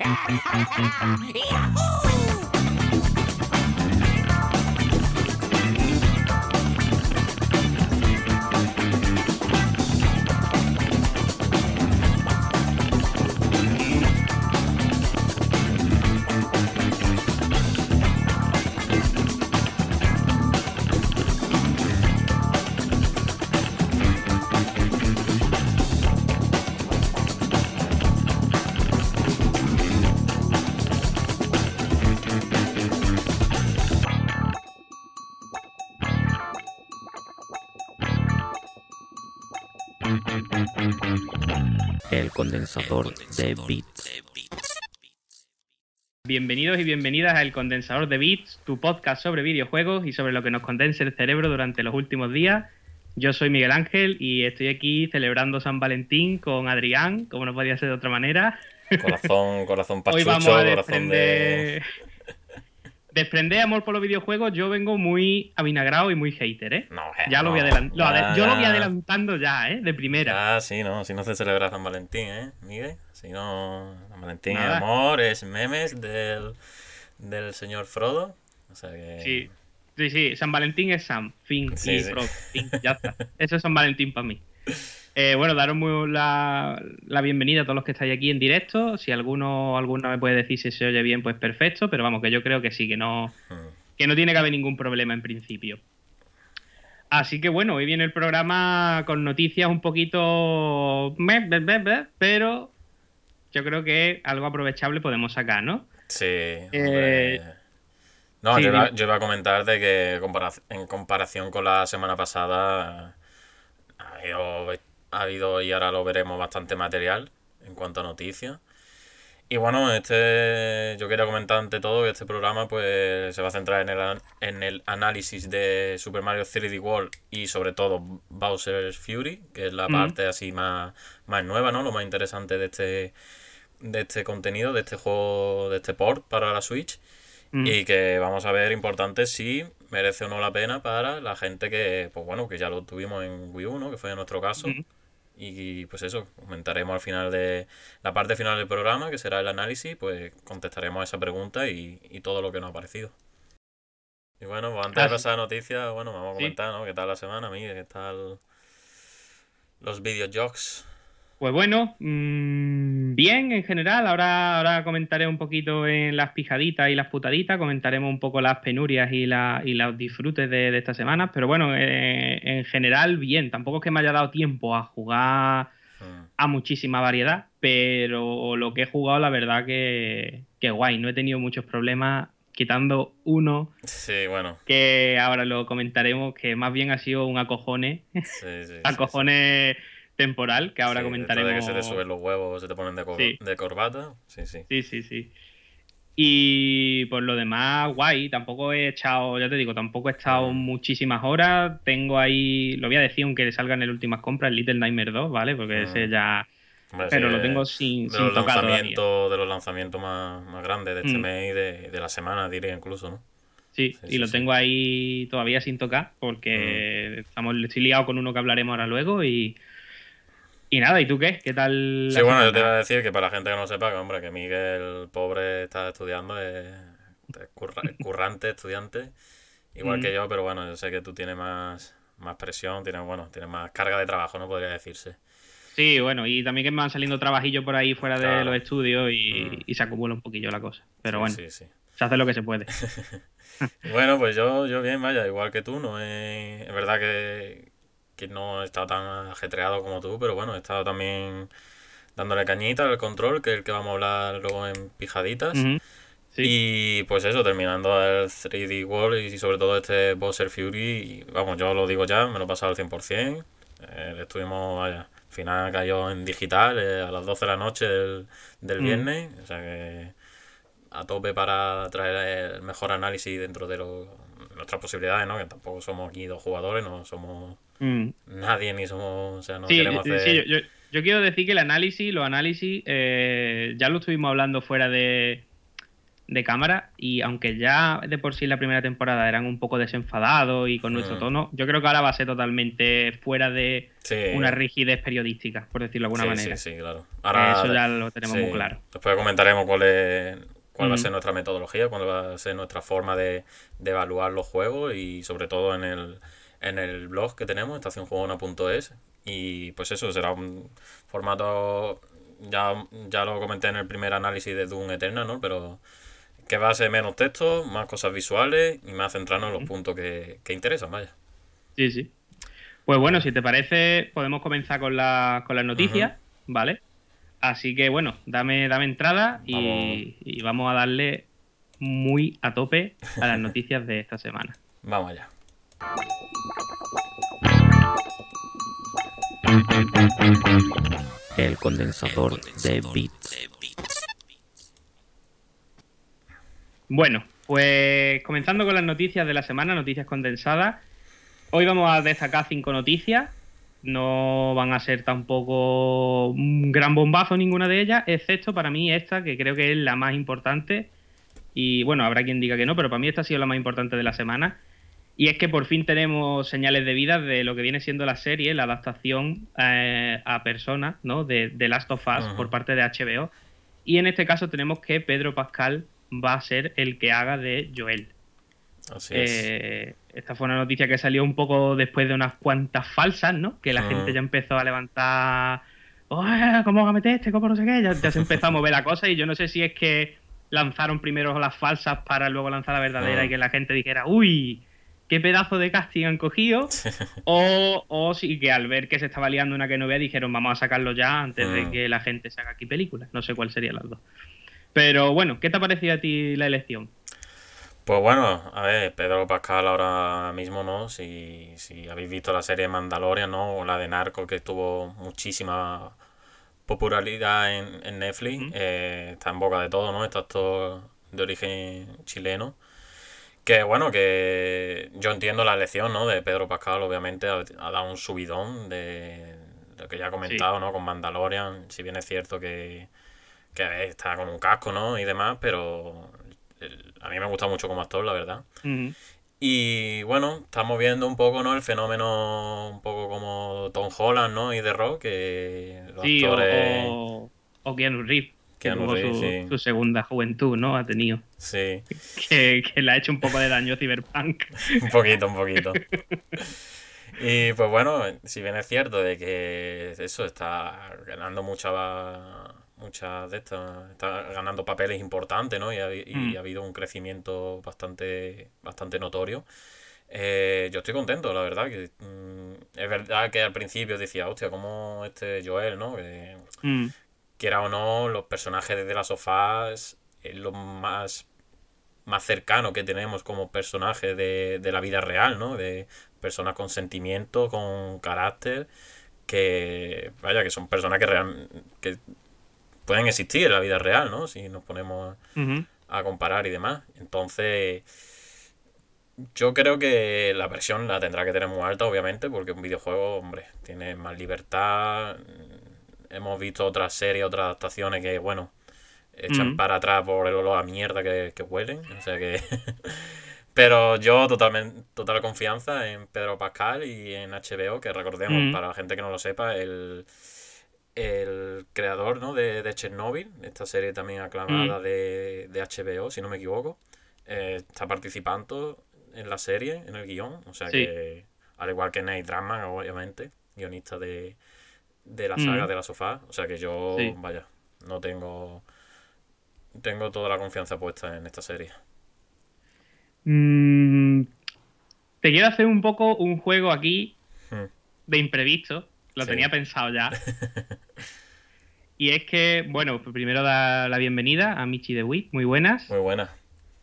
El condensador de bits. Bienvenidos y bienvenidas a El Condensador de Bits, tu podcast sobre videojuegos y sobre lo que nos condense el cerebro durante los últimos días. Yo soy Miguel Ángel y estoy aquí celebrando San Valentín con Adrián, como no podía ser de otra manera. Corazón, corazón Hoy pachucho, vamos a corazón de. Desprender... amor por los videojuegos. Yo vengo muy avinagrado y muy hater, ¿eh? No, eh, Ya lo voy no. adelan- lo ade- Ya, Yo lo voy adelantando ya, ¿eh? De primera. Ah, sí, no, si no se celebra San Valentín, ¿eh, Miguel? Si no, San Valentín Nada. es amor, es memes del, del señor Frodo. O sea que. Sí, sí, sí. San Valentín es Sam. Fin. Sí, y sí. Frodo, fin, ya está. Eso es San Valentín para mí. Eh, bueno, daros muy la, la bienvenida a todos los que estáis aquí en directo. Si alguno alguna me puede decir si se oye bien, pues perfecto. Pero vamos, que yo creo que sí, que no, Hmm. que no tiene que haber ningún problema en principio. Así que bueno, hoy viene el programa con noticias un poquito... pero yo creo que algo aprovechable podemos sacar, ¿no? Sí, Eh. No, sí, yo, iba, dime. yo iba a comentar de que en comparación con la semana pasada ha habido, ha habido, y ahora lo veremos, bastante material en cuanto a noticias. Y bueno, este yo quería comentar ante todo que este programa pues se va a centrar en el, en el análisis de Super Mario 3D World y sobre todo Bowser's Fury, que es la parte así más, más nueva, ¿no? Lo más interesante de este, de este contenido, de este juego, de este port para la Switch. Mm. Y que vamos a ver importante si merece o no la pena para la gente que, pues bueno, que ya lo tuvimos en Wii U, ¿no? Que fue en nuestro caso. Mm. Y pues eso, comentaremos al final de la parte final del programa, que será el análisis, pues contestaremos a esa pregunta y, y todo lo que nos ha parecido. Y bueno, pues antes de pasar a noticias, bueno, vamos a comentar, ¿no? ¿Qué tal la semana, Miguel? ¿Qué tal los videojuegos? Pues bueno, mm, bien en general. Ahora, ahora comentaré un poquito en las pijaditas y las putaditas. Comentaremos un poco las penurias y, la- y los disfrutes de, de esta semana. Pero bueno, eh, en general, bien. Tampoco es que me haya dado tiempo a jugar Mm, a muchísima variedad. Pero lo que he jugado, la verdad que, que guay. No he tenido muchos problemas. Quitando uno Sí, bueno. que ahora lo comentaremos, que más bien ha sido un acojone. Sí, sí, sí, acojone temporal, que ahora Sí, comentaremos. De que se te suben los huevos, se te ponen de, cor- Sí. de corbata. Sí, sí. Sí, sí, sí. Y por lo demás, guay. Tampoco he echado, ya te digo, tampoco he estado Mm. muchísimas horas. Tengo ahí, lo voy a decir aunque salga en últimas compras, el Little Nightmare 2, ¿vale? Porque Mm. ese ya. Hombre, Pero sí, lo tengo sin, de sin los tocar lanzamientos de los lanzamientos más, más grandes de este Mm. mes y de, de la semana diría incluso no Sí, Sí, y sí, lo tengo ahí todavía sin tocar porque estamos, estoy liado con uno que hablaremos ahora luego y. Y nada, ¿y tú qué? ¿Qué tal? sí bueno yo te iba a decir que para la gente que no sepa que hombre que Miguel pobre está estudiando es, es curra- es currante estudiante igual Mm. que yo pero bueno yo sé que tú tienes más más presión tienes bueno tienes más carga de trabajo no podría decirse Sí, bueno, y también que me van saliendo trabajillos por ahí fuera de los estudios y, Mm. y se acumula un poquillo la cosa. Pero Sí, bueno, sí, sí. se hace lo que se puede. Bueno, pues yo, yo bien, vaya, igual que tú, no he- es verdad que, que no he estado tan ajetreado como tú, pero bueno, he estado también dándole cañita al control, que es el que vamos a hablar luego en pijaditas. Sí. Y pues eso, terminando el 3D World y sobre todo este Bowser Fury, y, vamos, yo lo digo ya, me lo he pasado al 100%. Eh, estuvimos, vaya, al final cayó en digital eh, a las 12 de la noche del, del Mm. viernes, o sea que a tope para traer el mejor análisis dentro de lo- nuestras posibilidades, ¿no? Que tampoco somos aquí dos jugadores, no somos Mm. nadie ni somos, o sea, no Sí, queremos hacer... sí, yo, yo- yo quiero decir que el análisis, los análisis, eh, ya lo estuvimos hablando fuera de, de cámara y aunque ya de por sí la primera temporada eran un poco desenfadados y con nuestro Mm. tono, yo creo que ahora va a ser totalmente fuera de Sí. una rigidez periodística, por decirlo de alguna manera. Sí, sí, claro. Eso ya lo tenemos muy claro. Después comentaremos cuál, es, cuál va a Ujú. ser nuestra metodología, cuál va a ser nuestra forma de, de evaluar los juegos y sobre todo en el, en el blog que tenemos, estacionjugona.es. Y pues eso, será un formato, ya, ya lo comenté en el primer análisis de Doom Eternal, ¿no? Pero que va a ser menos texto, más cosas visuales y más centrarnos en los puntos que, que interesan, vaya. Sí, sí. Pues bueno, si te parece, podemos comenzar con, la, con las noticias, ¿vale? Así que bueno, dame, dame entrada y Vamos. y vamos a darle muy a tope a las noticias de esta semana. Vamos allá. El condensador de bits. Bueno, pues comenzando con las noticias de la semana, noticias condensadas. Hoy vamos a destacar cinco noticias. No van a ser tampoco un gran bombazo ninguna de ellas, excepto para mí esta, que creo que es la más importante. Y bueno, habrá quien diga que no, pero para mí esta ha sido la más importante de la semana. Y es que por fin tenemos señales de vida de lo que viene siendo la serie, la adaptación eh, a personas, ¿no? De, de Last of Us por parte de HBO. Y en este caso tenemos que Pedro Pascal va a ser el que haga de Joel. Así es. Eh, esta fue una noticia que salió un poco después de unas cuantas falsas, ¿no? Que la Mm. gente ya empezó a levantar. "Oh, ¿Cómo va a meter este? ¿Cómo no sé qué? Ya, ya se empezó a mover la cosa y yo no sé si es que lanzaron primero las falsas para luego lanzar la verdadera Mm. y que la gente dijera, uy, qué pedazo de casting han cogido. o, o sí que al ver que se estaba liando una que no vea dijeron, vamos a sacarlo ya antes de Mm. que la gente se haga aquí películas. No sé cuál sería las dos. Pero bueno, ¿qué te ha parecido a ti la elección? Pues bueno, a ver, Pedro Pascal ahora mismo, ¿no? Si, si habéis visto la serie Mandalorian, ¿no? O la de Narco, que tuvo muchísima popularidad en, en Netflix, eh, está en boca de todo, ¿no? Este actor de origen chileno. Que bueno, que yo entiendo la elección, ¿no? De Pedro Pascal, obviamente, ha, ha dado un subidón de lo que ya he comentado, ¿no? Con Mandalorian, si bien es cierto que, que está con un casco, ¿no? Y demás, pero el- a mí me gusta mucho como actor, la verdad. Y bueno, estamos viendo un poco, ¿no? El fenómeno un poco como Tom Holland, ¿no? Y The Rock, que los Sí, o, actores... o, o Keanu Reeves, que Reeves, su, sí. su segunda juventud, ¿no? Ha tenido. Sí, Que, que le ha hecho un poco de daño Cyberpunk. un poquito, un poquito. Y pues bueno, si bien es cierto de que eso está ganando mucha muchas de estas, está ganando papeles importantes, ¿no? Y ha, y Mm. ha habido un crecimiento bastante, bastante notorio. Eh, yo estoy contento, la verdad. Que, mm, es verdad que al principio decía, hostia, como este Joel, ¿no? Que, Mm, quiera o no, los personajes de las sofás es lo más, más cercano que tenemos como personajes de, de la vida real, ¿no? De personas con sentimiento, con carácter, que, vaya, que son personas que, real, que pueden existir en la vida real, ¿no? Si nos ponemos ujú. a comparar y demás. Entonces, yo creo que la presión la tendrá que tener muy alta, obviamente, porque un videojuego, hombre, tiene más libertad. Hemos visto otras series, otras adaptaciones que, bueno, echan Mm. para atrás por el olor a mierda que, que huelen. O sea que. Pero yo totalmente, total confianza en Pedro Pascal y en HBO, que recordemos, Mm. para la gente que no lo sepa, el, el creador ¿no? de, de Chernobyl, esta serie también aclamada Mm. de, de HBO, si no me equivoco, eh, está participando en la serie, en el guion. O sea Sí. que, al igual que Nate Drummond, obviamente, guionista de, de la Mm. saga de la sofá. O sea que yo, Sí. vaya, no tengo. Tengo toda la confianza puesta en esta serie. Mm, te quiero hacer un poco un juego aquí Hmm. de imprevisto. Lo Sí. tenía pensado ya. y es que, bueno, pues primero da la bienvenida a Michi de Wii. Muy buenas. Muy buena.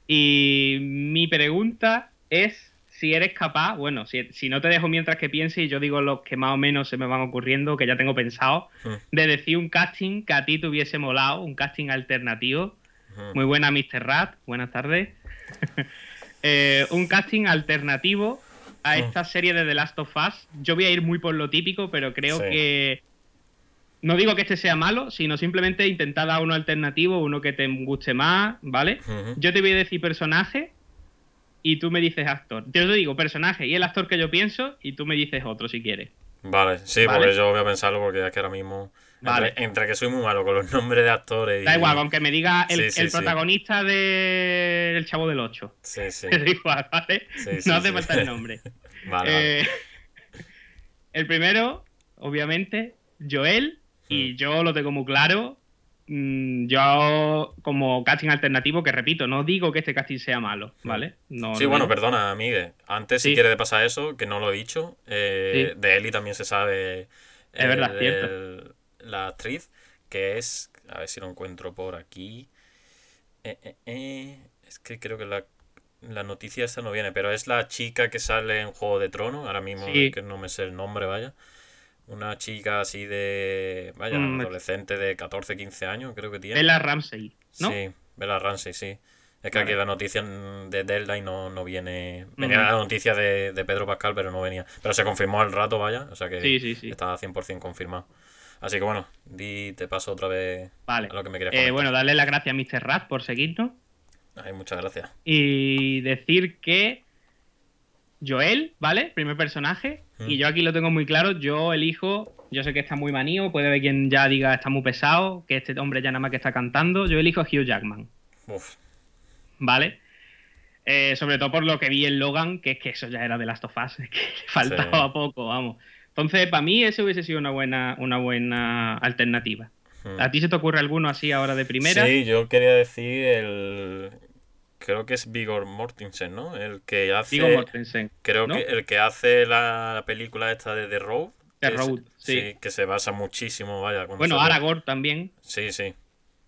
Y mi pregunta es si eres capaz, bueno, si, si no te dejo mientras que piense y yo digo los que más o menos se me van ocurriendo, que ya tengo pensado, Hmm. de decir un casting que a ti te hubiese molado, un casting alternativo. Hmm. Muy buena, Mr. Rat, buenas tardes. Eh, un casting alternativo a Hmm. esta serie de The Last of Us. Yo voy a ir muy por lo típico, pero creo Sí. que no digo que este sea malo, sino simplemente intentar dar uno alternativo, uno que te guste más, ¿vale? Ujú. Yo te voy a decir personaje y tú me dices actor. Yo te digo personaje y el actor que yo pienso y tú me dices otro si quieres. Vale, sí, Vale. porque yo voy a pensarlo porque es que ahora mismo. Vale. Entre, entre que soy muy malo con los nombres de actores y. Da igual, aunque me diga el, Sí, sí, el sí. protagonista de El Chavo del 8. Sí, sí. Da igual, ¿vale? No hace falta el nombre. Vale, vale. Eh, el primero, obviamente, Joel. Y yo lo tengo muy claro. Mm, Yo, como casting alternativo, que repito, no digo que este casting sea malo, ¿vale? No, Sí, no bueno, digo. perdona, Miguel. Antes, si Sí. quieres de pasar eso, que no lo he dicho, eh, Sí. de Eli también se sabe. Es verdad, el- cierto. el- la actriz, que es. A ver si lo encuentro por aquí. Eh, eh, eh, es que creo que la, la noticia esta no viene, pero es la chica que sale en Juego de Tronos. Ahora mismo Sí. que no me sé el nombre, vaya. Una chica así de. Vaya, Mm, adolescente de 14, 15 años, creo que tiene. Bella Ramsey, ¿no? Sí, Bella Ramsey, sí. Es que Vale. aquí la noticia de Deadline no, no viene. Venía la noticia de, de Pedro Pascal, pero no venía. Pero se confirmó al rato, vaya. O sea que Sí, sí, sí. está 100% confirmado. Así que bueno, di, te paso otra vez Vale. a lo que me querías Eh, bueno, darle las gracias a Mr. Rat por seguirnos. Ay, muchas gracias. Y decir que Joel, ¿vale? Primer personaje. Mm. Y yo aquí lo tengo muy claro. Yo elijo. Yo sé que está muy manío. Puede haber quien ya diga está muy pesado. Que este hombre ya nada más que está cantando. Yo elijo a Hugh Jackman. Uf, ¿Vale? Eh, sobre todo por lo que vi en Logan, que es que eso ya era de Last of Us, que faltaba Sí. poco, vamos. Entonces, para mí, eso hubiese sido una buena, una buena alternativa. mm. ¿A ti se te ocurre alguno así ahora de primera? Sí, yo quería decir el. Creo que es Vigor Mortensen, ¿no? El que hace. Digo Mortensen. Creo ¿no? que el que hace la, la película esta de The Road. The Road, sí. Que se basa muchísimo, vaya. Bueno, Aragorn también. Sí, sí.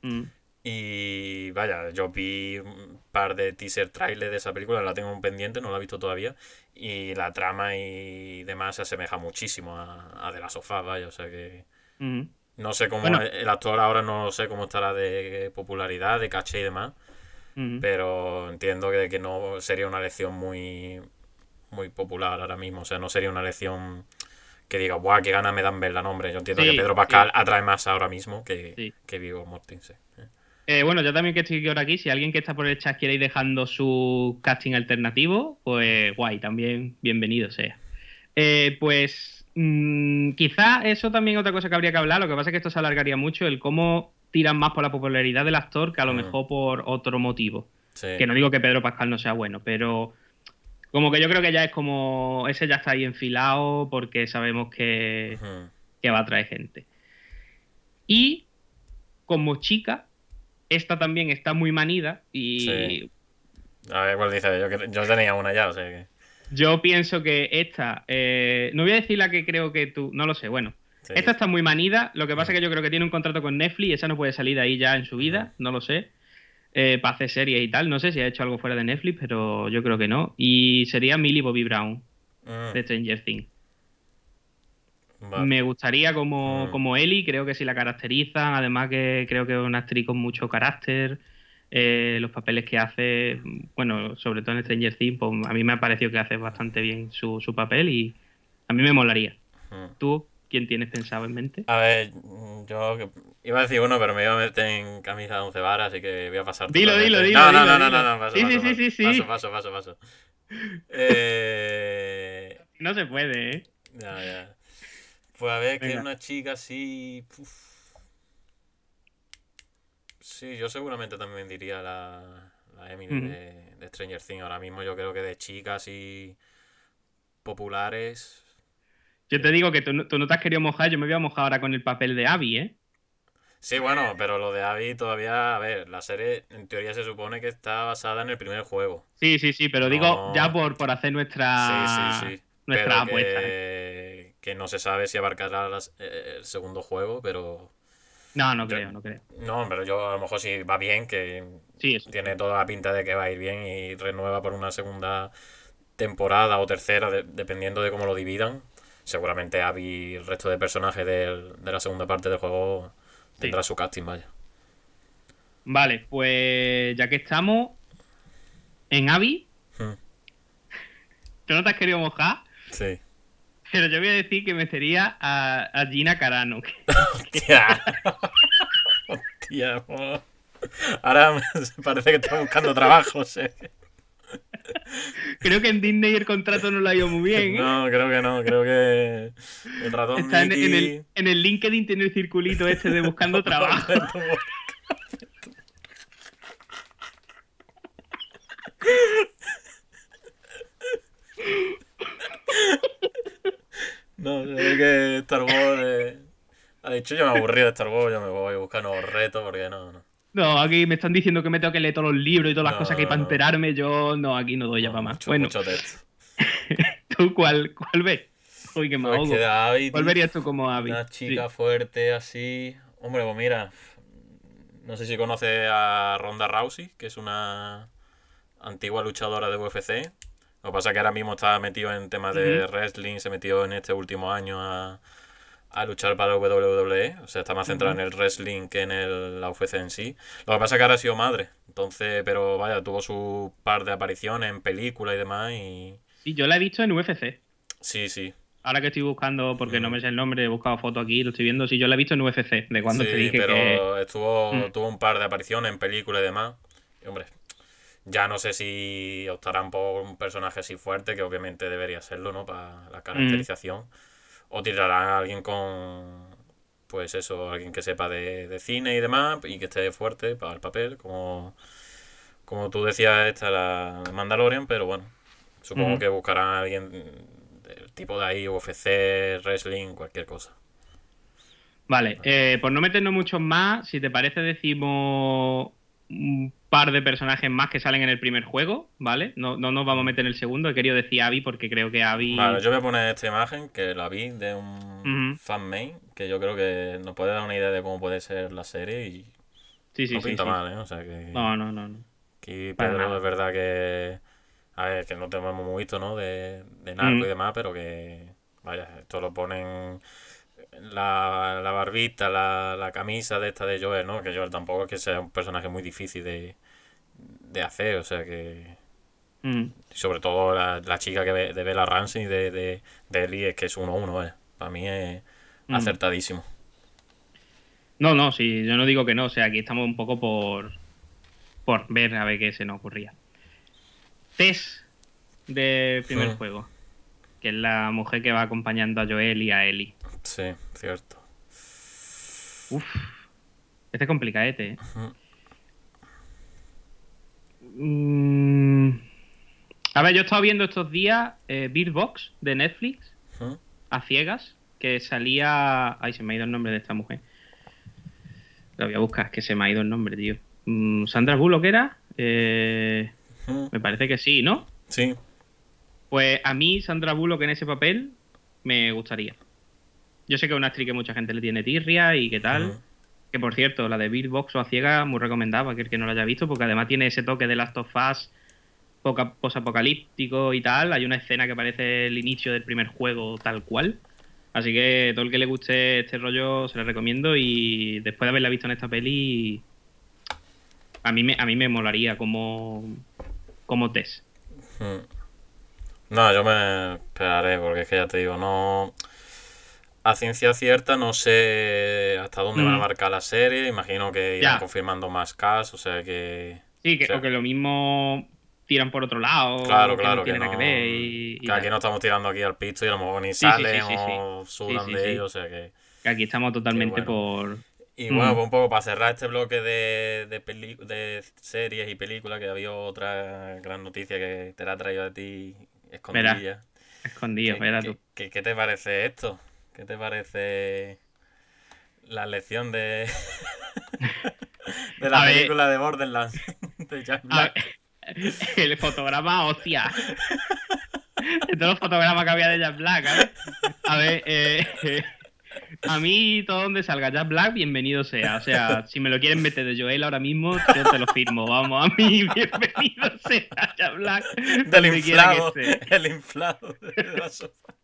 Mm. Y vaya, yo vi un par de teaser trailers de esa película, la tengo pendiente, no la he visto todavía. Y la trama y demás se asemeja muchísimo a, a de la sofá, vaya. O sea que. Mm. No sé cómo. Bueno. El actor ahora no sé cómo estará de popularidad, de caché y demás. Pero entiendo que, que no sería una elección muy, muy popular ahora mismo. O sea, no sería una elección que diga, guau, qué ganas me dan verla, no, hombre. Yo entiendo Sí, que Pedro Pascal sí. atrae más ahora mismo que, Sí. que Viggo Mortensen. ¿eh? Eh, bueno, yo también que estoy ahora aquí, si alguien que está por el chat quiere ir dejando su casting alternativo, pues guay, también bienvenido sea. Eh, pues mm, quizá eso también es otra cosa que habría que hablar, lo que pasa es que esto se alargaría mucho, el cómo tiran más por la popularidad del actor que a lo Mm. mejor por otro motivo. Sí. Que no digo que Pedro Pascal no sea bueno, pero como que yo creo que ya es como, ese ya está ahí enfilado porque sabemos que, que va a traer gente. Y como chica, esta también está muy manida y Sí. A ver, cuál dice, yo, yo tenía una ya, o sea que. yo pienso que esta, eh, no voy a decir la que creo que tú, no lo sé, bueno, sí. esta está muy manida, lo que pasa es que yo creo que tiene un contrato con Netflix y esa no puede salir de ahí ya en su vida, no lo sé, eh, para hacer series y tal, no sé si ha hecho algo fuera de Netflix, pero yo creo que no, y sería Millie Bobby Brown Mm, de Stranger Things. vale. Me gustaría como, Mm. como Ellie, creo que si la caracterizan, además que creo que es una actriz con mucho carácter, eh, los papeles que hace, bueno, sobre todo en Stranger Things, pues a mí me ha parecido que hace bastante bien su, su papel y a mí me molaría. Mm. ¿Tú quién tienes pensado en mente? A ver, yo que- iba a decir uno, pero me iba a meter en camisa de once varas, así que voy a pasar. Dilo, dilo, dilo, No, no, no, no, no, paso, Sí, paso, sí, sí, sí, paso, paso, paso, paso. Eh, No se puede, ¿eh? ya, ya. Pues a ver, que Venga. una chica así. uf. Sí, yo seguramente también diría la, la Emily de, de Stranger Things. Ahora mismo yo creo que de chicas y populares. Yo te digo que tú, no- tú no te has querido mojar, yo me voy a mojar ahora con el papel de Abby, ¿eh? Sí, bueno, pero lo de Abby todavía, a ver, la serie en teoría se supone que está basada en el primer juego. Sí, sí, sí, pero digo No. ya por, por hacer nuestra, sí, sí, sí. nuestra Pero apuesta. ¿eh? que, no se sabe si abarcará las- eh, el segundo juego, pero... No, no Yo- creo, no creo. No, pero yo a lo mejor si va bien, que eso. tiene toda la pinta de que va a ir bien y renueva por una segunda temporada o tercera, de- dependiendo de cómo lo dividan. Seguramente Abby y el resto de personajes del- de la segunda parte del juego tendrá su casting, vaya. Vale, pues ya que estamos en Abby, Hmm. ¿tú no te has querido mojar? Sí. Pero yo voy a decir que metería a, a Gina Carano. Hostia. Hostia, po. Ahora me parece que está buscando trabajo, sé. Creo que en Disney el contrato no lo ha ido muy bien. ¿eh? No, creo que no, creo que el ratón Está en, el, en el LinkedIn tiene el circulito este de buscando trabajo. No, ve que Star Wars eh, ha dicho yo me aburrí de Star Wars, yo me voy a buscar nuevos retos porque no, no. No, aquí me están diciendo que me tengo que leer todos los libros y todas las No, cosas que hay para enterarme. Yo no, aquí no doy ya para más. Mucho, bueno, mucho. ¿tú cuál, cuál ves? Uy, que me ahogo. que ¿Cuál verías tú como Abby? Una Sí. chica fuerte así. Hombre, pues mira. No sé si conoce a Ronda Rousey, que es una antigua luchadora de UFC. Lo que pasa es que ahora mismo está metido en temas de wrestling, se metió en este último año a, a luchar para WWE. O sea, está más centrada en el wrestling que en el, la UFC en sí. Lo que pasa es que ahora ha sido madre. Entonces, pero vaya, tuvo su par de apariciones en películas y demás. Y Sí, yo la he visto en UFC. sí, sí. Ahora que estoy buscando, porque no Mm. me sé el nombre, he buscado foto aquí, lo estoy viendo. Sí, yo la he visto en UFC, de cuando sí, te dije pero que. estuvo, Mm. tuvo un par de apariciones en películas y demás. Y hombre, ya no sé si optarán por un personaje así fuerte, que obviamente debería serlo, ¿no? Para la caracterización. O tirarán a alguien con, pues eso, alguien que sepa de, de cine y demás y que esté fuerte para el papel, como, como tú decías, esta la Mandalorian, pero bueno, supongo que buscarán a alguien del tipo de ahí, UFC, wrestling, cualquier cosa. Vale, eh, por no meternos mucho más, si te parece, decimos un par de personajes más que salen en el primer juego, ¿vale? No, no nos vamos a meter en el segundo. He querido decir Abby porque creo que Abby. Vale, yo voy a poner esta imagen que la vi de un fan main que yo creo que nos puede dar una idea de cómo puede ser la serie y Sí, sí, no sí. pinta sí. mal, ¿eh? O sea que No, no, no. no. aquí para Pedro es verdad que a ver, que no tenemos muy visto, ¿no? De, de narco y demás, pero que vaya, esto lo ponen la, la barbita, la, la camisa de esta de Joel, ¿no? Que Joel tampoco es que sea un personaje muy difícil de, de hacer, o sea que Mm. sobre todo la, la chica que ve, de Bella Ramsey de, de, de Ellie es que es 1-1, eh. Para mí es Mm. acertadísimo. No, no, sí, yo no digo que no. O sea, aquí estamos un poco por, por ver a ver qué se nos ocurría. Tess del primer Mm. juego, que es la mujer que va acompañando a Joel y a Ellie. Sí, cierto. Uf, este es complicadete, ¿eh? Mm, A ver, yo he estado viendo estos días eh, Box de Netflix, a ciegas, que salía... Ay, se me ha ido el nombre de esta mujer. Lo voy a buscar, es que se me ha ido el nombre, tío. Mm, Sandra Bullock era... Eh, me parece que sí, ¿no? Sí, Pues a mí Sandra Bullock en ese papel me gustaría. Yo sé que es una actriz que mucha gente le tiene tirria y qué tal. Que por cierto, la de Bird Box o a ciega, muy recomendada que el que no lo haya visto, porque además tiene ese toque de Last of Us poca- posapocalíptico y tal. Hay una escena que parece el inicio del primer juego tal cual. Así que todo el que le guste este rollo se lo recomiendo y después de haberla visto en esta peli, a mí me, a mí me molaría como, como Tess. Ujú. No, yo me esperaré porque es que ya te digo, no... A ciencia cierta no sé hasta dónde van a Mm. marcar la serie. Imagino que irán Ya. confirmando más casos, o sea que... Sí, que, o que lo mismo tiran por otro lado, Claro, que claro, no que no, que ver y, y que aquí no estamos tirando aquí al pisto y a lo mejor ni Sí, salen sí, sí. o sudan de ellos, o sea que... Que aquí estamos totalmente bueno. por... Y Mm. bueno, pues un poco para cerrar este bloque de, de, peli- de series y películas, que había otra gran noticia que te la he traído a ti escondida. Escondido, ¿Qué, tú. qué- qué te parece esto? ¿Qué te parece la lección de, de la A ver. película de Borderlands? de Jack Black? el fotograma, hostia. De todos los fotogramas que había de Jack Black, a ver. A ver, eh, a mí todo donde salga Jack Black, bienvenido sea. O sea, si me lo quieren meter de Joel ahora mismo, yo te lo firmo. Vamos, a mí bienvenido sea Jack Black. Del inflado, el inflado de la sopa.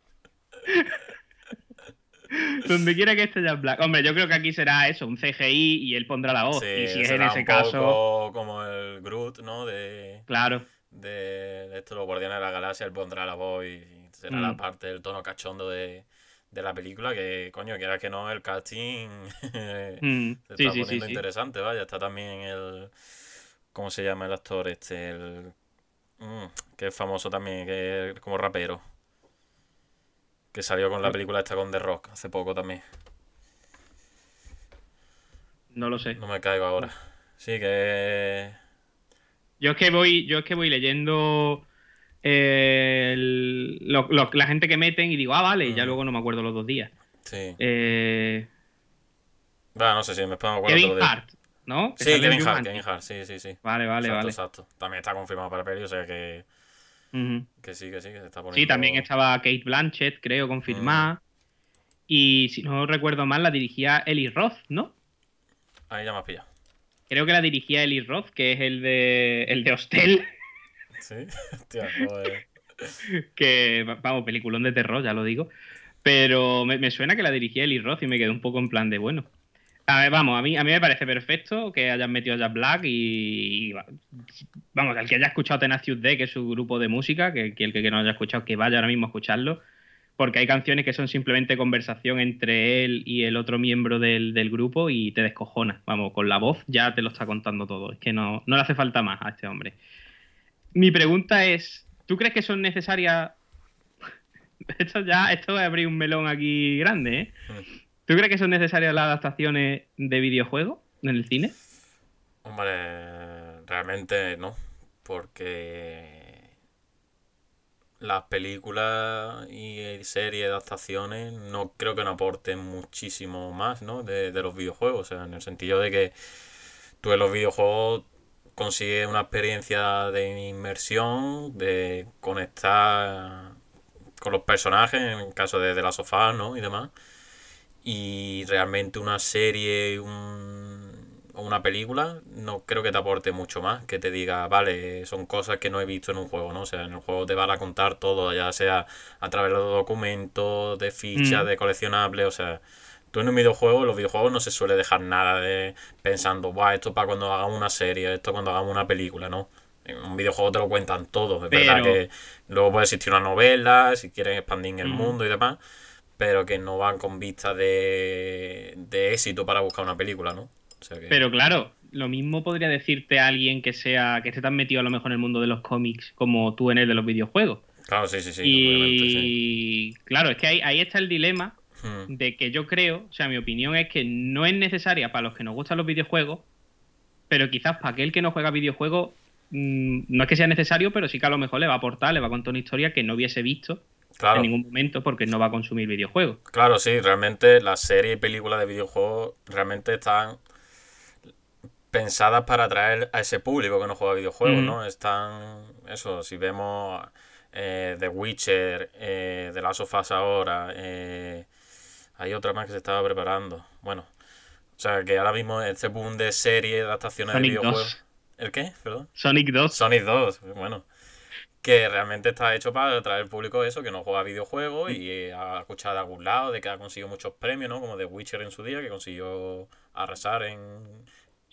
Donde quiera que esté Jack Black. Hombre, yo creo que aquí será eso, un CGI y él pondrá la voz. Sí, y si es en ese un caso, poco como el Groot, ¿no? De, claro. de, de esto, los Guardianes de la Galaxia, él pondrá la voz y será la Mm. parte del tono cachondo de, de la película que, coño, quiera que no, el casting Mm, se sí, está sí, poniendo interesante, vaya. Está también el... ¿Cómo se llama el actor este? El... mm, que es famoso también, que es como rapero. Que salió con la película esta con The Rock hace poco también. No lo sé. No me caigo ahora. Sí, que... Yo es que voy, yo es que voy leyendo eh, el- lo- lo- la gente que meten y digo, ah, vale, y ya luego no me acuerdo los dos días. Sí. Eh, no sé si me puedo acuerdo Kevin Hart, ¿no? Que Sí, Kevin Hart. Kevin Hart, sí, sí, sí. Vale, vale, exacto, vale. exacto. También está confirmado para peli, o sea que, Que sí, que sí, que se está poniendo... Sí, también estaba Kate Blanchett, creo, confirmada. Y si no recuerdo mal, la dirigía Eli Roth, ¿no? Ahí ya me has pillado. Creo que la dirigía Eli Roth, que es el de, el de Hostel, Sí, hostia, joder. que, vamos, peliculón de terror, ya lo digo. Pero me, me suena que la dirigía Eli Roth y me quedé un poco en plan de, bueno. A ver, vamos, a mí, a mí me parece perfecto que hayan metido a Jack Black y, y va- vamos, el que haya escuchado Tenacious D, que es su grupo de música, que, el que no haya escuchado, que vaya ahora mismo a escucharlo, porque hay canciones que son simplemente conversación entre él y el otro miembro del, del grupo y te descojona. Vamos, con la voz ya te lo está contando todo. Es que no, no le hace falta más a este hombre. Mi pregunta es, ¿tú crees que son necesarias... Esto ya, esto va abrir un melón aquí grande, ¿eh? ¿Tú crees que son necesarias las adaptaciones de videojuegos en el cine? Hombre, realmente no, porque las películas y series, adaptaciones, no creo que no aporten muchísimo más, ¿no? De, de los videojuegos, o sea, en el sentido de que tú en los videojuegos consigues una experiencia de inmersión, de conectar con los personajes, en el caso de, de la sofá, ¿no? Y demás. Y realmente una serie un- o una película no creo que te aporte mucho más, que te diga, vale, son cosas que no he visto en un juego, ¿no? O sea, en el juego te van a contar todo, ya sea a través de documentos, de fichas, Mm. de coleccionables, o sea, tú en un videojuego, en los videojuegos no se suele dejar nada de pensando, Buah, esto para cuando hagamos una serie, esto cuando hagamos una película, ¿no? En un videojuego te lo cuentan todo, es verdad que luego puede existir una novela, si quieren expandir el Ujú. mundo y demás, pero que no van con vistas de, de éxito para buscar una película, ¿no? O sea que- Pero claro, lo mismo podría decirte alguien que sea que esté tan metido a lo mejor en el mundo de los cómics como tú en el de los videojuegos. Claro, sí, sí, sí. y claro, es que ahí, ahí está el dilema Hmm. de que yo creo, o sea, mi opinión es que no es necesaria para los que nos gustan los videojuegos, pero quizás para aquel que no juega videojuegos, mm, no es que sea necesario, pero sí que a lo mejor le va a aportar, le va a contar una historia que no hubiese visto Claro, en ningún momento porque no va a consumir videojuegos. claro, sí, realmente las series y películas de videojuegos realmente están pensadas para atraer a ese público que no juega videojuegos, Mm. ¿no? Están, eso, si vemos eh, The Witcher, eh, The Last of Us ahora, eh, hay otra más que se estaba preparando. Bueno, o sea que ahora mismo este boom de series, adaptaciones Sonic de 2. videojuegos. ¿El qué? Perdón. Sonic 2. Sonic 2, bueno. Que realmente está hecho para atraer al público eso, que no juega videojuegos y ha escuchado de algún lado de que ha conseguido muchos premios, ¿no? Como The Witcher en su día, que consiguió arrasar en,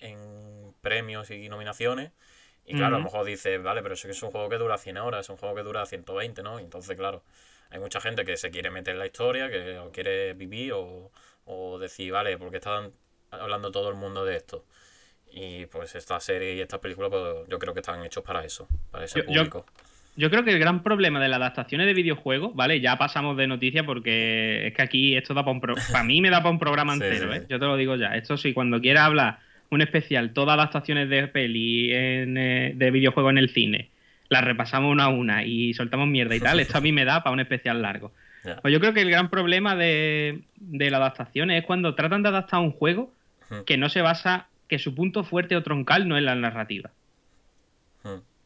en premios y nominaciones. Y claro, a lo mejor dice, vale, pero eso que es un juego que dura 100 horas, es un juego que dura 120, ¿no? Y entonces, claro, hay mucha gente que se quiere meter en la historia, que lo quiere vivir o, o decir, vale, porque están hablando todo el mundo de esto? Y pues esta serie y estas películas, pues yo creo que están hechos para eso, para ese yo- público. Yo creo que el gran problema de las adaptaciones de videojuegos, ¿vale? Ya pasamos de noticias porque es que aquí esto da para un pro- para mí me da para un programa entero, sí, ¿eh? Yo te lo digo ya. Esto sí, cuando quieras hablar un especial, todas las adaptaciones de peli en, eh, de videojuegos en el cine, las repasamos una a una y soltamos mierda y tal, esto a mí me da para un especial largo. Pues yo creo que el gran problema de, de las adaptaciones es cuando tratan de adaptar un juego Ujú. que no se basa, que su punto fuerte o troncal no es la narrativa.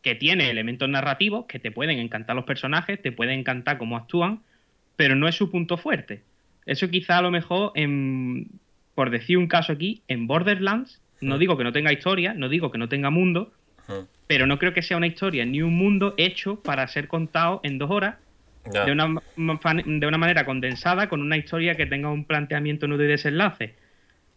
Que tiene elementos narrativos que te pueden encantar los personajes, te pueden encantar cómo actúan, pero no es su punto fuerte. Eso quizá a lo mejor, en, por decir un caso aquí, en Borderlands, no Mm. digo que no tenga historia, no digo que no tenga mundo, Ujú. pero no creo que sea una historia ni un mundo hecho para ser contado en dos horas de una, de una manera condensada con una historia que tenga un planteamiento nudo y desenlace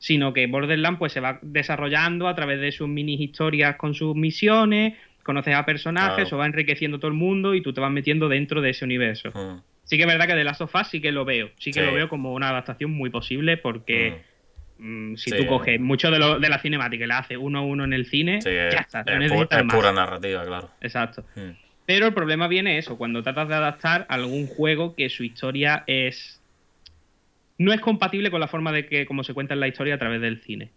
sino que Borderlands pues se va desarrollando a través de sus mini historias con sus misiones conoces a personajes Claro. o va enriqueciendo todo el mundo y tú te vas metiendo dentro de ese universo Ujú. Sí que es verdad que de Last of Us sí que lo veo. Sí que Sí. lo veo como una adaptación muy posible porque mm, si Sí. tú coges mucho de, lo, de la cinemática y la haces uno a uno en el cine, Sí, ya es, está. Es pu- pura narrativa, claro. Exacto. Mm. Pero el problema viene eso, cuando tratas de adaptar algún juego que su historia es. No es compatible con la forma de que como se cuenta en la historia a través del cine.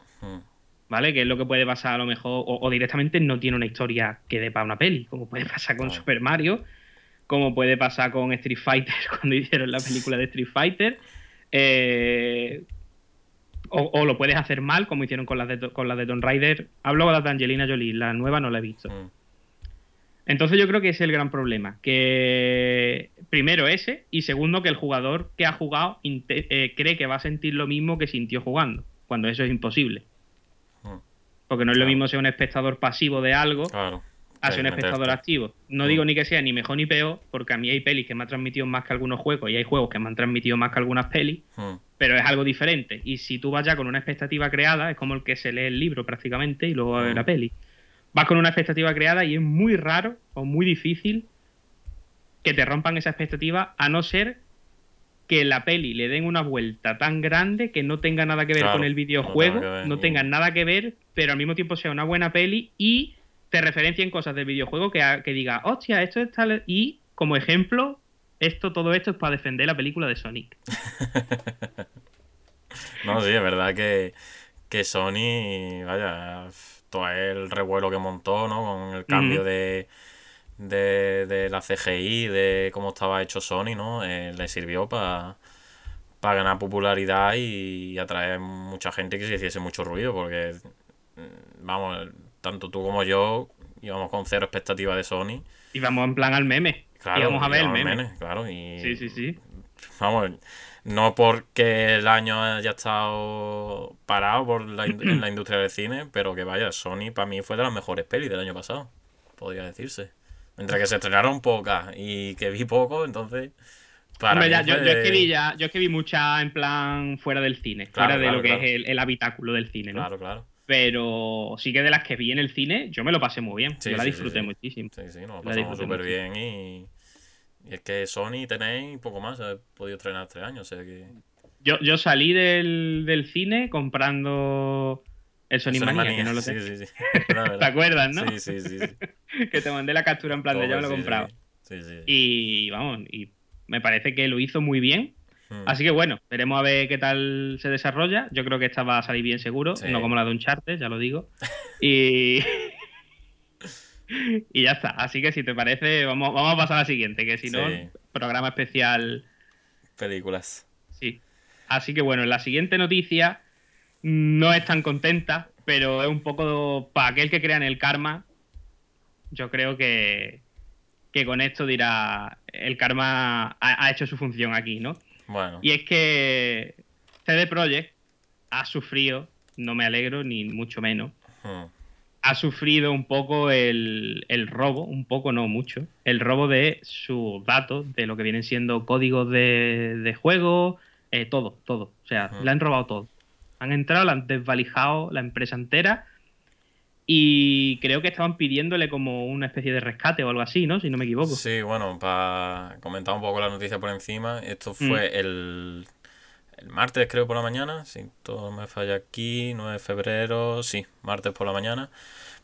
¿Vale? Que es lo que puede pasar a lo mejor. O, o directamente no tiene una historia que dé para una peli. Como puede pasar con. Super Mario. Como puede pasar con Street Fighter cuando hicieron la película de Street Fighter. eh, o, o lo puedes hacer mal, como hicieron con las de, con las de Tomb Raider. Hablo de las de Angelina Jolie, la nueva no la he visto. Mm. Entonces yo creo que ese es el gran problema. Que primero ese y segundo que el jugador que ha jugado eh, cree que va a sentir lo mismo que sintió jugando, cuando eso es imposible. Porque no es lo mismo ser un espectador pasivo de algo Claro. a ser un espectador activo. No Mm. digo ni que sea ni mejor ni peor, porque a mí hay pelis que me han transmitido más que algunos juegos y hay juegos que me han transmitido más que algunas pelis, Mm. pero es algo diferente. Y si tú vas ya con una expectativa creada, es como el que se lee el libro prácticamente y luego Mm. la peli. Vas con una expectativa creada y es muy raro o muy difícil que te rompan esa expectativa, a no ser que la peli le den una vuelta tan grande que no tenga nada que ver Claro, con el no videojuego, tenga que ver, no tenga nada que ver, pero al mismo tiempo sea una buena peli y te referencien cosas del videojuego que, que diga, hostia, esto es tal. Y como ejemplo, esto, todo esto es para defender la película de Sonic. No, sí, es verdad que, que Sony, vaya, todo el revuelo que montó, ¿no? Con el cambio de, de, de la CGI, de cómo estaba hecho Sony, ¿no? Eh, le sirvió para ganar popularidad y, atraer mucha gente que se hiciese mucho ruido, porque, vamos, tanto tú como yo íbamos con cero expectativa de Sony. Y vamos en plan al meme. Claro, y vamos a ver el íbamos meme. memes, claro, y Sí, sí, sí. Vamos, no porque el año haya estado parado por la, in- en la industria del cine, pero que vaya, Sony para mí fue de las mejores pelis del año pasado, podría decirse. Mientras que se estrenaron pocas y que vi poco, entonces. Para Hombre, ya, yo, yo es que vi ya, yo es que vi mucha en plan fuera del cine, Claro, fuera de claro, lo que claro. es el, el habitáculo del cine, ¿no? Claro, claro. Pero sí que de las que vi en el cine, yo me lo pasé muy bien. Sí, yo la disfruté sí. muchísimo. Sí, sí, nos lo pasamos súper bien y. Y es que Sony tenéis poco más, he podido estrenar tres años, o sea que. Yo, yo salí del, del cine comprando el Sony Sony Mania, Mania, que no lo sé. sí, sí. ¿Te acuerdas, no? Sí, sí, sí. sí. que te mandé la captura en plan de ya me lo he comprado. Sí, sí. Y vamos, y me parece que lo hizo muy bien. Mm. Así que bueno, veremos a ver qué tal se desarrolla. Yo creo que esta va a salir bien seguro, Sí. no como la de Uncharted, ya lo digo. Y. y ya está. Así que si te parece, vamos, vamos a pasar a la siguiente, que si no, programa especial. Películas. Sí. Así que bueno, la siguiente noticia no es tan contenta, pero es un poco para aquel que crea en el karma. Yo creo que, que con esto dirá, el karma ha, ha hecho su función aquí, ¿no? Bueno. Y es que CD Projekt ha sufrido, no me alegro ni mucho menos, Mm. ha sufrido un poco el, el robo, un poco no mucho, el robo de sus datos, de lo que vienen siendo códigos de, de juego, eh, todo, todo. O sea, Ujú. le han robado todo. Han entrado, le han desvalijado la empresa entera y creo que estaban pidiéndole como una especie de rescate o algo así, ¿no? Si no me equivoco. Sí, bueno, para comentar un poco la noticia por encima, esto Mm. fue el, el martes, creo, por la mañana, si todo me falla aquí, 9 de febrero, sí, martes por la mañana.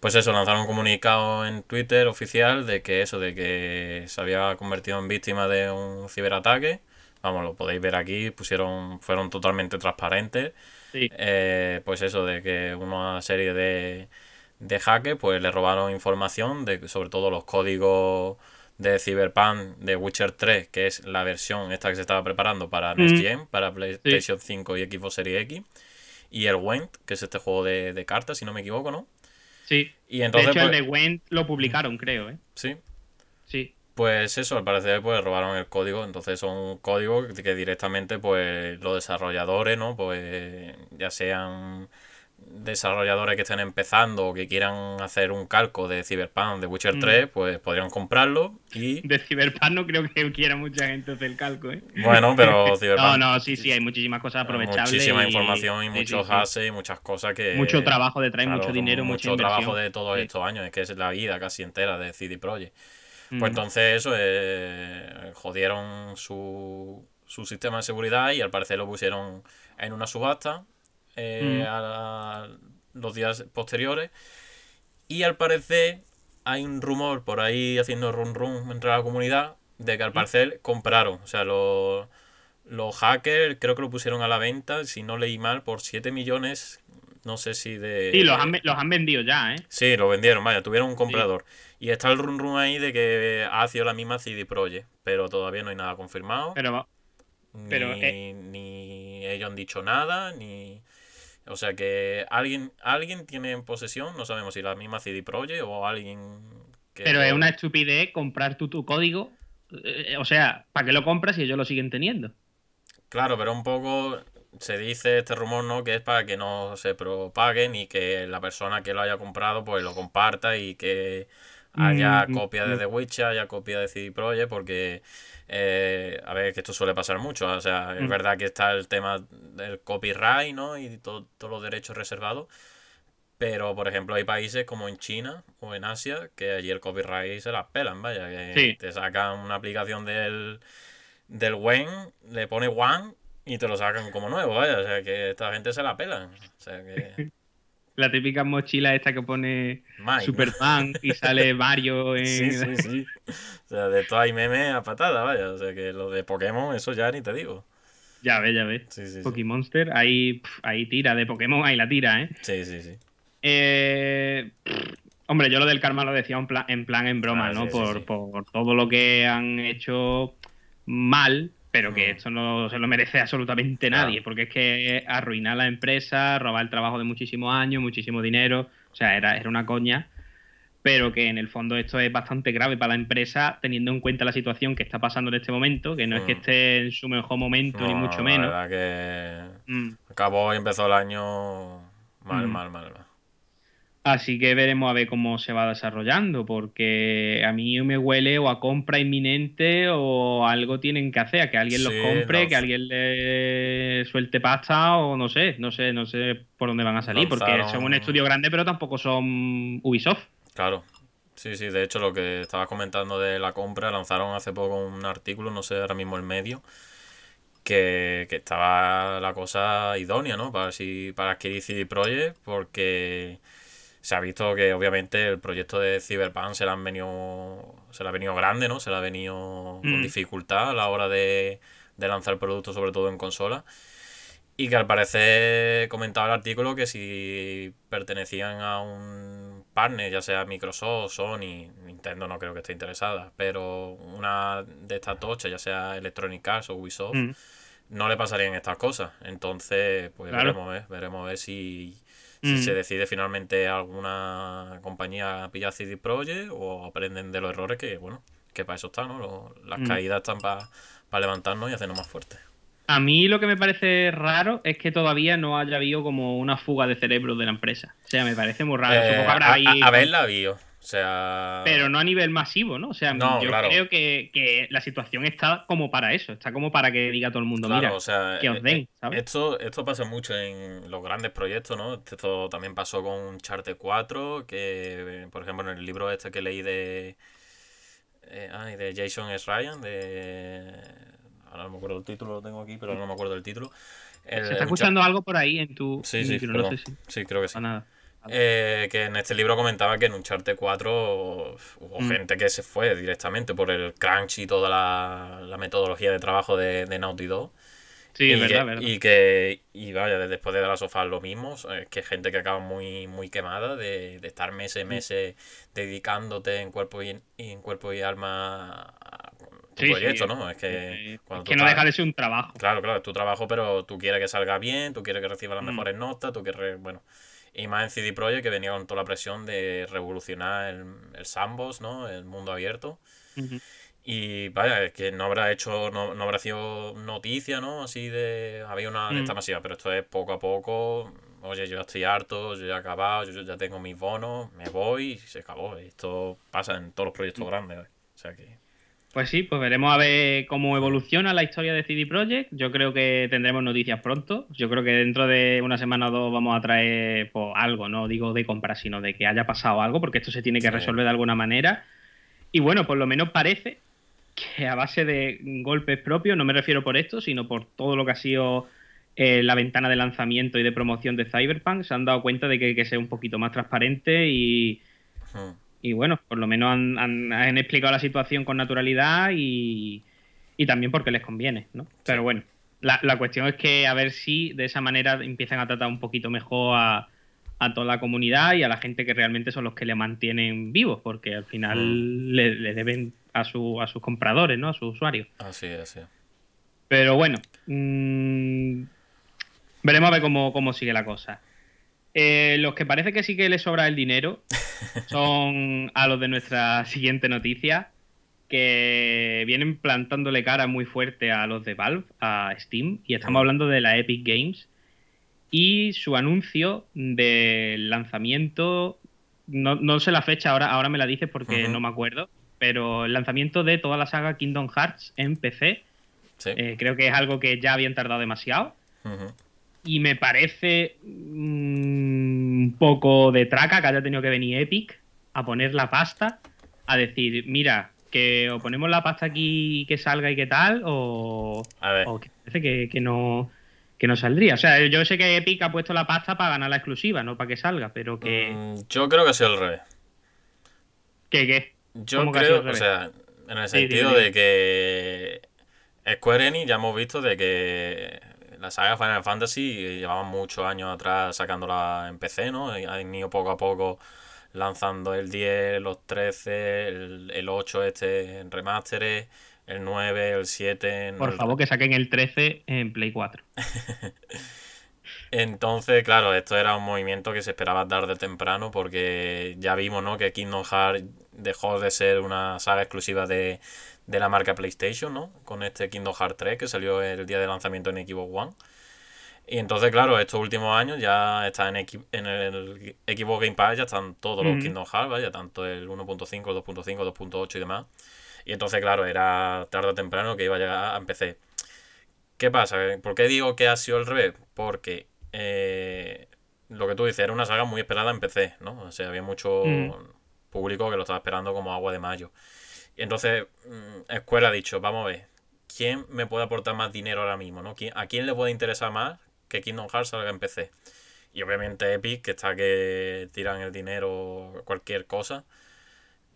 Pues eso, lanzaron un comunicado en Twitter oficial de que eso, de que se había convertido en víctima de un ciberataque. Vamos, lo podéis ver aquí, pusieron, fueron totalmente transparentes. Sí. Eh, pues eso, de que una serie de, de hackers pues le robaron información de sobre todo los códigos de Cyberpunk de Witcher 3, que es la versión esta que se estaba preparando para Mm. Next Gen, para PlayStation 5 y Xbox Series X. Y el Went, que es este juego de, de cartas, si no me equivoco, ¿no? Sí. Y entonces, de hecho, pues, el de Went lo publicaron, creo, ¿eh? sí, Sí. pues eso, al parecer pues robaron el código, entonces son códigos que directamente pues los desarrolladores, ¿no? Pues ya sean desarrolladores que estén empezando o que quieran hacer un calco de Cyberpunk, de Witcher Mm. 3, pues podrían comprarlo y De Cyberpunk no creo que quiera mucha gente hacer el calco, ¿eh? bueno, pero No, Cyberpunk no, sí, sí, hay muchísimas cosas aprovechables. muchísima y- información y muchos sí, sí. assets y muchas cosas que Mucho trabajo detrás, Claro, mucho dinero, mucho inversión. trabajo de todos estos años, es que es la vida casi entera de CD Projekt. Pues Mm. entonces eso, eh, jodieron su, su sistema de seguridad y al parecer lo pusieron en una subasta eh, Mm. a los días posteriores. Y al parecer hay un rumor por ahí haciendo run run entre la comunidad de que al parecer compraron. O sea, los, los hackers creo que lo pusieron a la venta, si no leí mal, por 7 millones. No sé si de. Sí, los han, los han vendido ya, ¿eh? Sí, lo vendieron, vaya, tuvieron un comprador. Y está el run run ahí de que ha sido la misma CD Projekt, pero todavía no hay nada confirmado. Pero ni, pero, eh, ni ellos han dicho nada, ni. O sea que alguien, alguien tiene en posesión, no sabemos si la misma CD Projekt o alguien que. Pero es una estupidez comprar tú tu código. eh, o sea, ¿para qué lo compras si ellos lo siguen teniendo? Claro, pero un poco se dice este rumor, ¿no? Que es para que no se propaguen y que la persona que lo haya comprado pues lo comparta y que haya Mm, copia de mm. The Witcher, haya copia de CD Projekt, porque eh, a ver, que esto suele pasar mucho. O sea, es Mm. verdad que está el tema del copyright, ¿no? Y to- todos los derechos reservados. Pero, por ejemplo, hay países como en China o en Asia que allí el copyright se las pelan, vaya, que Sí. te sacan una aplicación del, del Wen, le pone One y te lo sacan como nuevo, vaya, o sea que esta gente se la pelan. O sea que. La típica mochila esta que pone. Superman y sale Mario en... Sí, sí, sí. O sea, de esto hay memes a patada, vaya. O sea que lo de Pokémon, eso ya ni te digo. Ya ves, ya ves. Sí, sí, sí. Pokémonster, ahí, ahí tira de Pokémon, ahí la tira, ¿eh? Sí, sí, sí. Eh, hombre, yo lo del karma lo decía en plan en, plan, en broma, Ah, ¿no? por, por todo lo que han hecho mal, pero que esto no se lo merece absolutamente nadie, porque es que arruinar la empresa, robar el trabajo de muchísimos años, muchísimo dinero, o sea, era, era una coña. Pero que en el fondo esto es bastante grave para la empresa, teniendo en cuenta la situación que está pasando en este momento, que no es que Mm. esté en su mejor momento, ni mucho la menos. verdad que Mm. acabó y empezó el año mal, Mm. mal, mal, mal. Así que veremos a ver cómo se va desarrollando, porque a mí me huele o a compra inminente o algo tienen que hacer, a que alguien los compre, no, que alguien le suelte pasta o no sé, no sé, no sé por dónde van a salir, porque son un estudio grande, pero tampoco son Ubisoft. Claro. Sí, sí, de hecho lo que estabas comentando de la compra, lanzaron hace poco un artículo, no sé ahora mismo el medio, que, que estaba la cosa idónea, ¿no? Para, si, para adquirir CD Projekt, porque se ha visto que obviamente el proyecto de Cyberpunk se le han venido, se le ha venido grande, ¿no? Se le ha venido con Mm. dificultad a la hora de, de lanzar productos, sobre todo en consola. Y que al parecer comentaba el artículo que si pertenecían a un partner, ya sea Microsoft, Sony, Nintendo no creo que esté interesada, pero una de estas tochas, ya sea Electronic Arts o Ubisoft, Mm. no le pasarían estas cosas. Entonces, pues Claro. veremos, ver, veremos ver si, si Mm. se decide finalmente alguna compañía a pillar CD Projekt o aprenden de los errores que, bueno, que para eso están, ¿no? Lo- las Mm. caídas están para levantarnos y hacernos más fuertes. A mí lo que me parece raro es que todavía no haya habido como una fuga de cerebro de la empresa. O sea, me parece muy raro. Eh, Supongo que habrá a, ahí- a- a verla vio. O sea. Pero no a nivel masivo, ¿no? O sea, No, yo claro. creo que, que la situación está como para eso, está como para que diga todo el mundo, Claro, mira, o sea, que os eh, den, eh, ¿sabes? Esto, esto pasa mucho en los grandes proyectos, ¿no? Esto también pasó con Charte 4, que, por ejemplo, en el libro este que leí de. eh, ay, de Jason S. Ryan, de. Ahora no me acuerdo el título, lo tengo aquí, pero no me acuerdo del título. El- Se está escuchando algo por ahí en tu Sí, sí, no perdón. sé si Sí, creo que sí. pasa nada. Eh, que en este libro comentaba que en Uncharted 4 hubo Mm. gente que se fue directamente por el crunch y toda la, la metodología de trabajo de, de Naughty Dog. Sí, y es verdad, que, verdad. Y que, y vaya, después de la sofá lo mismo, es que gente que acaba muy, muy quemada de, de estar meses, Mm. meses dedicándote en cuerpo y, en cuerpo y alma a tu Sí, proyecto, sí. ¿no? Es que cuando que no deja de ser un trabajo. Claro, claro, es tu trabajo, pero tú quieres que salga bien, tú quieres que reciba las Mm. mejores notas, tú quieres, bueno, y más en CD Projekt que venía con toda la presión de revolucionar el, el sandbox, ¿no? El mundo abierto. Y vaya, es que no habrá hecho, no, no habrá sido noticia, ¿no? Así de, había una de Mm. esta masiva, pero esto es poco a poco, oye, yo ya estoy harto, yo ya he acabado, yo ya tengo mis bonos, me voy y se acabó. Esto pasa en todos los proyectos Mm. grandes, o sea que... Pues sí, pues veremos a ver cómo evoluciona la historia de CD Projekt. Yo creo que tendremos noticias pronto. Yo creo que dentro de una semana o dos vamos a traer pues, algo, no digo de compra, sino de que haya pasado algo, porque esto se tiene que resolver de alguna manera. Y bueno, por lo menos parece que a base de golpes propios, no me refiero por esto, sino por todo lo que ha sido eh, la ventana de lanzamiento y de promoción de Cyberpunk, se han dado cuenta de que hay que ser un poquito más transparente y, y bueno, por lo menos han, han, explicado la situación con naturalidad y, y también porque les conviene, ¿no? Pero bueno, la, la, cuestión es que a ver si de esa manera empiezan a tratar un poquito mejor a, a toda la comunidad y a la gente que realmente son los que le mantienen vivos, porque al final mm. le, deben a, su, a sus compradores, ¿no? A sus usuarios. Así es, así Pero bueno, mmm, veremos a ver cómo, cómo sigue la cosa. Eh, los que parece que sí que les sobra el dinero son a los de nuestra siguiente noticia, que vienen plantándole cara muy fuerte a los de Valve, a Steam, y estamos hablando de la Epic Games y su anuncio del lanzamiento, no, sé la fecha, ahora, ahora me la dices porque no me acuerdo, pero el lanzamiento de toda la saga Kingdom Hearts en PC, eh, creo que es algo que ya habían tardado demasiado. Y me parece mm, un poco de traca que haya tenido que venir Epic a poner la pasta, a decir, mira, que o ponemos la pasta aquí y que salga y qué tal, o, o que parece que no que no saldría. O sea, yo sé que Epic ha puesto la pasta para ganar la exclusiva, no para que salga, pero que. Mm, yo creo que ha sido al revés. ¿Qué, qué? Yo creo, o sea, en el sentido de que Square Enix ya hemos visto de que la saga Final Fantasy llevaban muchos años atrás sacándola en PC, ¿no? Han ido poco a poco lanzando el 10, los 13, el, el 8 este en remasteres el 9, el 7. Por favor, que saquen el 13 en Play 4. Entonces, claro, esto era un movimiento que se esperaba dar de temprano porque ya vimos ¿no? que Kingdom Hearts dejó de ser una saga exclusiva de, la marca PlayStation, ¿no? Con este Kingdom Hearts 3 que salió el día de lanzamiento en Xbox One. Y entonces, claro, estos últimos años ya está en, en el Xbox Game Pass, ya están todos los Kingdom Hearts, ya tanto el 1.5, el 2.5, 2.8 y demás. Y entonces, claro, era tarde o temprano que iba a llegar a PC. ¿Qué pasa? ¿Por qué digo que ha sido el revés? Porque eh, lo que tú dices, era una saga muy esperada en PC, ¿no? O sea, había mucho mm. público que lo estaba esperando como agua de mayo. Y entonces, mm, Escuela ha dicho, vamos a ver, ¿quién me puede aportar más dinero ahora mismo? ¿no? ¿A quién le puede interesar más que Kingdom Hearts salga en PC? Y obviamente Epic, que está que tiran el dinero cualquier cosa,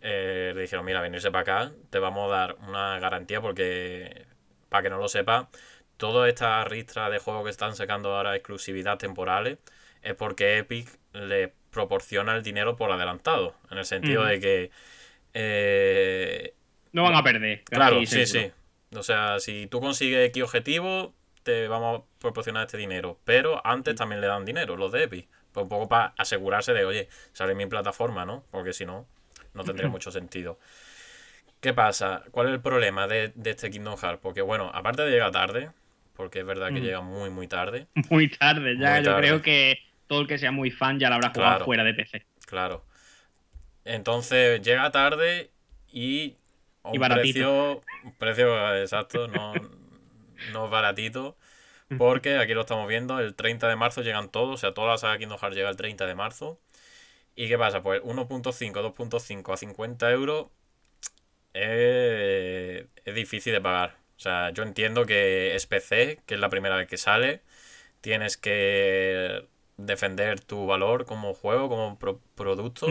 eh, le dijeron, mira, venirse para acá, te vamos a dar una garantía porque, para que no lo sepa, toda esta ristra de juegos que están sacando ahora exclusividad temporales es porque Epic le proporciona el dinero por adelantado, en el sentido de que... Eh, no van a perder. Claro, sí, sí. O sea, si tú consigues X objetivo, te vamos a proporcionar este dinero. Pero antes también le dan dinero, los de Epic. Pues un poco para asegurarse de, oye, sale mi plataforma, ¿no? Porque si no no tendría mucho sentido. ¿Qué pasa? ¿Cuál es el problema de, este Kingdom Hearts? Porque, bueno, aparte de llegar tarde, porque es verdad que llega muy, muy tarde. Muy tarde, ya yo creo que todo el que sea muy fan ya lo habrá jugado fuera de PC. Claro. Entonces, llega tarde y. y baratito. Precio, precio exacto, no, no baratito. Porque aquí lo estamos viendo, el 30 de marzo llegan todos, o sea, toda la saga Kingdom Hearts llega el 30 de marzo. ¿Y qué pasa? Pues 1.5, 2.5 a 50 euros es, difícil de pagar. O sea, yo entiendo que es PC, que es la primera vez que sale. Tienes que defender tu valor como juego, como producto.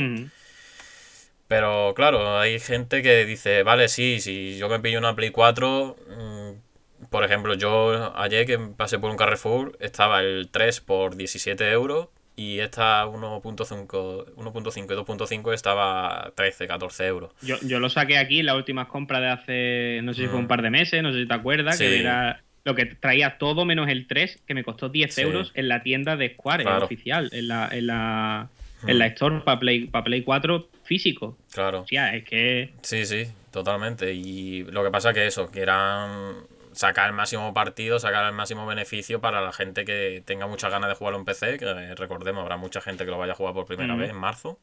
Pero claro, hay gente que dice, vale, sí, si yo me pillo una Play 4, mm, por ejemplo, yo ayer que pasé por un Carrefour, estaba el 3 por 17 euros y esta 1.5 1.5 y 2.5 estaba 13, 14 euros. Yo, yo lo saqué aquí en las últimas compras de hace, no sé si fue un mm. par de meses, no sé si te acuerdas, que era lo que traía todo menos el 3, que me costó 10 euros en la tienda de Square, oficial, en la, en la, en la mm. Store para Play, para Play 4 físico. Claro. O sea, es que... Sí, sí, totalmente. Y lo que pasa que eso, que eran sacar el máximo partido, sacar el máximo beneficio para la gente que tenga muchas ganas de jugarlo en PC, que recordemos, habrá mucha gente que lo vaya a jugar por primera vez en marzo.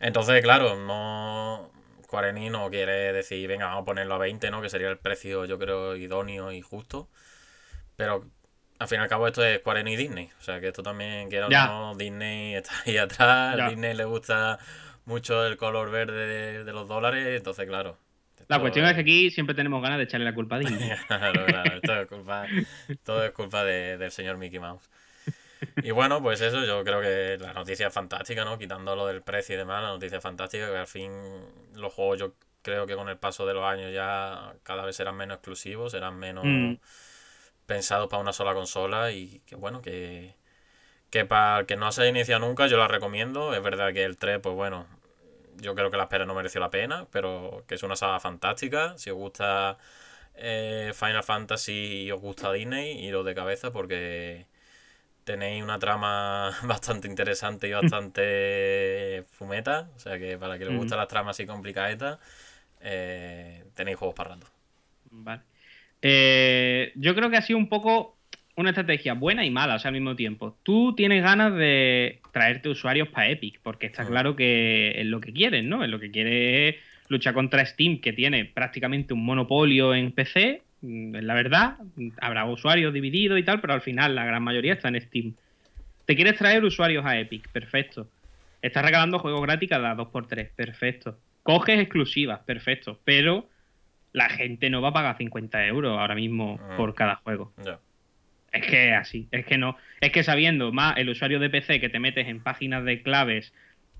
Entonces, claro, no. Quareni no quiere decir, venga, vamos a ponerlo a 20, ¿no? Que sería el precio, yo creo, idóneo y justo. Pero al fin y al cabo esto es Quareni y Disney. O sea que esto también, quiero no, Disney está ahí atrás. Disney le gusta mucho el color verde de, los dólares, entonces claro. La cuestión es que aquí siempre tenemos ganas de echarle la culpa a Disney. claro, claro, todo es culpa, todo es culpa del señor Mickey Mouse. Y bueno, pues eso, yo creo que la noticia es fantástica, ¿no? Quitando lo del precio y demás, la noticia es fantástica, que al fin los juegos yo creo que con el paso de los años ya cada vez serán menos exclusivos, serán menos mm. Pensados para una sola consola y que bueno, que, que para el que no se haya iniciado nunca yo la recomiendo. Es verdad que el 3, pues bueno, yo creo que la espera no mereció la pena, pero que es una saga fantástica. Si os gusta eh, Final Fantasy y os gusta Disney, iros de cabeza porque tenéis una trama bastante interesante y bastante fumeta. O sea que para que les gustan las tramas así complicadas, eh, tenéis juegos para rato. Vale. Eh, yo creo que ha sido un poco una estrategia buena y mala, o sea, al mismo tiempo. Tú tienes ganas de traerte usuarios para Epic, porque está claro que es lo que quieren, ¿no? Es lo que quiere luchar contra Steam, que tiene prácticamente un monopolio en PC, mm, es la verdad. Habrá usuarios divididos y tal, pero al final la gran mayoría está en Steam. Te quieres traer usuarios a Epic, perfecto. Estás regalando juegos gratis cada 2x3, perfecto. Coges exclusivas, perfecto. Pero la gente no va a pagar 50 euros ahora mismo ah. por cada juego. Es que así, es que no. Es que sabiendo más el usuario de PC que te metes en páginas de claves,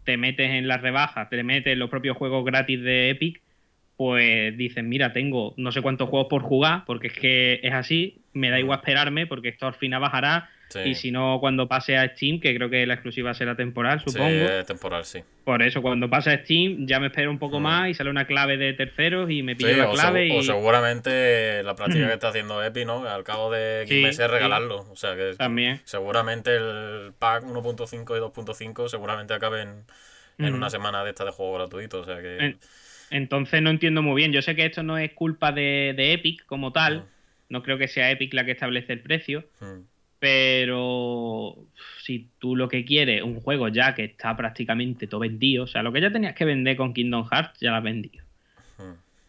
te metes en las rebajas, te metes en los propios juegos gratis de Epic, pues dicen, mira, tengo no sé cuántos juegos por jugar, porque es que es así, me da igual esperarme, porque esto al final bajará y si no, cuando pase a Steam, que creo que la exclusiva será temporal, supongo. Sí, temporal, sí. Por eso, cuando pase a Steam, ya me espero un poco mm. más y sale una clave de terceros y me pillo la clave. y... o seguramente la práctica que está haciendo Epi, ¿no? Al cabo de 15 meses regalarlo. O sea que También. seguramente el pack 1.5 y 2.5 seguramente acaben en una semana de esta de juego gratuito. O sea que. Entonces no entiendo muy bien. Yo sé que esto no es culpa de, Epic como tal. No creo que sea Epic la que establece el precio. Pero si tú lo que quieres, un juego ya que está prácticamente todo vendido, o sea, lo que ya tenías que vender con Kingdom Hearts ya lo has vendido.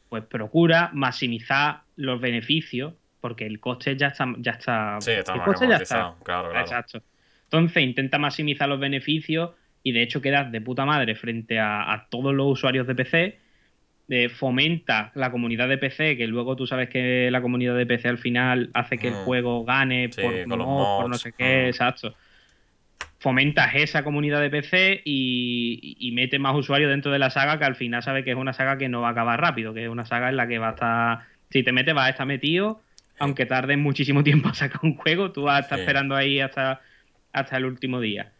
Pues procura maximizar los beneficios, porque el coste ya está. Ya está sí, está el coste ya está. Claro, claro. Exacto. Entonces intenta maximizar los beneficios y de hecho quedas de puta madre frente a todos los usuarios de PC fomenta la comunidad de PC, que luego tú sabes que la comunidad de PC al final hace que el mm. juego gane por, por no sé qué, mm. exacto. Fomentas esa comunidad de PC y, y, mete más usuarios dentro de la saga que al final sabe que es una saga que no va a acabar rápido, que es una saga en la que va a estar, si te metes va a estar metido, aunque tarde muchísimo tiempo a sacar un juego, tú vas a estar esperando ahí hasta, hasta el último día.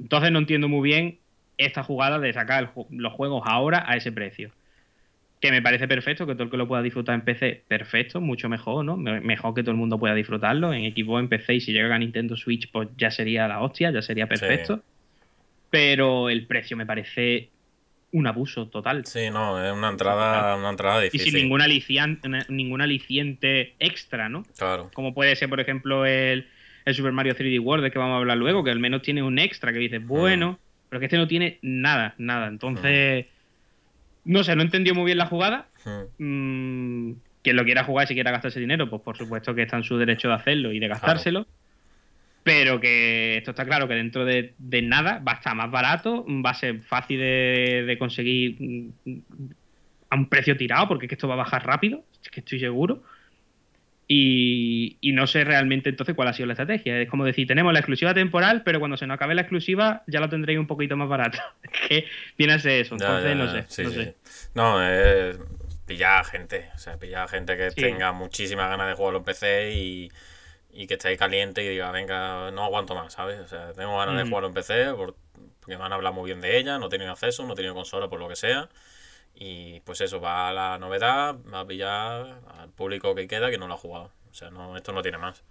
Entonces no entiendo muy bien esta jugada de sacar los juegos ahora a ese precio que me parece perfecto, que todo el que lo pueda disfrutar en PC, perfecto, mucho mejor, ¿no? Mejor que todo el mundo pueda disfrutarlo en equipo en PC y si llega a Nintendo Switch, pues ya sería la hostia, ya sería perfecto. Pero el precio me parece un abuso total. Sí, no, es una entrada, una entrada difícil. Y sin ningún aliciente, ningún aliciente extra, ¿no? Claro. Como puede ser, por ejemplo, el, Super Mario 3D World, de que vamos a hablar luego, que al menos tiene un extra que dices, bueno, mm. pero que este no tiene nada, nada. Entonces, no sé, no entendió muy bien la jugada. Mm, quien lo quiera jugar y si quiera gastarse dinero, pues por supuesto que está en su derecho de hacerlo y de gastárselo. Pero que esto está claro que dentro de, nada va a estar más barato, va a ser fácil de, conseguir mm, a un precio tirado, porque es que esto va a bajar rápido, es que estoy seguro. Y, no sé realmente entonces cuál ha sido la estrategia. Es como decir, tenemos la exclusiva temporal, pero cuando se nos acabe la exclusiva ya la tendréis un poquito más barato. Que viene a ser eso. Entonces, no sé. no, sé. no es pillar a gente. O sea, pillar a gente que tenga muchísimas ganas de jugar en PC y, que esté ahí caliente y diga, venga, no aguanto más, ¿sabes? O sea, tengo ganas de jugar en PC porque van a hablar muy bien de ella, no he tenido acceso, no he tenido consola por lo que sea. Y pues eso, va a la novedad, va a pillar público que queda que no lo ha jugado. O sea, no, esto no tiene más.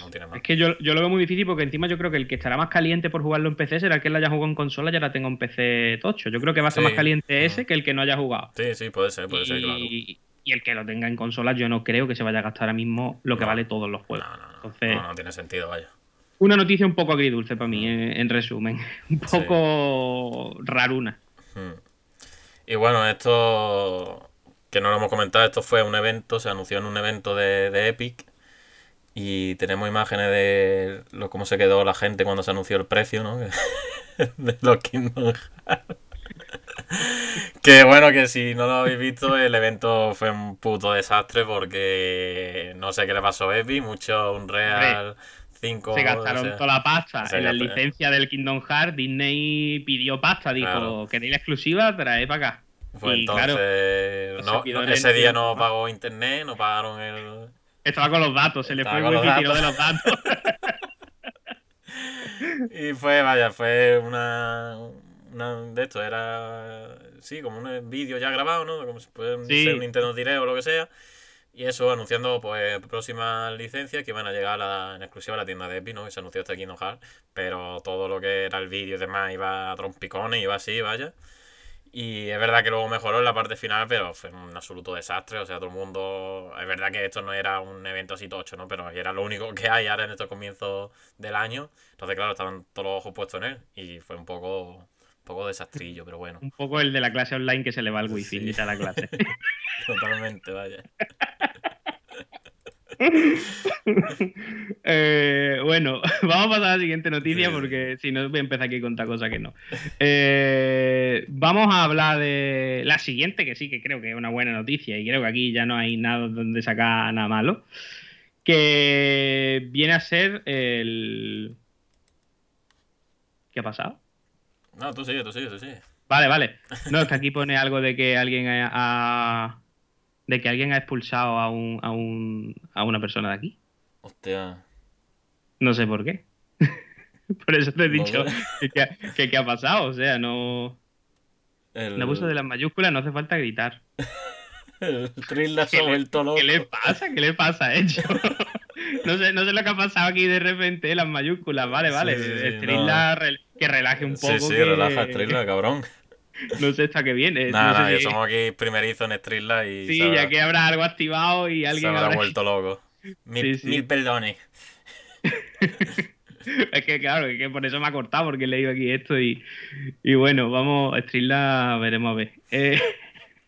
No tiene más. Es que yo, yo, lo veo muy difícil porque encima yo creo que el que estará más caliente por jugarlo en PC será el que lo haya jugado en consola y ahora tenga un PC tocho. Yo creo que va a ser más caliente ese que el que no haya jugado. Sí, sí, puede ser, puede ser, claro. Y el que lo tenga en consola yo no creo que se vaya a gastar ahora mismo lo que vale todos los juegos. No, no, no. no, tiene sentido, vaya. Una noticia un poco agridulce para mí, en, resumen. Un poco raruna. Y bueno, esto que no lo hemos comentado, esto fue un evento, se anunció en un evento de, Epic y tenemos imágenes de lo, cómo se quedó la gente cuando se anunció el precio, ¿no? de los Kingdom Que bueno, que si no lo habéis visto, el evento fue un puto desastre porque no sé qué le pasó a Epi, mucho un Real 5. Se gastaron toda la pasta en la licencia del Kingdom Hearts. Disney pidió pasta, dijo, ¿queréis la exclusiva? Trae para acá. Pues entonces, no, ese día no pagó internet, no pagaron el. Estaba con los datos, se le fue el tiró de los datos. y fue, vaya, fue una, de esto, era, sí, como un vídeo ya grabado, ¿no? Como si puede ser un Nintendo Direct o lo que sea. Y eso anunciando pues próximas licencias que van a llegar a en exclusiva a la tienda de Epic, ¿no? Que se anunció hasta aquí en Hearts, pero todo lo que era el vídeo y demás iba a trompicones, iba así, vaya. Y es verdad que luego mejoró en la parte final, pero fue un absoluto desastre. O sea, todo el mundo. Es verdad que esto no era un evento así tocho, ¿no? Pero era lo único que hay ahora en estos comienzos del año. Entonces, claro, estaban todos los ojos puestos en él. Y fue un poco poco desastrillo, pero bueno. Un poco el de la clase online que se le va el wifi a la clase. Totalmente, vaya. Eh, bueno, vamos a pasar a la siguiente noticia porque si no voy a empezar aquí con otra cosa que no. Eh, vamos a hablar de la siguiente, que sí que creo que es una buena noticia y creo que aquí ya no hay nada donde sacar nada malo. Que viene a ser el. ¿Qué ha pasado? No, tú sigue, tú sigue, tú sigue. Vale, vale. No, es que aquí pone algo de que alguien ha, de que alguien ha expulsado a un, a un a una persona de aquí. Hostia. No sé por qué. por eso te he dicho que, qué ha pasado. O sea, no. El... No de las mayúsculas, no hace falta gritar. el se ha vuelto loco. ¿Qué le pasa? ¿Qué le pasa a no, sé, no sé lo que ha pasado aquí de repente, las mayúsculas. Vale, vale. el que relaje un poco. Sí, sí, relaja Trilla, cabrón. No sé hasta qué viene. Nada, no somos aquí primerizo en Streetlight y. Sí, ya que habrá algo activado y alguien se habrá, vuelto loco. Mil, mil perdones. es que claro, es que por eso me ha cortado, porque he leído aquí esto y, y bueno, vamos, Streetlight veremos a ver. Eh,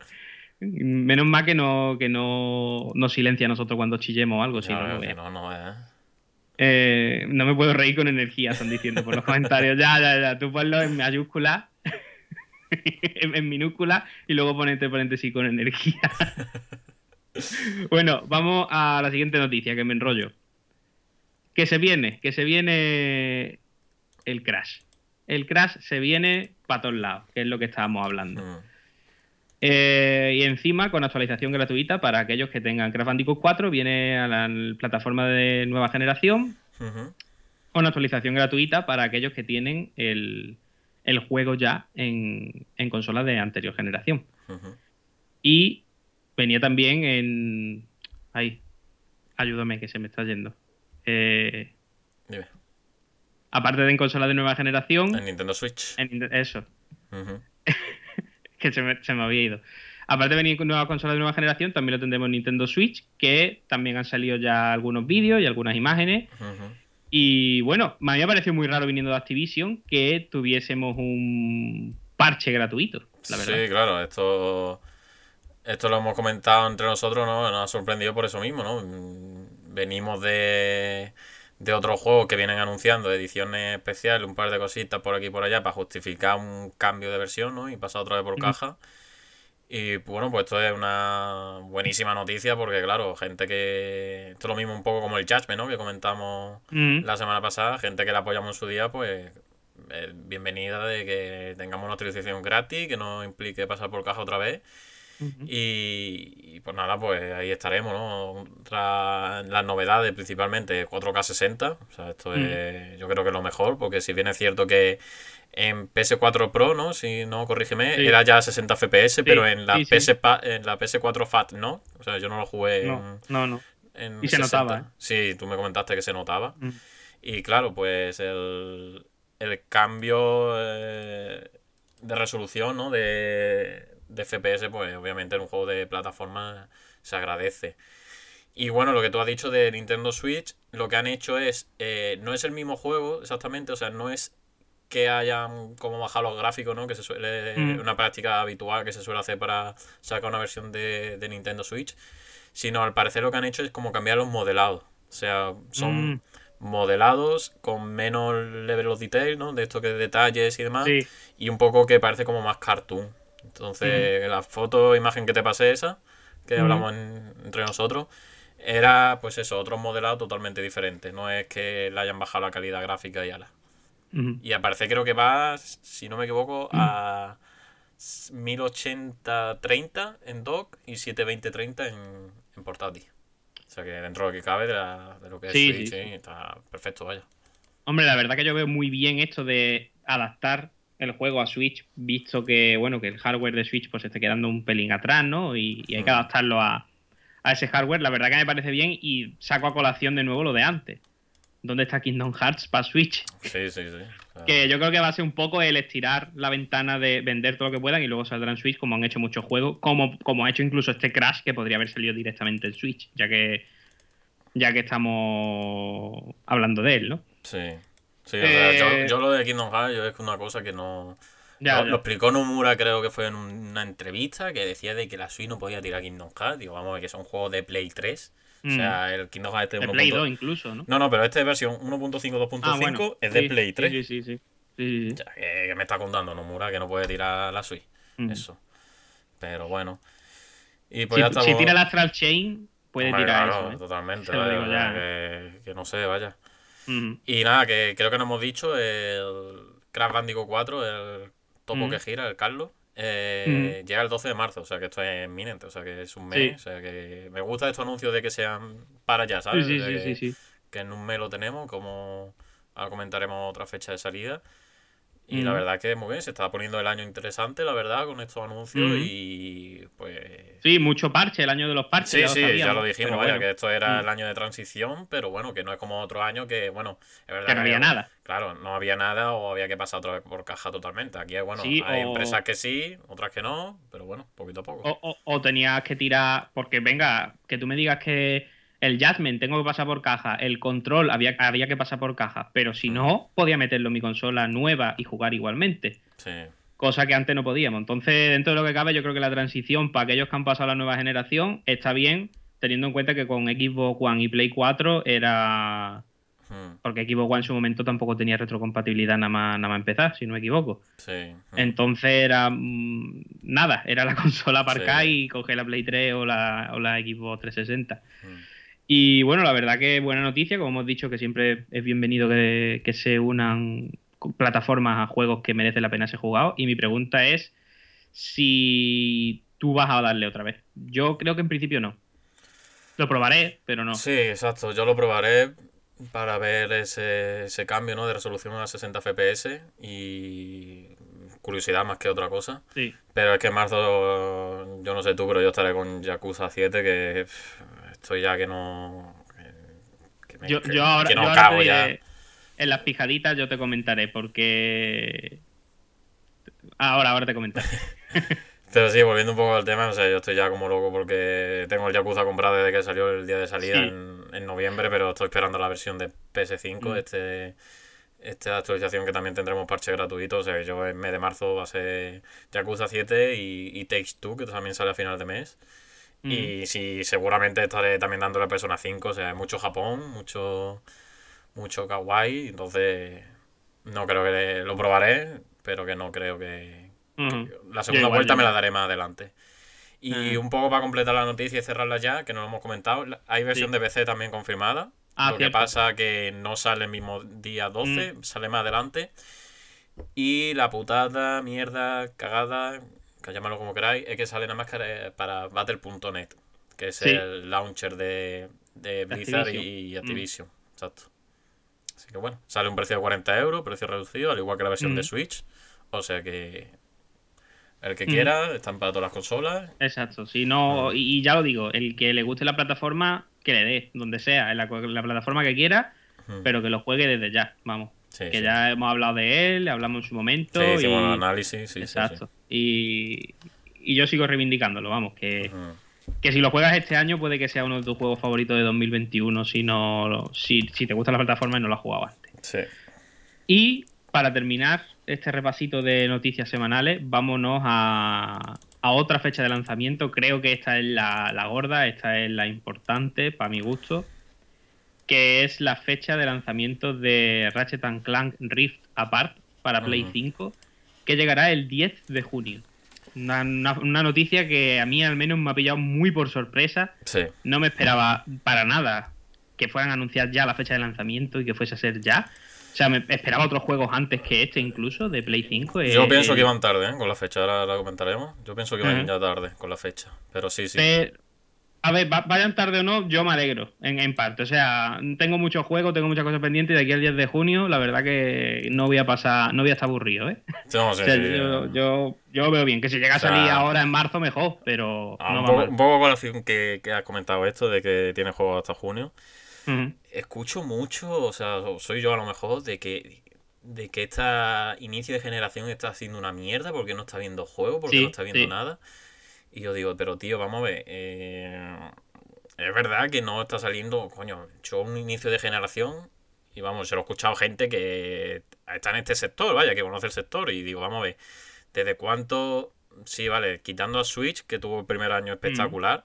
menos mal que no, que no, no silencia a nosotros cuando chillemos o algo, si no, no, no, eh. Eh, no me puedo reír con energía, están diciendo por los comentarios. Ya, ya, ya, tú ponlo en mayúscula en, minúscula y luego ponete paréntesis con energía. bueno, vamos a la siguiente noticia, que me enrollo. Que se viene, que se viene el crash. El crash se viene para todos lados, que es lo que estábamos hablando. Mm. Eh, y encima, con actualización gratuita para aquellos que tengan Crash Bandicoot 4, viene a la plataforma de nueva generación. Con actualización gratuita para aquellos que tienen el, el juego ya en, en consolas de anterior generación. Y venía también en. Ahí. Ayúdame, que se me está yendo. Eh, aparte de en consolas de nueva generación. En Nintendo Switch. eso. que se me, se me, había ido. Aparte de venir con nueva consola de nueva generación, también lo tendremos en Nintendo Switch, que también han salido ya algunos vídeos y algunas imágenes. Y bueno, me pareció muy raro viniendo de Activision que tuviésemos un parche gratuito, la verdad. Sí, claro, esto, esto lo hemos comentado entre nosotros, ¿no? Nos ha sorprendido por eso mismo, ¿no? Venimos de, de otros juegos que vienen anunciando ediciones especiales, un par de cositas por aquí y por allá para justificar un cambio de versión, ¿no? Y pasar otra vez por caja. Y bueno, pues esto es una buenísima noticia porque, claro, gente que. Esto es lo mismo un poco como el Judgment, ¿no? Que comentamos mm. la semana pasada. Gente que la apoyamos en su día, pues. bienvenida de que tengamos una utilización gratis, que no implique pasar por caja otra vez. y, pues nada, pues ahí estaremos, ¿no? las novedades principalmente 4K 60. O sea, esto mm. es, yo creo que es lo mejor, porque si bien es cierto que en PS4 Pro, ¿no? Si no, corrígeme, era ya 60 FPS, pero en la, PS en la PS4 FAT, ¿no? O sea, yo no lo jugué no, no, no. y se notaba, ¿eh? Sí, tú me comentaste que se notaba. Mm. Y claro, pues el, el cambio eh, de resolución, ¿no? De, de FPS, pues obviamente en un juego de plataforma se agradece. Y bueno, lo que tú has dicho de Nintendo Switch, lo que han hecho es, eh, no es el mismo juego exactamente, o sea, no es que hayan como bajado los gráficos, ¿no? Que se suele. Mm. Una práctica habitual que se suele hacer para sacar una versión de, Nintendo Switch. Sino al parecer lo que han hecho es como cambiar los modelados. O sea, son mm. modelados con menos level of detail, ¿no? De esto que detalles y demás. Y un poco que parece como más cartoon. Entonces, la foto, imagen que te pasé esa, que hablamos entre nosotros, era pues eso, otro modelado totalmente diferente. No es que le hayan bajado la calidad gráfica y ala. Y aparece creo que va, si no me equivoco, a 1080-30 en dock y 720-30 en, en portátil. O sea que dentro de lo que cabe de, lo que es Switch, está perfecto, vaya. Hombre, la verdad que yo veo muy bien esto de adaptar el juego a Switch, visto que, bueno, que el hardware de Switch pues esté quedando un pelín atrás, ¿no? Y, hay que adaptarlo a, a, ese hardware. La verdad que me parece bien y saco a colación de nuevo lo de antes. ¿Dónde está Kingdom Hearts para Switch? Sí, sí, sí. Que yo creo que va a ser un poco el estirar la ventana de vender todo lo que puedan y luego saldrá en Switch, como han hecho muchos juegos, como, como ha hecho incluso este Crash, que podría haber salido directamente en Switch, ya que ya que estamos hablando de él, ¿no? Sí. Sí, o sea, eh, yo, lo de Kingdom Hearts es una cosa que no... lo, explicó Nomura, creo que fue en una entrevista, que decía de que la Switch no podía tirar Kingdom Hearts. Digo, vamos, a ver, que es un juego de Play 3. O sea, mm. el Kingdom Hearts este de Play 2 incluso, ¿no? No, no, pero este es versión 1.5, 2.5 es de Play 3. Sí, sí, sí. sí, que, me está contando Nomura que no puede tirar la Switch. Mm. Eso. Pero bueno. Y pues si, si tira la Astral Chain, puede tirar eso. ¿eh? Totalmente. que, no sé, vaya. Y nada, que creo que no hemos dicho, el Crash Bandicoot 4, el topo que gira, el Carlos, eh, llega el 12 de marzo, o sea que esto es inminente, o sea que es un mes, o sea que me gusta estos anuncios de que sean para allá, ¿sabes? Sí, sí, sí, Que en un mes lo tenemos, como ahora comentaremos otra fecha de salida. Y la verdad que muy bien, se está poniendo el año interesante, la verdad, con estos anuncios y pues... Sí, mucho parche, el año de los parches. Sí, sí, ya lo dijimos, vaya, que esto era el año de transición, pero bueno, que no es como otro año que, bueno, es verdad que no había nada. Claro, no había nada o había que pasar otra vez por caja totalmente. Aquí, bueno, hay empresas que sí, otras que no, pero bueno, poquito a poco. O, o tenías que tirar, porque venga, que tú me digas que el Jasmine tengo que pasar por caja, el control había, había que pasar por caja, pero si no, podía meterlo en mi consola nueva y jugar igualmente. Sí. Cosa que antes no podíamos. Entonces, dentro de lo que cabe, yo creo que la transición para aquellos que han pasado a la nueva generación está bien, teniendo en cuenta que con Xbox One y Play 4 era. Porque Xbox One en su momento tampoco tenía retrocompatibilidad nada más, nada más empezar, si no me equivoco. Sí. Entonces era mm, nada, era la consola para y coger la Play 3 o la, o la Xbox 360. Y bueno, la verdad que buena noticia, como hemos dicho, que siempre es bienvenido que, se unan plataformas a juegos que merece la pena ser jugado. Y mi pregunta es si tú vas a darle otra vez. Yo creo que en principio no. Lo probaré, pero no. Sí, exacto. Yo lo probaré para ver ese, ese cambio ¿no? de resolución a 60 FPS y curiosidad más que otra cosa. Sí. Pero es que en marzo, yo no sé tú, pero yo estaré con Yakuza 7 que estoy ya que no. yo, ahora, no cago ya. En las pijaditas yo te comentaré, porque. Ahora, ahora te comentaré. Pero sí, volviendo un poco al tema, o sea, yo estoy ya como loco porque tengo el Yakuza comprado desde que salió el día de salida en, noviembre, pero estoy esperando la versión de PS5, mm. este esta actualización que también tendremos parche gratuito, o sea, yo en mes de marzo va a ser Yakuza 7 y, y Takes 2, que también sale a final de mes. Y sí, seguramente estaré también dando la Persona 5. O sea, mucho Japón, mucho, mucho kawaii. Entonces, no creo que lo probaré, pero que no creo que. la segunda vuelta me la daré más adelante. Y un poco para completar la noticia y cerrarla ya, que no lo hemos comentado, hay versión de PC también confirmada. Ah, lo que pasa que no sale el mismo día 12, mm. sale más adelante. Y la putada, mierda, cagada, que llamarlo como queráis, es que sale nada más para Battle.net, que es el launcher de, de Blizzard y mm. Activision. Exacto. Así que bueno, sale un precio de 40 euros, precio reducido, al igual que la versión de mm. Switch. O sea que el que mm. quiera, están para todas las consolas. Exacto, si no, y, ya lo digo, el que le guste la plataforma, que le dé, donde sea, en la, la plataforma que quiera, pero que lo juegue desde ya, vamos que ya hemos hablado de él, hablamos en su momento. Sí, hicimos un análisis, sí. Exacto. Y, y, yo sigo reivindicándolo, vamos, que, que si lo juegas este año puede que sea uno de tus juegos favoritos de 2021 si, no, si, si te gusta la plataforma y no lo has jugado antes. Sí. Y para terminar este repasito de noticias semanales, vámonos a, a otra fecha de lanzamiento. Creo que esta es la, la gorda, esta es la importante para mi gusto que es la fecha de lanzamiento de Ratchet Clank Rift Apart para Play 5, que llegará el 10 de junio. Una, una- una noticia que a mí al menos me ha pillado muy por sorpresa. Sí. No me esperaba para nada que fueran a anunciar ya la fecha de lanzamiento y que fuese a ser ya. O sea, me esperaba otros juegos antes que este incluso, de Play 5. Yo eh, pienso que iban tarde, ¿eh? Con la fecha, ahora la comentaremos. Yo pienso que iban ya tarde con la fecha. Pero sí, sí. A ver, va- vayan tarde o no, yo me alegro, en, en parte. O sea, tengo muchos juegos, tengo muchas cosas pendientes y de aquí al 10 de junio, la verdad que no voy a pasar, no voy a estar aburrido, ¿eh? No, sí, O sea, sí. yo, yo, veo bien. Que si llega a O sea, salir ahora en marzo, mejor, pero Ah, no un, poco, un poco que, que has comentado esto de que tiene juegos hasta junio. Escucho mucho, o sea, soy yo a lo mejor, de que de que este inicio de generación está haciendo una mierda porque no está viendo juego, porque Sí, no está viendo nada. Y yo digo, pero tío, vamos a ver. eh, es verdad que no está saliendo, coño, yo un inicio de generación y vamos, se lo he escuchado gente que está en este sector, vaya, que conoce el sector y digo, vamos a ver, ¿desde cuánto? Sí, vale, quitando a Switch, que tuvo el primer año espectacular,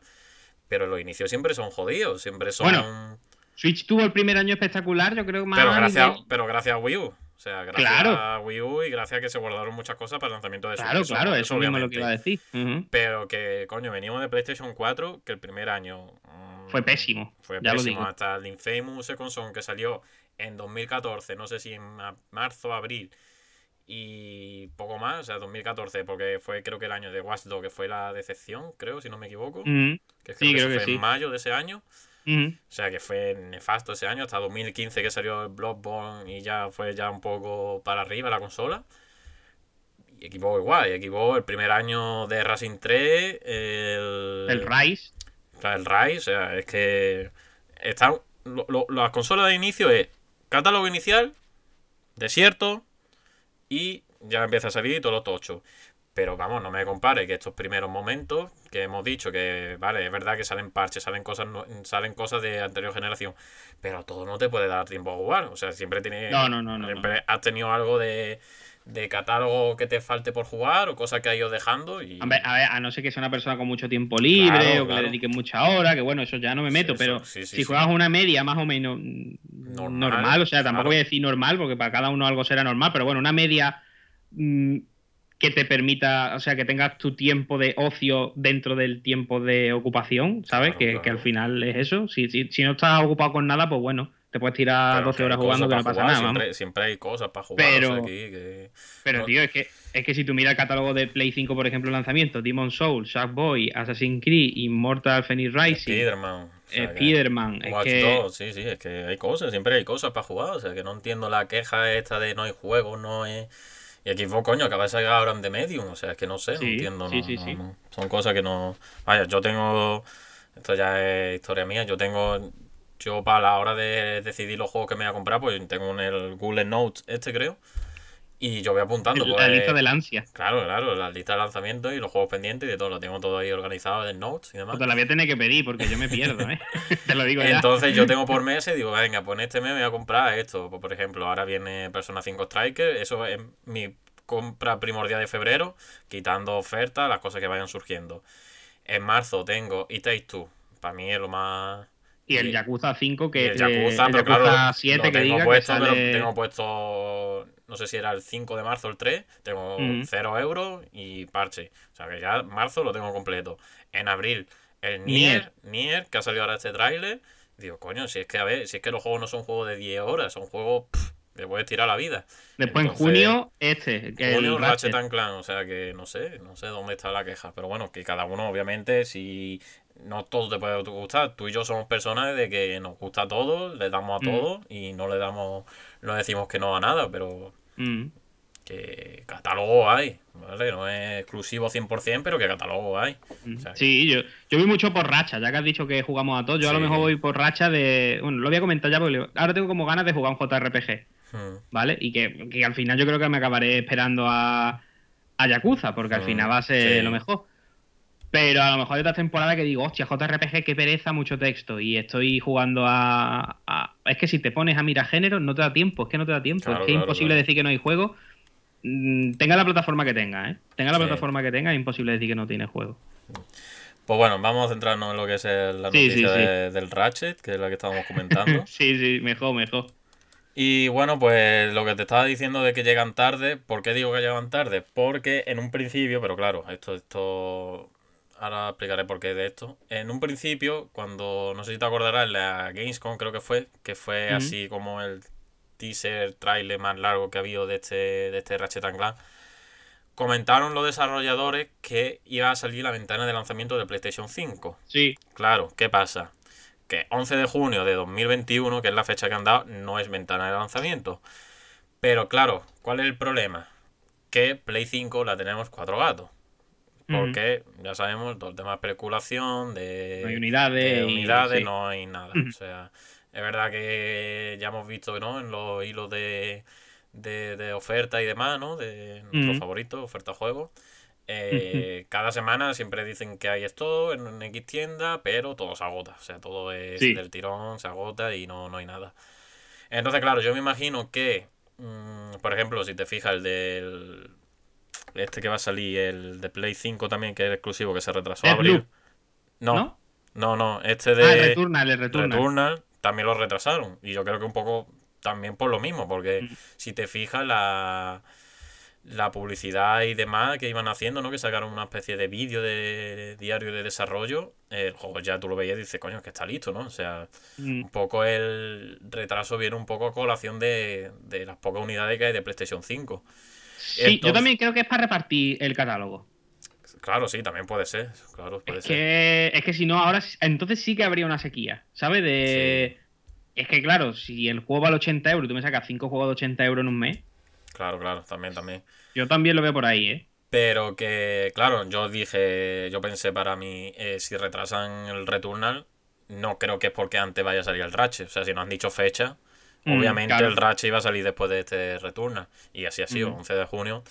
pero los inicios siempre son jodidos, siempre son... Bueno, Switch tuvo el primer año espectacular, yo creo más. Pero gracias, pero gracias a Wii U. O sea, gracias Claro. a Wii U y gracias a que se guardaron muchas cosas para el lanzamiento de Switch. Claro, claro, eso mismo es lo obviamente. que iba a decir. Pero que, coño, venimos de PlayStation 4, que el primer año... mm, Fue pésimo, Fue ya lo pésimo. digo. Hasta el Infamous Second Son, que salió en 2014, no sé si en ma- marzo, abril, y poco más, o sea, 2014, porque fue creo que el año de Watch Dogs, que fue la decepción, creo, si no me equivoco. Que creo sí, que creo que fue sí. en mayo de ese año. O sea que fue nefasto ese año, hasta 2015 que salió el Bloodborne y ya fue ya un poco para arriba la consola. Y Equipo igual, y Equipo el primer año de Racing 3, el, El Rise. o sea, el Rise, o sea, es que están lo- lo- las consolas de inicio es catálogo inicial, desierto y ya empieza a salir todo lo tocho. Pero vamos, no me compare que estos primeros momentos que hemos dicho que, vale, es verdad que salen parches, salen cosas salen cosas de anterior generación, pero todo no te puede dar tiempo a jugar. O sea, siempre tiene. No, no, no, no, Siempre has tenido algo de, de catálogo que te falte por jugar o cosas que has ido dejando. Y, A ver, a ver, a no ser que sea una persona con mucho tiempo libre Claro, o que claro. le dedique mucha hora, que bueno, eso ya no me meto, Sí, pero eso, sí, sí, si juegas una media más o menos mm, Normal, normal, o sea, tampoco claro. voy a decir normal, porque para cada uno algo será normal, pero bueno, una media mm, que te permita, o sea, que tengas tu tiempo de ocio dentro del tiempo de ocupación, ¿sabes? Claro, que, claro. que al final es eso. Si, si, si no estás ocupado con nada, pues bueno, te puedes tirar Pero 12 que horas jugando que no pasa jugar, nada, vamos. Siempre, hay cosas para jugar. Pero- o sea, aquí que- Pero, No- tío, es que, es que si tú miras el catálogo de Play 5, por ejemplo, lanzamiento, Demon Soul, Sackboy, Assassin's Creed, Immortal Phoenix Rising, Spider-Man. Spider-Man, es Watch que... Sí, sí, es que hay cosas, siempre hay cosas para jugar. O sea, que no entiendo la queja esta de no hay juegos, no hay. Y aquí fue, coño, acaba de salir ahora The Medium. O sea, es que no sé, no entiendo. sí, no- sí, no- sí. no. Son cosas que no. Vaya, yo tengo. Esto ya es historia mía. Yo tengo. Yo para la hora de decidir los juegos que me voy a comprar, pues tengo en el Google Notes este, creo. Y yo voy apuntando. la pues, lista del ansia. Claro, claro, la lista de lanzamientos y los juegos pendientes y de todo, lo tengo todo ahí organizado en notes y demás. Pues te la voy a tener que pedir porque yo me pierdo, ¿eh? te lo digo ya. Entonces yo tengo por meses y digo, venga, pues en este mes me voy a comprar esto. Pues, por ejemplo, ahora viene Persona 5 Striker, eso es mi compra primordial de febrero, quitando ofertas, las cosas que vayan surgiendo. En marzo tengo It Takes Two, para mí es lo más... y el Yakuza 5, y que el Yakuza, el pero Yakuza claro, 7 lo que tengo diga puesto, que pero sale... tengo puesto, no sé si era el 5 de marzo o el 3, tengo Ujú. 0 euros y parche. O sea que ya marzo lo tengo completo. En abril, el Nier. Nier, Nier, que ha salido ahora este tráiler, digo, coño, si es que a ver, si es que los juegos no son juegos de 10 horas, son juegos que puedes tirar la vida. Después Entonces, en junio, este, que Junio, el Ratchet Ratchet. and Clank, o sea que no sé, no sé dónde está la queja, pero bueno, que cada uno obviamente si no todo te puede gustar, tú y yo somos personas de que nos gusta todo, le damos a Mm. todo y no le damos, no decimos que no a nada, pero Mm. que catálogo hay, ¿vale? No es exclusivo 100%, pero que catálogo hay. O sea, Sí, yo, yo voy mucho por racha, ya que has dicho que jugamos a todos, yo a lo mejor voy por racha de... Bueno, lo voy a comentar ya porque ahora tengo como ganas de jugar un JRPG, hmm, ¿vale? Y que, que al final yo creo que me acabaré esperando a, a Yakuza, porque al Mm, final va a ser sí. lo mejor. Pero a lo mejor hay otras temporadas que digo, hostia, JRPG, qué pereza, mucho texto. Y estoy jugando a, a- Es que si te pones a mirar género, no te da tiempo, es que no te da tiempo. Claro, es que es imposible claro. decir que no hay juego. Mm, Tenga la plataforma que tenga, ¿eh? Tenga la Sí. plataforma que tenga, es imposible decir que no tiene juego. Pues bueno, vamos a centrarnos en lo que es el- la Sí, noticia sí, sí. de- del Ratchet, que es la que estábamos comentando. Sí, sí, mejor, mejor. Y bueno, pues lo que te estaba diciendo de que llegan tarde, ¿por qué digo que llegan tarde? Porque en un principio, pero claro, esto, esto, ahora explicaré por qué de esto. En un principio, cuando, no sé si te acordarás, la Gamescom creo que fue, que fue así como el teaser, trailer más largo que ha habido de este, de este Ratchet Clank, comentaron los desarrolladores que iba a salir la ventana de lanzamiento de PlayStation 5. Sí. Claro, ¿qué pasa? Que 11 de junio de 2021, que es la fecha que han dado, no es ventana de lanzamiento. Pero claro, ¿cuál es el problema? Que Play 5 la tenemos cuatro gatos. Porque ya sabemos, todo el tema de especulación, de, no hay unidades, de unidades no hay nada. O sea, es verdad que ya hemos visto ¿no? en los hilos de, de, oferta y demás, ¿no? De nuestro favorito, oferta juego. Eh, cada semana siempre dicen que hay esto en, X tienda, pero todo se agota. O sea, todo es del tirón, se agota y no, no hay nada. Entonces, claro, yo me imagino que, mm, por ejemplo, si te fijas el del... Este que va a salir, el de Play 5 también, que es exclusivo, que se retrasó a abril. No, no, no, este de... Ah, Returnal, el Returnal. Returnal también lo retrasaron. Y yo creo que un poco también por lo mismo, porque mm. si te fijas, la, la publicidad y demás que iban haciendo, ¿no? Que sacaron una especie de vídeo de, diario de desarrollo, el juego ya tú lo veías y dices, coño, es que está listo, ¿no? O sea, mm. un poco el retraso viene un poco a colación de, de las pocas unidades que hay de PlayStation 5. Sí, yo también creo que es para repartir el catálogo. Claro, sí, también puede ser. Claro, puede es, ser. Que, es que si no, ahora entonces sí que habría una sequía, ¿sabes? De. Es que claro, si el juego vale 80 euros y tú me sacas 5 juegos de 80 euros en un mes. Claro, claro, también, también. Yo también lo veo por ahí, ¿eh? Pero que, claro, yo dije, yo pensé para mí, eh, si retrasan el Returnal, no creo que es porque antes vaya a salir el Ratchet. O sea, si no han dicho fecha, mm, obviamente el Ratchet iba a salir después de este Returnal. Y así ha sido, 11 de junio,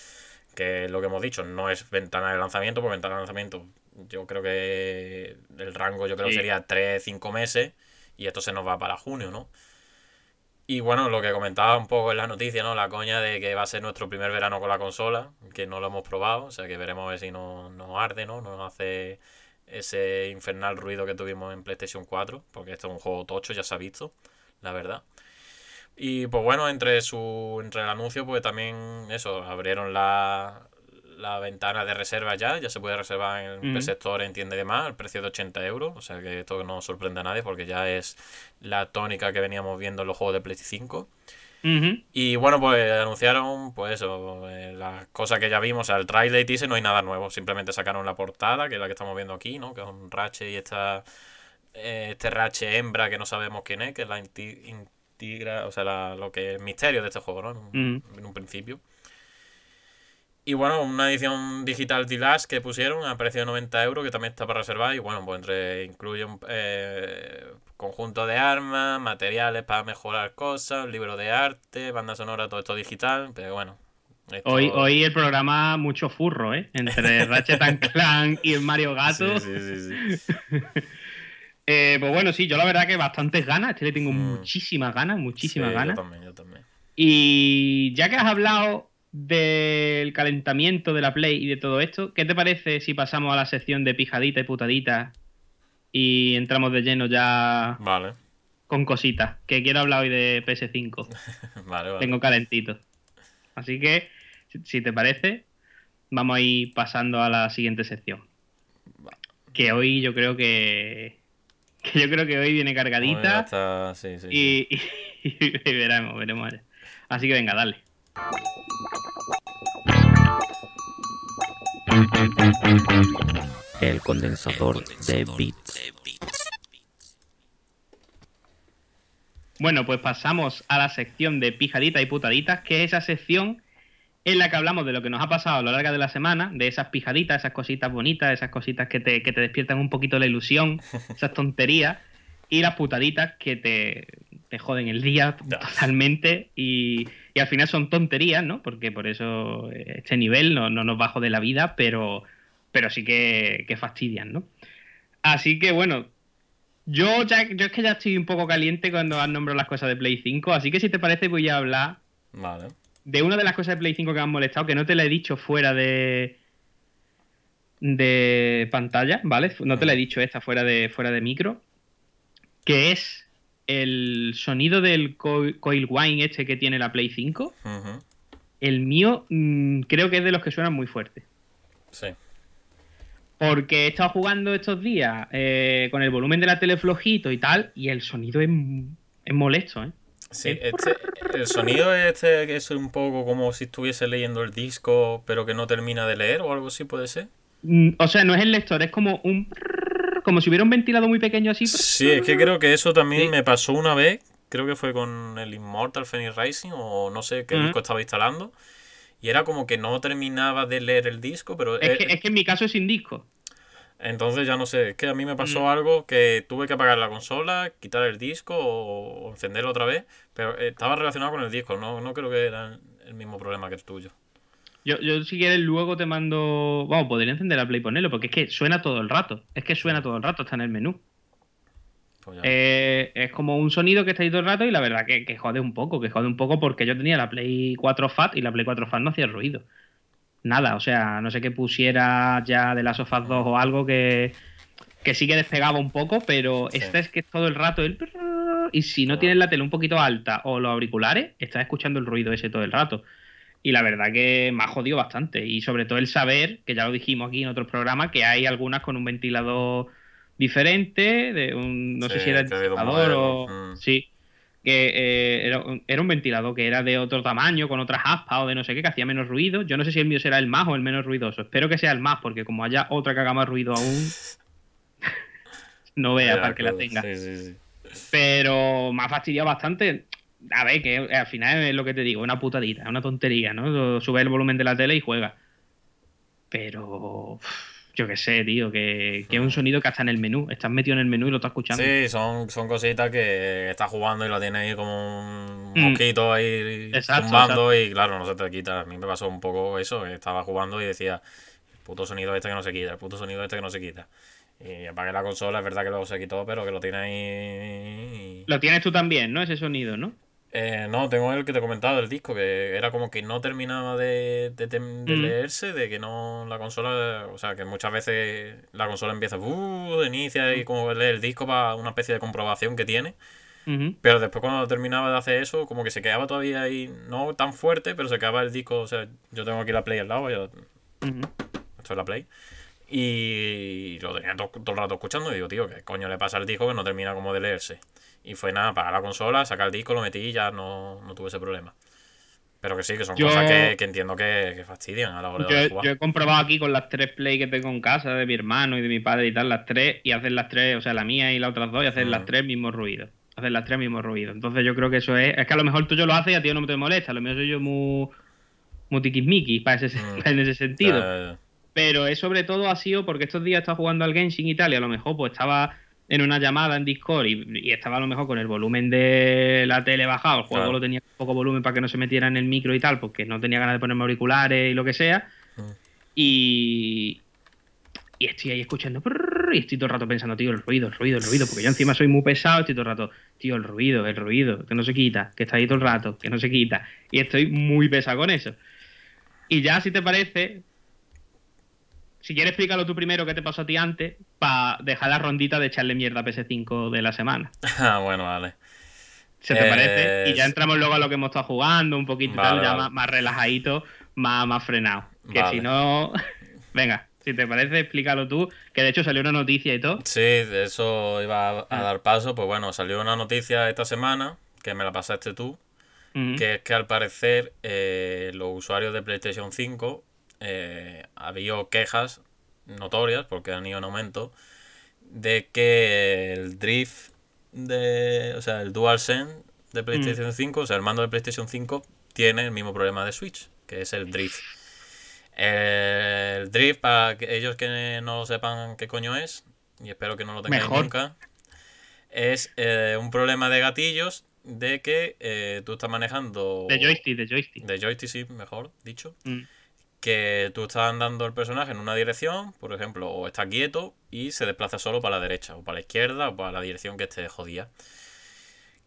que lo que hemos dicho, no es ventana de lanzamiento, porque ventana de lanzamiento, yo creo que el rango yo creo que sería 3-5 meses y esto se nos va para junio, ¿no? Y bueno, lo que comentaba un poco en la noticia, ¿no? La coña de que va a ser nuestro primer verano con la consola, que no lo hemos probado, o sea que veremos a ver si nos no arde, ¿no? Nos hace ese infernal ruido que tuvimos en PlayStation 4, porque esto es un juego tocho, ya se ha visto, la verdad. Y pues bueno, entre su entre el anuncio, pues también eso, abrieron la, la ventana de reserva ya, ya se puede reservar en el sector en tienda de más, el precio de 80 euros, o sea que esto no sorprende a nadie porque ya es la tónica que veníamos viendo en los juegos de PlayStation 5. Y bueno, pues anunciaron, pues eso, eh, las cosas que ya vimos, el trailer y teaser no hay nada nuevo, simplemente sacaron la portada, que es la que estamos viendo aquí, ¿no? Que es un Ratchet y esta, eh, este Ratchet hembra que no sabemos quién es, que es la integra, o sea, lo que es misterio de este juego, ¿no? en un principio. Y bueno, una edición digital de Last que pusieron a precio de 90 euros, que también está para reservar. Y bueno, pues entre incluye un eh, conjunto de armas, materiales para mejorar cosas, libro de arte, banda sonora, todo esto digital. Pero bueno. Hoy, hoy el programa mucho furro, ¿eh? Entre Ratchet and Clank y el Mario Gato. Sí, sí, sí. Eh, pues bueno, sí, yo la verdad que bastantes ganas. Este le tengo mm. muchísimas ganas, muchísimas ganas. Yo también, yo también. Y ya que has hablado del calentamiento de la Play y de todo esto, ¿qué te parece si pasamos a la sección de pijadita y putadita y entramos de lleno ya vale. con cositas? Que quiero hablar hoy de PS5. vale, vale. Tengo calentito. Así que, si te parece, vamos a ir pasando a la siguiente sección. Que hoy yo creo que, que yo creo que hoy viene cargadita. Sí, sí, y, y, veremos, veremos. Así que venga, dale. El condensador de bits. Bueno, pues pasamos a la sección de pijaditas y putaditas, que es esa sección en la que hablamos de lo que nos ha pasado a lo largo de la semana, de esas pijaditas, esas cositas bonitas, esas cositas que te, que te despiertan un poquito la ilusión, esas tonterías, y las putaditas que te, te joden el día totalmente y, y, al final son tonterías, ¿no? Porque por eso este nivel no, no nos bajo de la vida, pero, pero sí que, que, fastidian, ¿no? Así que bueno, yo, ya, yo es que ya estoy un poco caliente cuando has nombrado las cosas de Play 5, así que si te parece voy a hablar de una de las cosas de Play 5 que me han molestado, que no te la he dicho fuera de de pantalla, ¿vale? No te la he dicho esta fuera de, fuera de micro, que es el sonido del co- coil wine este que tiene la Play 5, Ujú. el mío mm, creo que es de los que suenan muy fuerte. Sí. Porque he estado jugando estos días eh, con el volumen de la tele flojito y tal, y el sonido es, es molesto, ¿eh? Sí, Eh, este, el sonido este es un poco como si estuviese leyendo el disco, pero que no termina de leer o algo así puede ser. Mm, O sea, no es el lector, es como un... Como si hubiera un ventilador muy pequeño así. Sí, es que creo que eso también Sí. me pasó una vez, creo que fue con el Immortal Phoenix Rising o no sé qué disco estaba instalando. Y era como que no terminaba de leer el disco, pero Es eh, que, es que en mi caso es sin disco. Entonces ya no sé, es que a mí me pasó Mm. algo que tuve que apagar la consola, quitar el disco o, o encenderlo otra vez, pero eh, estaba relacionado con el disco, no, no creo que era el mismo problema que el tuyo. Yo, yo si quieres luego te mando... Vamos, podría encender la Play y ponerlo, porque es que suena todo el rato. Es que suena todo el rato, está en el menú. Pues. Eh, es como un sonido que está ahí todo el rato y la verdad que, que jode un poco, que jode un poco porque yo tenía la Play 4 Fat y la Play 4 Fat no hacía ruido. Nada, o sea, no sé qué pusiera ya de las Us 2 o algo que, que sí que despegaba un poco, pero Sí. esta es que es todo el rato el... Y si no tienes la tele un poquito alta o los auriculares, estás escuchando el ruido ese todo el rato. Y la verdad que me ha jodido bastante. Y sobre todo el saber, que ya lo dijimos aquí en otros programas, que hay algunas con un ventilador diferente, de un, no sé si era habido disipador o... mm. Sí, que eh, era, un- era un ventilador que era de otro tamaño, con otras aspas o de no sé qué, que hacía menos ruido. Yo no sé si el mío será el más o el menos ruidoso. Espero que sea el más, porque como haya otra que haga más ruido aún, no vea para que la tenga. sí, sí, sí. Pero me ha fastidiado bastante. A ver, que al final es lo que te digo, una putadita, una tontería, ¿no? Sube el volumen de la tele y juega. Pero yo qué sé, tío, que, que es un sonido que está en el menú. Estás metido en el menú y lo estás escuchando. Sí, son, son cositas que estás jugando y lo tienes ahí como un Mm. mosquito ahí Exacto, zumbando y claro, no se te quita. A mí me pasó un poco eso, estaba jugando y decía, el puto sonido este que no se quita, el puto sonido este que no se quita. Y apagué la consola, es verdad que luego se quitó, pero que lo tiene ahí... Lo tienes tú también, ¿no? Ese sonido, ¿no? Eh, no, tengo el que te he comentado del disco, que era como que no terminaba de, de de Mm. leerse, de que no la consola, o sea, que muchas veces la consola empieza, uh, inicia y como lee el disco para una especie de comprobación que tiene, pero después cuando terminaba de hacer eso, como que se quedaba todavía ahí, no tan fuerte, pero se quedaba el disco, o sea, yo tengo aquí la Play al lado, yo, esto es la Play, y lo tenía to- todo, el rato escuchando y digo, tío, ¿qué coño le pasa al disco que no termina como de leerse? Y fue nada, apagar la consola, sacar el disco, lo metí y ya no, no tuve ese problema. Pero que sí, que son Yo- cosas que, que entiendo que, que fastidian a la hora de jugar. yo he comprobado aquí con las tres Play que tengo en casa, de mi hermano y de mi padre y tal, las tres, y hacen las tres, o sea, la mía y las otras dos, y hacen Mm. las tres mismos ruidos. Hacen las tres mismos ruidos. Entonces yo creo que eso es. Es que a lo mejor tú yo lo haces y a ti no te molesta. A lo mejor soy yo muy. muy tiquismiquis para ese, Mm. en ese sentido. Pero es sobre todo ha sido porque estos días estaba jugando al Genshin y tal, y a lo mejor pues estaba en una llamada en Discord y, y estaba a lo mejor con el volumen de la tele bajado, el juego Claro. lo tenía con poco volumen para que no se metiera en el micro y tal, porque no tenía ganas de ponerme auriculares y lo que sea. Mm. Y, y estoy ahí escuchando y estoy todo el rato pensando, tío, el ruido, el ruido, el ruido, porque yo encima soy muy pesado, estoy todo el rato, tío, el ruido, el ruido, que no se quita, que está ahí todo el rato, que no se quita. Y estoy muy pesado con eso. Y ya, si te parece, si quieres explícalo tú primero qué te pasó a ti antes, para dejar la rondita de echarle mierda a PS5 de la semana. ah, bueno, vale. ¿Se te Eh, parece? Y ya entramos luego a lo que hemos estado jugando, un poquito y Vale, tal, ya más, más relajadito, más, más frenado. Que Vale. si no. Venga, si te parece, explícalo tú. Que de hecho salió una noticia y todo. Sí, de eso iba a, a Ah. dar paso. Pues bueno, salió una noticia esta semana, que me la pasaste tú, que es que al parecer eh, los usuarios de PlayStation 5 eh, había quejas notorias, porque han ido en aumento, de que el drift de, o sea, el DualSense de PlayStation 5, o sea, el mando de PlayStation 5 tiene el mismo problema de Switch, que es el drift. El drift, para ellos que no lo sepan qué coño es, y espero que no lo tengáis Mejor. nunca, es eh, un problema de gatillos de que eh, tú estás manejando... De joystick, de joystick. De joystick, sí, mejor dicho. Mm. Que tú estás andando el personaje en una dirección, por ejemplo, o está quieto y se desplaza solo para la derecha, o para la izquierda, o para la dirección que esté jodida.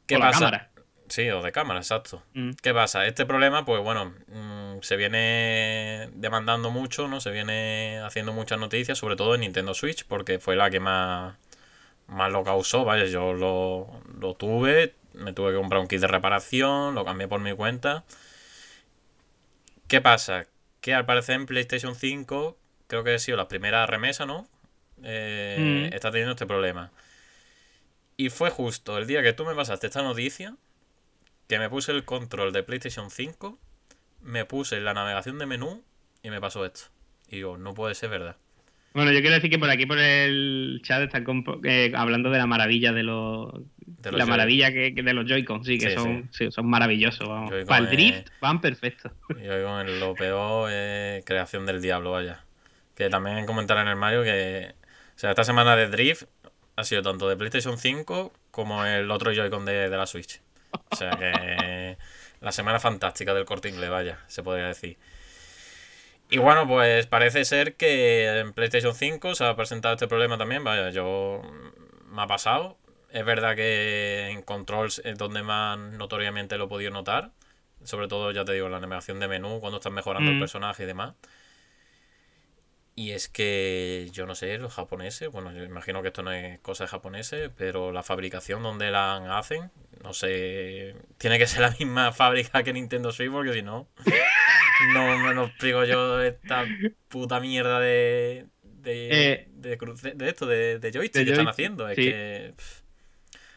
¿Qué la pasa? cámara. Sí, o de cámara, exacto. Mm. ¿Qué pasa? Este problema, pues bueno, mm, se viene demandando mucho, ¿no? Se viene haciendo muchas noticias, sobre todo en Nintendo Switch, porque fue la que más, más lo causó, vaya, yo lo, lo tuve, me tuve que comprar un kit de reparación, lo cambié por mi cuenta. ¿Qué pasa? Que al parecer en PlayStation 5, creo que ha sido la primera remesa, ¿no? Eh, Mm. Está teniendo este problema. Y fue justo el día que tú me pasaste esta noticia, que me puse el control de PlayStation 5, me puse la navegación de menú y me pasó esto. Y digo, no puede ser verdad. Bueno, yo quiero decir que por aquí, por el chat, están eh, hablando de la maravilla de los. Los la Joy- maravilla que, que de los Joy-Con, sí, que Sí, son, sí, son maravillosos. Vamos. Joy-Con Para el es- drift van perfectos. Y hoy con el- lo peor es creación del diablo, vaya. Que también comentar en el Mario que. O sea, esta semana de Drift ha sido tanto de PlayStation 5 como el otro Joy-Con de, de la Switch. O sea que. La semana fantástica del corte inglés, vaya, se podría decir. Y bueno, pues parece ser que en PlayStation 5 se ha presentado este problema también, vaya, yo. Me ha pasado. Es verdad que en Controls es donde más notoriamente lo he podido notar. Sobre todo, ya te digo, la navegación de menú, cuando estás mejorando el Mm. personaje y demás. Y es que yo no sé, los japoneses, bueno, yo imagino que esto no es cosa de japoneses, pero la fabricación donde la hacen, no sé, tiene que ser la misma fábrica que Nintendo Switch, porque si no, no me lo explico yo esta puta mierda de. de, Eh, de, cruce- de esto, de, de joystick que están haciendo. Es sí. que. pff,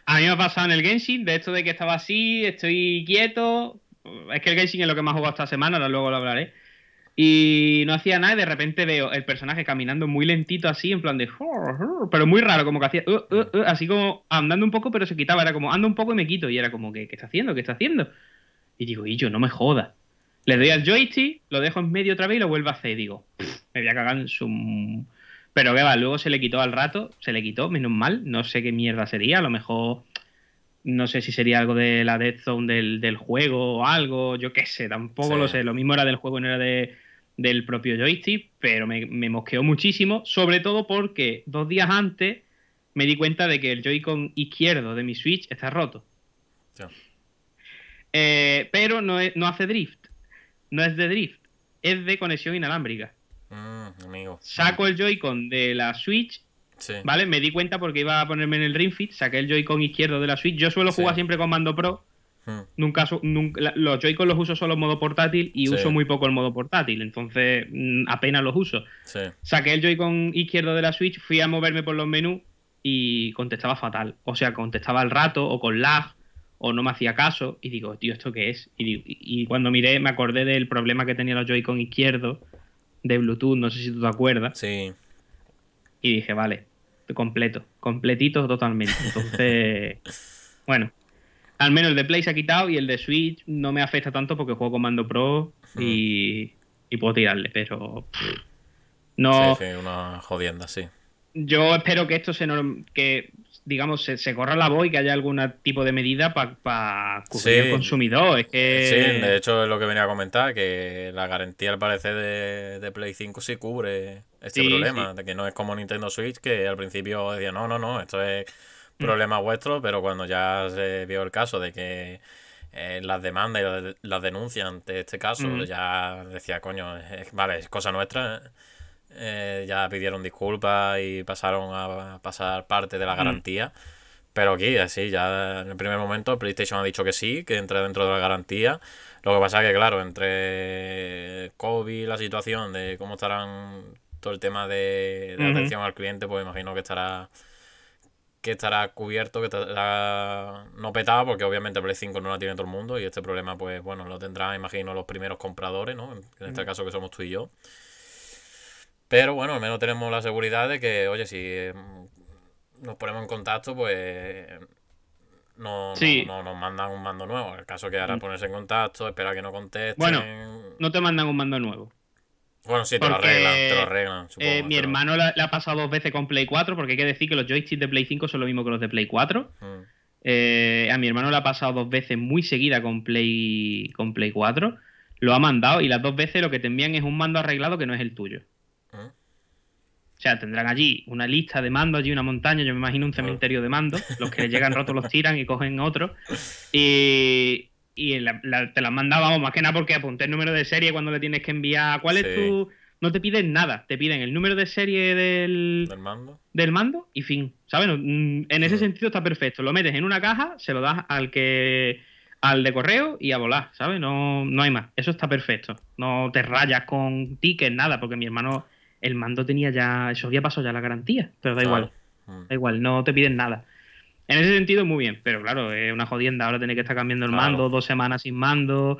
A mí me ha pasado en el Genshin, de esto de que estaba así, estoy quieto. Es que el Genshin es lo que más he jugado esta semana, ahora luego lo hablaré. Y no hacía nada y de repente veo el personaje caminando muy lentito así, en plan de... Pero muy raro, como que hacía... uh, uh, uh, así como andando un poco, pero se quitaba. Era como, ando un poco y me quito. Y era como, ¿qué, qué está haciendo? ¿Qué está haciendo? Y digo, y yo, no me joda. Le doy al joystick, lo dejo en medio otra vez y lo vuelvo a hacer. Y digo, "Pff, me voy a cagar en su... Pero que va, luego se le quitó al rato, se le quitó, menos mal. No sé qué mierda sería, a lo mejor no sé si sería algo de la Death Zone del, del juego o algo, yo qué sé, tampoco Sí. lo sé. Lo mismo era del juego y no era de, del propio joystick, pero me, me mosqueó muchísimo, sobre todo porque dos días antes me di cuenta de que el Joy-Con izquierdo de mi Switch está roto. Eh, pero no, es- no hace drift, no es de drift, es de conexión inalámbrica. Mm, amigo. Saco el Joy-Con de la Switch Sí. ¿Vale? Me di cuenta porque iba a ponerme en el Ring Fit, saqué el Joy-Con izquierdo de la Switch. Yo suelo Sí. jugar siempre con mando Pro. Mm, Nunca, los Joy-Con los uso solo en modo portátil y Sí. uso muy poco el modo portátil. Entonces, mm, apenas los uso. Saqué el Joy-Con izquierdo de la Switch, fui a moverme por los menús y contestaba fatal. O sea, contestaba al rato o con lag o no me hacía caso. Y digo, tío, ¿esto qué es? Y, digo- y- y cuando miré, me acordé del problema que tenía los Joy-Con izquierdos de Bluetooth. No sé si tú te acuerdas. Sí. Y dije, vale, completo, completito totalmente. Entonces, bueno, al menos el de Play se ha quitado y el de Switch no me afecta tanto porque juego con mando Pro y, y puedo tirarle, pero pff, no. Sí, sí, una jodienda, sí. Yo espero que esto se norm- que digamos se, se corra la voz y que haya algún tipo de medida para cubrir Sí. al consumidor. Es que Sí, de hecho es lo que venía a comentar, que la garantía al parecer de, de Play 5 sí cubre este Sí, problema, de que no es como Nintendo Switch, que al principio decía, no, no, no, esto es Mm. problema vuestro, pero cuando ya se vio el caso de que eh, las demandas y las, las denuncias ante este caso, Mm. ya decía, coño, es- vale, es cosa nuestra, eh, ya pidieron disculpas y pasaron a pasar parte de la Mm. garantía. Pero aquí, así, ya en el primer momento PlayStation ha dicho que sí, que entra dentro de la garantía. Lo que pasa es que, claro, entre COVID, la situación de cómo estarán todo el tema de, atención al cliente, pues imagino que estará que estará cubierto, que estará no petado, porque obviamente Play 5 no la tiene todo el mundo y este problema, pues bueno, lo tendrán, imagino, los primeros compradores, ¿no? En este caso que somos tú y yo. Pero bueno, al menos tenemos la seguridad de que, oye, si eh, nos ponemos en contacto, pues no, no- Sí. no nos mandan un mando nuevo. El caso que ahora ponerse en contacto, esperar que no contesten. Bueno, no te mandan un mando nuevo. Bueno, sí, te lo porque, arreglan, te lo arreglan. supongo, Eh, mi lo- hermano la- le ha pasado dos veces con Play 4 porque hay que decir que los joysticks de Play 5 son lo mismo que los de Play 4. Mm, Eh, a mi hermano le ha pasado dos veces muy seguida con Play, con Play 4. Lo ha mandado y las dos veces lo que te envían es un mando arreglado que no es el tuyo. O sea, tendrán allí una lista de mandos, allí una montaña, yo me imagino un cementerio de mandos. Los que llegan rotos los tiran y cogen otros. Y, y la- la- te las mandábamos más que nada porque apunté el número de serie cuando le tienes que enviar. ¿Cuál Sí. es tu, no te piden nada. Te piden el número de serie del, Del mando. del mando y fin. ¿Sabes? Mm, En ese sentido está perfecto. Lo metes en una caja, se lo das al que al de correo y a volar, ¿sabes? No, no hay más. Eso está perfecto. No te rayas con tickets, nada, porque mi hermano, el mando tenía ya, eso había pasado ya la garantía, pero da igual. Claro. Mm. Da igual, no te piden nada. En ese sentido, muy bien. Pero claro, es una jodienda ahora tener que estar cambiando el Claro. mando, dos semanas sin mando,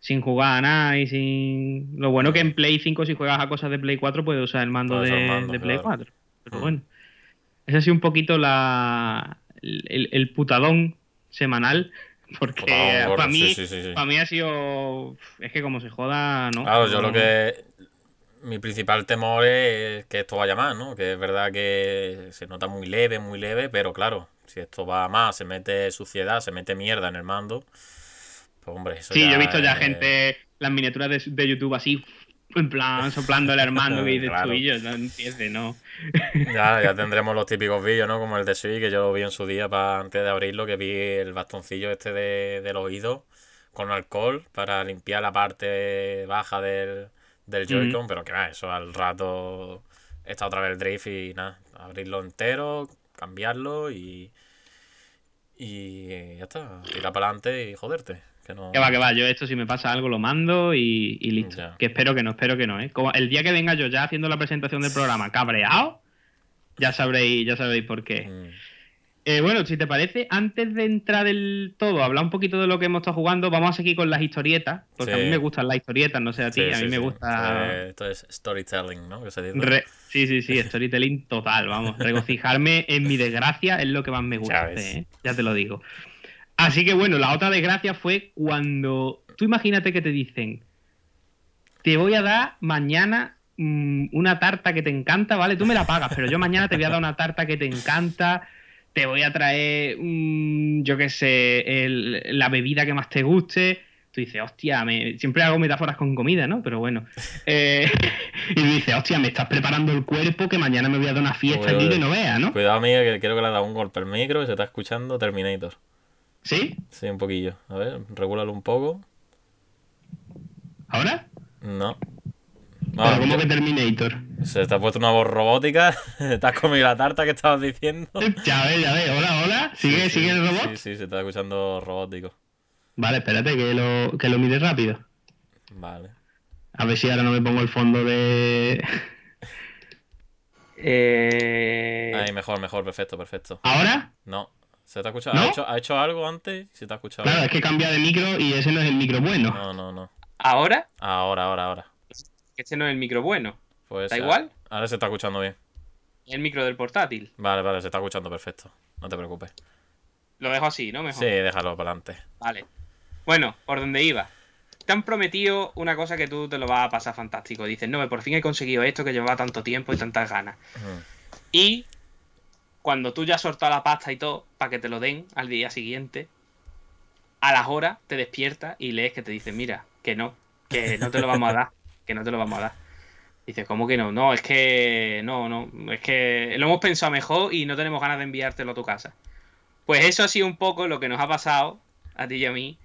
sin jugar a nada y sin. Lo bueno que en Play 5, si juegas a cosas de Play 4, puedes usar el mando, de, usar el mando, de Play claro. 4. Pero Mm. bueno. Ese ha sido un poquito la. El, el putadón semanal. Porque para mí, sí, sí, sí, sí. para mí ha sido. Es que como se joda, ¿no? Claro, yo lo que. Mi principal temor es que esto vaya más, ¿no? Que es verdad que se nota muy leve, muy leve, pero claro, si esto va más, se mete suciedad, se mete mierda en el mando, pues hombre, eso Sí, ya yo he visto ya es- gente, las miniaturas de, de YouTube así, en plan, soplando el hermano que dices Claro. y yo, no ¿no? Ya, ya tendremos los típicos vídeos, ¿no? Como el de Sui, que yo lo vi en su día para antes de abrirlo, que vi el bastoncillo este de, del oído con alcohol para limpiar la parte baja del, del Joy-Con, pero que va, eso al rato está otra vez el drift y nada, abrirlo entero, cambiarlo y. Y ya está, tira para adelante y joderte. Que no... Que va, que va, yo esto si me pasa algo lo mando y, y listo. Ya. Que espero que no, espero que no, ¿eh? Como el día que venga yo ya haciendo la presentación del programa cabreado, ya sabréis, ya sabréis por qué. Mm, Eh, bueno, si te parece, antes de entrar del todo, hablar un poquito de lo que hemos estado jugando, vamos a seguir con las historietas, porque a mí me gustan las historietas, no sé a ti, sí, a mí sí, me gusta... Esto es storytelling, ¿no? Que se dice. Re- Sí, sí, sí, storytelling total, vamos. Regocijarme en mi desgracia es lo que más me gusta, Ya ¿eh? ya te lo digo. Así que bueno, la otra desgracia fue cuando. Tú imagínate que te dicen: Te voy a dar mañana mm, una tarta que te encanta, ¿vale? Tú me la pagas, pero yo mañana te voy a dar una tarta que te encanta. Te voy a traer, mm, yo qué sé, el- la bebida que más te guste. Tú dices, hostia, me... siempre hago metáforas con comida, ¿no? Pero bueno. Eh, y dices, hostia, me estás preparando el cuerpo que mañana me voy a dar una fiesta allí uy. que no veas, ¿no? Cuidado, amiga, que creo que le ha dado un golpe al micro y se está escuchando Terminator. ¿Sí? Sí, un poquillo. A ver, regúlalo un poco. ¿Ahora? No. Pero como que Terminator. se te ha puesto una voz robótica. te has comido la tarta que estabas diciendo. Ya ves, ya ves. Hola, hola. ¿Sigue, Sí, sí, sigue el robot? Sí, sí, se está escuchando robótico. Vale, espérate que lo, que lo mire rápido. Vale. A ver si ahora no me pongo el fondo de. eh... Ahí, mejor, mejor, perfecto, perfecto. ¿Ahora? No. ¿Se te ha escuchado? ¿No? ¿Ha, hecho, ha hecho algo antes? ¿Se te ha escuchado? Claro, es que cambia de micro y ese no es el micro bueno. No, no, no. Ahora, Ahora, ahora, ahora. Que este no es el micro bueno. Pues, ¿Da eh, igual? Ahora se está escuchando bien. El micro del portátil. Vale, vale, se está escuchando perfecto. No te preocupes. Lo dejo así, ¿no? Mejor. Sí, déjalo para adelante. Vale. Bueno, por donde iba. Te han prometido una cosa que tú te lo vas a pasar fantástico. Dices, no, por fin he conseguido esto que llevaba tanto tiempo y tantas ganas. Y cuando tú ya has soltado la pasta y todo, para que te lo den al día siguiente, a las horas te despiertas y lees que te dicen, mira, que no, que no te lo vamos a dar, que no te lo vamos a dar. Dices, ¿cómo que no? No, es que no, no, es que lo hemos pensado mejor y no tenemos ganas de enviártelo a tu casa. Pues eso ha sido un poco lo que nos ha pasado a ti y a mí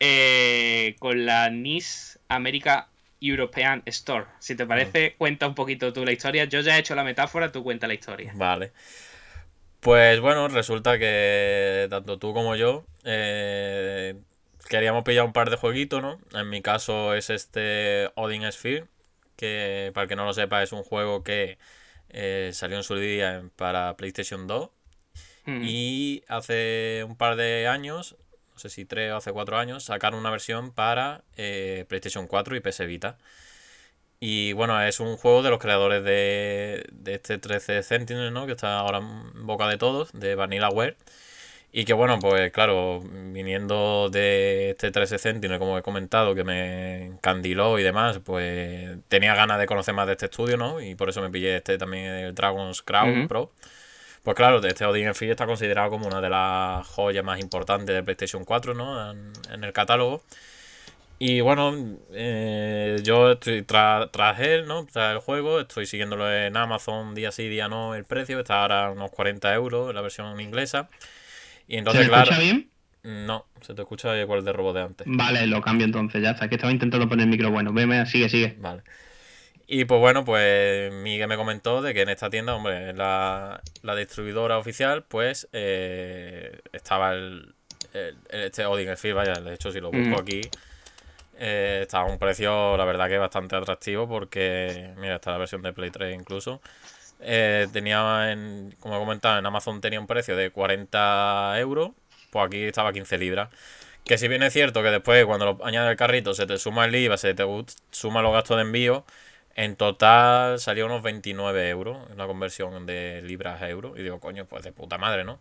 eh, con la NIS America European Store. Si te parece, cuenta un poquito tú la historia. Yo ya he hecho la metáfora, tú cuenta la historia. Vale. Pues bueno, resulta que tanto tú como yo eh, queríamos pillar un par de jueguitos, ¿no? En mi caso es este Odin Sphere, que para el que no lo sepa es un juego que eh, salió en su día para PlayStation 2 Mm. y hace un par de años, no sé si tres o hace cuatro años, sacaron una versión para eh, PlayStation 4 y PS Vita. Y bueno, es un juego de los creadores de, de este 13 Sentinel, ¿no? Que está ahora en boca de todos, de Vanillaware. Y que bueno, pues claro, viniendo de este 13 Sentinel, como he comentado, que me encandiló y demás, pues tenía ganas de conocer más de este estudio, ¿no? Y por eso me pillé este también, el Dragon's Crown. Pro. Pues claro, este Odin Sphere está considerado como una de las joyas más importantes de PlayStation 4, ¿no? En, en el catálogo. Y bueno, eh, yo estoy tra- tras él, ¿no? Tras el juego, estoy siguiéndolo en Amazon día sí, día no, el precio. Está ahora a unos 40 euros la versión inglesa. Y ¿Se entonces, me claro, escucha bien? no, se te escucha igual de robot de antes. Vale, lo cambio entonces, ya está. Que estaba intentando poner el micro bueno. Veme, sigue, sigue. Vale. Y pues bueno, pues Miguel me comentó de que en esta tienda, hombre, la, la distribuidora oficial, pues eh, estaba el, el, este Odin vaya, de hecho si lo busco Mm. aquí, eh, estaba a un precio, la verdad que bastante atractivo porque, mira, está la versión de Play 3 incluso. Eh, tenía, en, como he comentado, en Amazon tenía un precio de 40 euros, pues aquí estaba a 15 libras. Que si bien es cierto que después cuando lo añades al carrito se te suma el IVA, se te suma los gastos de envío, en total salió unos 29 euros, la conversión de libras a euros. Y digo, coño, pues de puta madre, ¿no?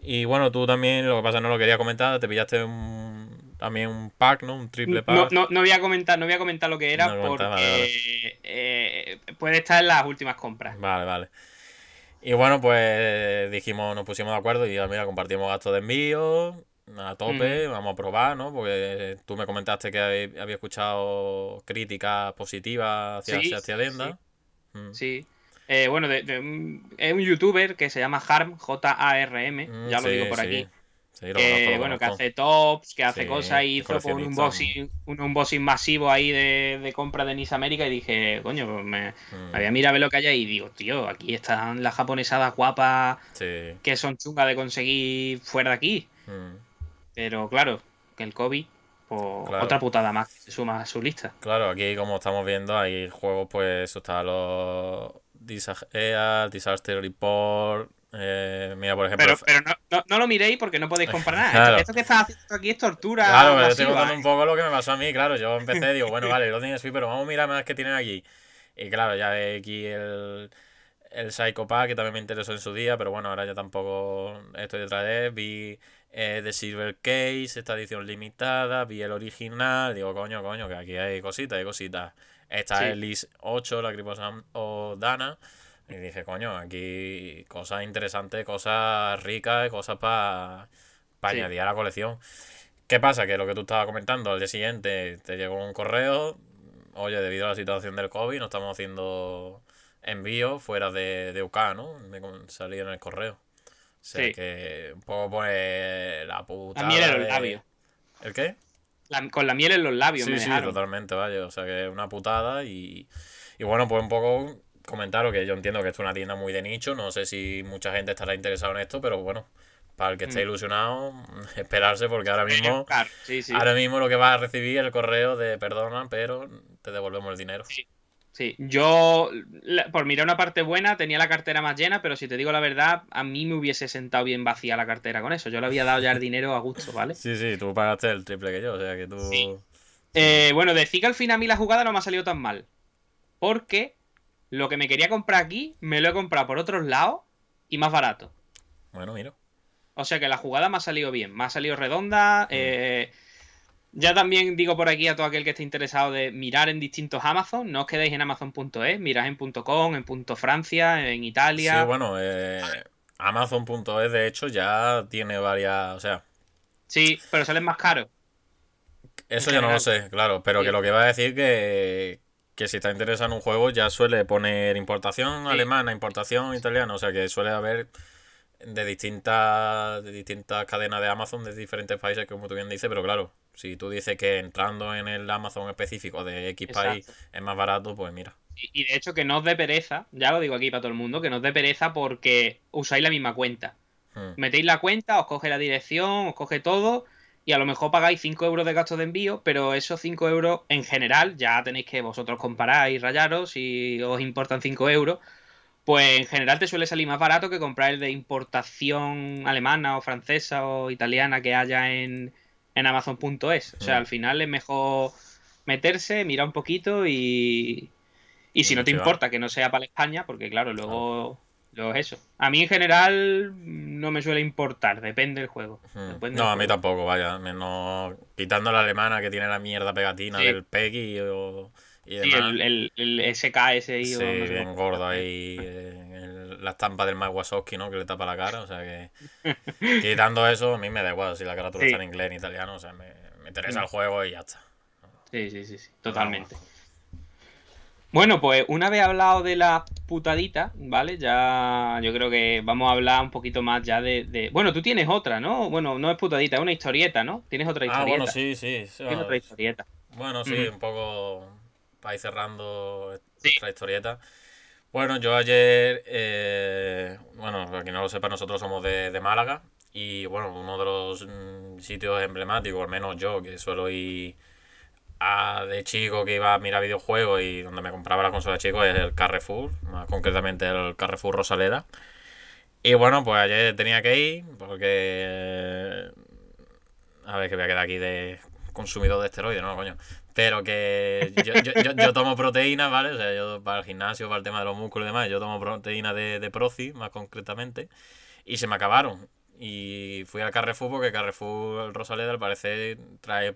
Y bueno, tú también, lo que pasa no lo quería comentar, te pillaste un, también un pack, ¿no? Un triple No, pack. no, no voy a comentar, no voy a comentar lo que era No porque vale, eh, puede estar en las últimas compras. Vale, vale. Y bueno, pues dijimos, nos pusimos de acuerdo y ya, mira, compartimos gastos de envío a tope, vamos a probar, ¿no? Porque tú me comentaste que había había escuchado críticas positivas hacia, Sí, hacia esta sí. Mm. Sí. Eh, bueno, de- es un youtuber que se llama Harm, J-A-R-M, Mm, ya lo sí, digo por sí. aquí. Sí, que, lo bueno, que hace tops, que hace Sí, cosas y hizo un unboxing, un unboxing masivo ahí de, de compra de Nice América y dije, coño, pues me, Mm, me voy a mirar a ver lo que hay y digo, tío, aquí están las japonesadas guapas Sí. que son chungas de conseguir fuera de aquí. mm. Pero claro, que el COVID, pues Claro. otra putada más que se suma a su lista. Claro, aquí como estamos viendo hay juegos, pues eso está los Disaster, Disaster Report. Eh, mira, por ejemplo, Pero, no, no, no lo miréis porque no podéis comprar nada. Claro. Esto, esto que estás haciendo aquí es tortura. Claro, pero yo estoy contando ¿eh? un poco lo que me pasó a mí, claro. Yo empecé, digo, bueno, vale, lo tienes pero vamos a mirar más que tienen aquí. Y claro, ya ve aquí el, el Psycho Pack, que también me interesó en su día, pero bueno, ahora ya tampoco estoy detrás de él. Vi eh, The Silver Case, esta edición limitada, vi el original, digo, coño, coño, que aquí hay cositas, hay cositas. Está Sí. el Lis 8, la Criposam o Dana. Y dije, coño, aquí cosas interesantes, cosas ricas, cosas para Sí. añadir a la colección. ¿Qué pasa? Que lo que tú estabas comentando, al día siguiente te llegó un correo, oye, debido a la situación del COVID no estamos haciendo envíos fuera de, de UK, ¿no? Me salía en el correo. O sea Sí. que un poco pues la puta. La miel en los labios. ¿El qué? La- con la miel en los labios Sí, me sí, dejaron. totalmente, vaya. O sea que es una putada y, y bueno, pues un poco comentaros que yo entiendo que esto es una tienda muy de nicho, no sé si mucha gente estará interesada en esto, pero bueno, para el que esté Mm. ilusionado, esperarse porque ahora mismo, sí, sí. ahora mismo lo que vas a recibir es el correo de perdona, pero te devolvemos el dinero. Sí, yo, la- por mirar una parte buena, tenía la cartera más llena, pero si te digo la verdad, a mí me hubiese sentado bien vacía la cartera con eso. Yo le había dado ya el dinero a gusto, ¿vale? Sí, sí, tú pagaste el triple que yo, o sea que tú... Sí. Eh, bueno, decir que al final a mí la jugada no me ha salido tan mal. Porque lo que me quería comprar aquí, me lo he comprado por otros lados y más barato. Bueno, mira. O sea que la jugada me ha salido bien, me ha salido redonda. eh, ya también digo por aquí a todo aquel que esté interesado de mirar en distintos Amazon. No os quedéis en Amazon.es, mirad en .com, en .francia, en Italia. Sí, bueno, eh, Amazon.es de hecho ya tiene varias, o sea, Sí, pero salen más caros. Eso ya no lo sé, claro, pero Sí. que lo que va a decir que, que si está interesado en un juego ya suele poner importación Sí. alemana, importación italiana, o sea que suele haber de distintas de distintas cadenas de Amazon de diferentes países, como tú bien dices, pero claro, si tú dices que entrando en el Amazon específico de X país es más barato, pues mira. Y, y de hecho que no os dé pereza, ya lo digo aquí para todo el mundo, que no os dé pereza porque usáis la misma cuenta. Hmm. Metéis la cuenta, os coge la dirección, os coge todo y a lo mejor pagáis 5 euros de gastos de envío, pero esos 5 euros en general ya tenéis que vosotros comparar y rayaros si os importan 5 euros. Pues en general te suele salir más barato que comprar el de importación alemana o francesa o italiana que haya en, en Amazon.es. O sea, al final es mejor meterse, mirar un poquito y, y si no te importa que no sea para España, porque claro, luego, eso. A mí en general no me suele importar, depende del juego. Depende No, del a mí juego. tampoco, vaya, menos quitando la alemana que tiene la mierda pegatina Sí. del PEGI o, y Sí, el, el, el SKSI Sí, o no sé bien gordo ahí. eh, la estampa del Mike Wazowski, ¿no? Que le tapa la cara. O sea que. Quitando eso, a mí me da igual si la carátula Sí. está en inglés en italiano. O sea, me, me interesa el juego y ya está. Sí, sí, sí, sí, totalmente. Bueno, pues una vez hablado de la putadita, ¿vale? Ya yo creo que vamos a hablar un poquito más ya de, de- Bueno, tú tienes otra, ¿no? Bueno, no es putadita, es una historieta, ¿no? Tienes otra Ah, historieta. bueno, sí, sí. Tienes otra historieta. Bueno, sí, un poco. para ir cerrando nuestra historieta. Bueno, yo ayer, eh, bueno, para quien no lo sepa, nosotros somos de, de Málaga y bueno, uno de los mm, sitios emblemáticos, al menos yo, que suelo ir a, de chico que iba a mirar videojuegos y donde me compraba la consola de chico es el Carrefour, más concretamente el Carrefour Rosaleda. Y bueno, pues ayer tenía que ir porque... A ver, que voy a quedar aquí de consumidor de esteroides, no, coño. Pero que yo, yo, yo, yo tomo proteínas, ¿vale? O sea, yo para el gimnasio, para el tema de los músculos y demás, yo tomo proteína de, de Proci, más concretamente. Y se me acabaron. Y fui al Carrefour porque Carrefour Rosaleda al parecer trae,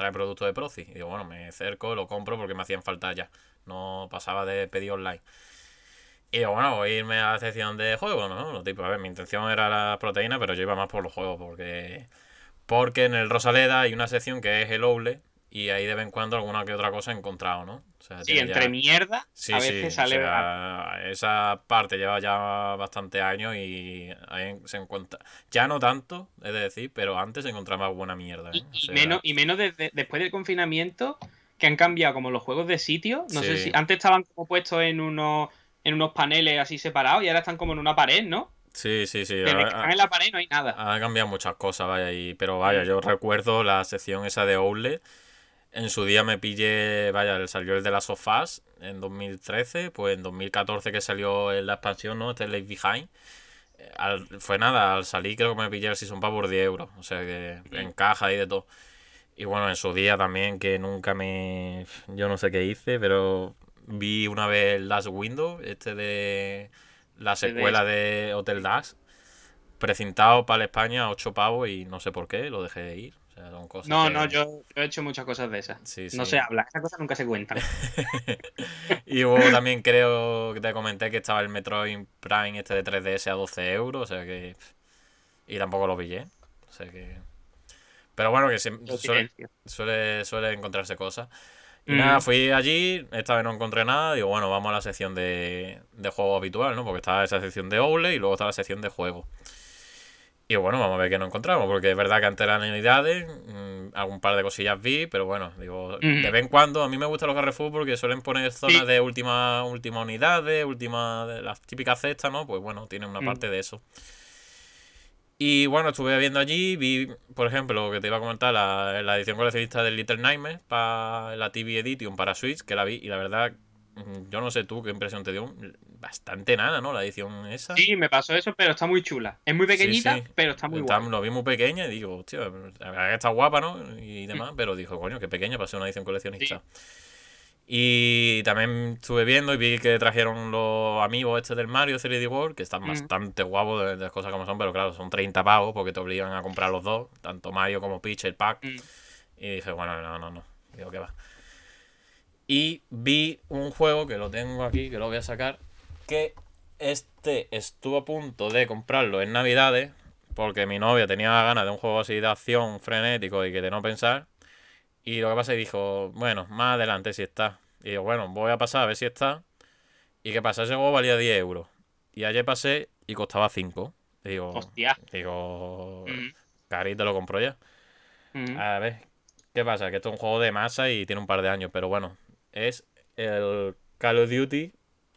trae productos de Proci. Y digo, bueno, me acerco, lo compro porque me hacían falta ya. No pasaba de pedir online. Y digo, bueno, voy a irme a la sección de juegos, ¿no? Lo tipo, a ver, mi intención era la proteína, pero yo iba más por los juegos porque... Porque en el Rosaleda hay una sección que es el Oule y ahí de vez en cuando alguna que otra cosa he encontrado, ¿no? O sea, sí, entre ya... mierda, sí, a veces sí, sale. O sea, esa parte lleva ya bastante años y ahí se encuentra. Ya no tanto, es decir, pero antes se encontraba buena mierda. ¿eh? Y, sea... menos, y menos desde, después del confinamiento, que han cambiado como los juegos de sitio. No sí. sé si. Antes estaban como puestos en unos, en unos paneles así separados y ahora están como en una pared, ¿no? Sí, sí, sí. Están en la pared no hay nada. Ha cambiado muchas cosas, vaya. Y, pero vaya, yo recuerdo la sección esa de Outlet en su día me pillé, vaya, salió el de las sofás en 2013, pues en 2014 que salió la expansión, ¿no? Este Late Behind. Al, fue nada, al salir creo que me pillé el Season Pass por 10 euros, o sea que mm. en caja y de todo. Y bueno, en su día también que nunca me... Yo no sé qué hice, pero vi una vez Last Window, este de la secuela de Hotel Dax, precintado para España a 8 pavos y no sé por qué, lo dejé de ir. O sea, son cosas no, que... no, yo, yo, he hecho muchas cosas de esas. Sí, no sí. se habla, esas cosas nunca se cuentan. y luego también creo que te comenté que estaba el Metroid Prime este de 3DS a 12 euros, o sea que... Y tampoco lo pillé, o sea que... Pero bueno, que suele, suele, suele, encontrarse cosas. Y mm. nada, fui allí, esta vez no encontré nada, digo, bueno, vamos a la sección de, de juego habitual, ¿no? Porque estaba esa sección de Oule y luego estaba la sección de juego. Y bueno, vamos a ver qué nos encontramos, porque es verdad que antes eran unidades, mmm, algún par de cosillas vi, pero bueno, digo, mm. de vez en cuando a mí me gustan los Carrefour porque suelen poner zonas sí. de última, última unidades, última, de las típicas cestas, ¿no? Pues bueno, tiene una mm. parte de eso. Y bueno, estuve viendo allí, vi, por ejemplo, lo que te iba a comentar, la, la edición coleccionista del Little Nightmares para la TV Edition para Switch, que la vi, y la verdad, yo no sé tú qué impresión te dio, bastante nada, ¿no? La edición esa. Sí, me pasó eso, pero está muy chula. Es muy pequeñita, sí, sí. pero está muy guapa. Lo vi muy pequeña y digo, hostia, la verdad que está guapa, ¿no? Y demás, pero dijo, coño, qué pequeña para ser una edición coleccionista. Sí. Y también estuve viendo y vi que trajeron los amigos estos del Mario 3D World, que están mm. bastante guapos de, de, las cosas como son, pero claro, son 30 pagos porque te obligan a comprar los dos, tanto Mario como Peach, el pack. Mm. Y dije, bueno, no, no, no. Digo, ¿qué va? Y vi un juego que lo tengo aquí, que lo voy a sacar, que este estuvo a punto de comprarlo en Navidades, porque mi novia tenía ganas de un juego así de acción frenético y que de no pensar. Y lo que pasa es que dijo, bueno, más adelante si está. Y digo, bueno, voy a pasar a ver si está. Y qué pasa, ese juego valía 10 euros. Y ayer pasé y costaba 5. Digo, Hostia. Digo, mm. carita lo compro ya. Mm. A ver, ¿qué pasa? Que esto es un juego de masa y tiene un par de años, pero bueno, es el Call of Duty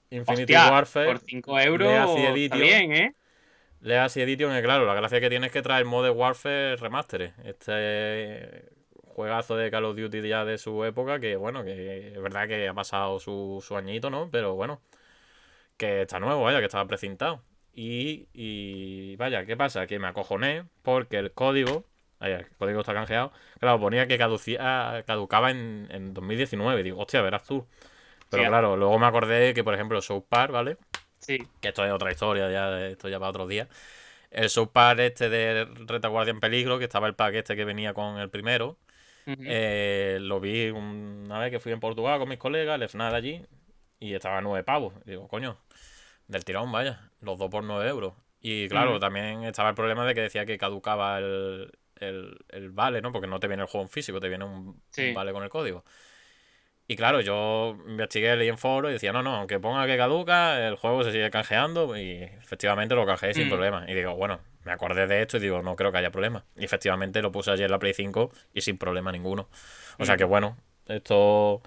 Infinity Hostia, Warfare. Por 5 euros. Está bien, ¿eh? Legacy Edition, claro, la gracia que tiene es que trae el Modern Warfare Remastered. Este juegazo de Call of Duty ya de su época, que bueno, que es verdad que ha pasado su, su añito, ¿no? Pero bueno, que está nuevo, vaya, que estaba precintado. Y, y vaya, ¿qué pasa? Que me acojoné porque el código, vaya, el código está canjeado, claro, ponía que caducía, caducaba en, en 2019. Digo, hostia, verás tú. Pero sí, claro, luego me acordé que, por ejemplo, South Park, ¿vale? Sí. Que esto es otra historia, ya esto ya para otro día. El South Park este de Retaguardia en Peligro, que estaba el pack este que venía con el primero. Uh -huh. eh, lo vi una vez que fui en Portugal con mis colegas, el FNAC allí, y estaba a nueve pavos. Y digo, coño, del tirón, vaya, los dos por nueve euros. Y claro, uh -huh. también estaba el problema de que decía que caducaba el, el, el, vale, ¿no? Porque no te viene el juego en físico, te viene un, sí. vale con el código. Y claro, yo investigué, leí en foro y decía, no, no, aunque ponga que caduca, el juego se sigue canjeando y efectivamente lo canjeé mm. sin problema. Y digo, bueno, me acordé de esto y digo, no creo que haya problema. Y efectivamente lo puse ayer en la Play 5 y sin problema ninguno. O mm. sea que bueno, esto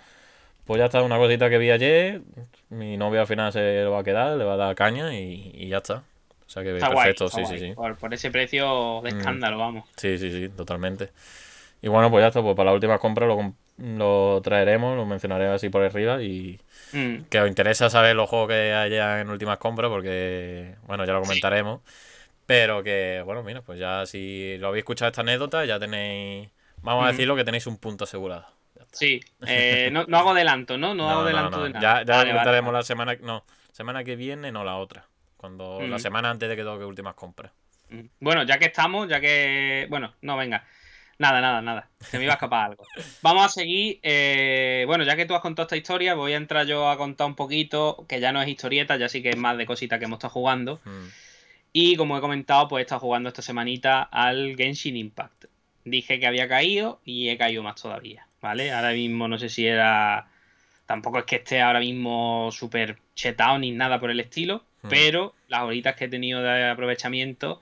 Pues ya está, una cosita que vi ayer. Mi novia al final se lo va a quedar, le va a dar caña y, y ya está. O sea que Está perfecto, guay, está sí, sí, guay. sí. Por, por ese precio de Mm. escándalo, vamos. Sí, sí, sí, totalmente. Y bueno, pues ya está, pues para las últimas compras lo, lo traeremos, lo mencionaré así por arriba y Mm. que os interesa saber los juegos que haya en últimas compras porque, bueno, ya lo comentaremos. Pero que, bueno, mira, pues ya si lo habéis escuchado esta anécdota, ya tenéis, vamos a Ujú. decirlo, que tenéis un punto asegurado. Sí, eh, no, no hago adelanto, ¿no? No, hago adelanto no. de nada. Ya, ya Vale, lo vale, comentaremos vale. la semana, no, semana que viene, no la otra. Cuando, la semana antes de que toque últimas compras. Bueno, ya que estamos, ya que. Bueno, no, venga. Nada, nada, nada. Se me iba a escapar algo. Vamos a seguir. eh, Bueno, ya que tú has contado esta historia, voy a entrar yo a contar un poquito, que ya no es historieta, ya sí que es más de cositas que hemos estado jugando. Mm. Y como he comentado, pues he estado jugando esta semanita al Genshin Impact. Dije que había caído y he caído más todavía, ¿vale? Ahora mismo no sé si era... Tampoco es que esté ahora mismo súper chetado ni nada por el estilo, Hmm. pero las horitas que he tenido de aprovechamiento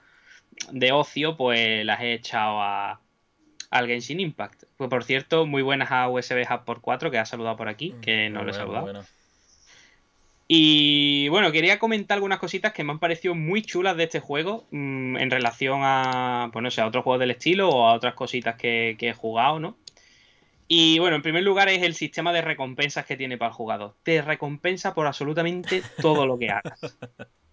de ocio, pues las he echado a, al Genshin Impact. Pues por cierto, muy buenas a USB Hub por 4, que ha saludado por aquí, que no Muy lo he saludado. Y bueno, quería comentar algunas cositas que me han parecido muy chulas de este juego mm, en relación a, pues no sé, a otros juegos del estilo o a otras cositas que, que he jugado, ¿no? Y bueno, en primer lugar es el sistema de recompensas que tiene para el jugador. Te recompensa por absolutamente todo lo que hagas.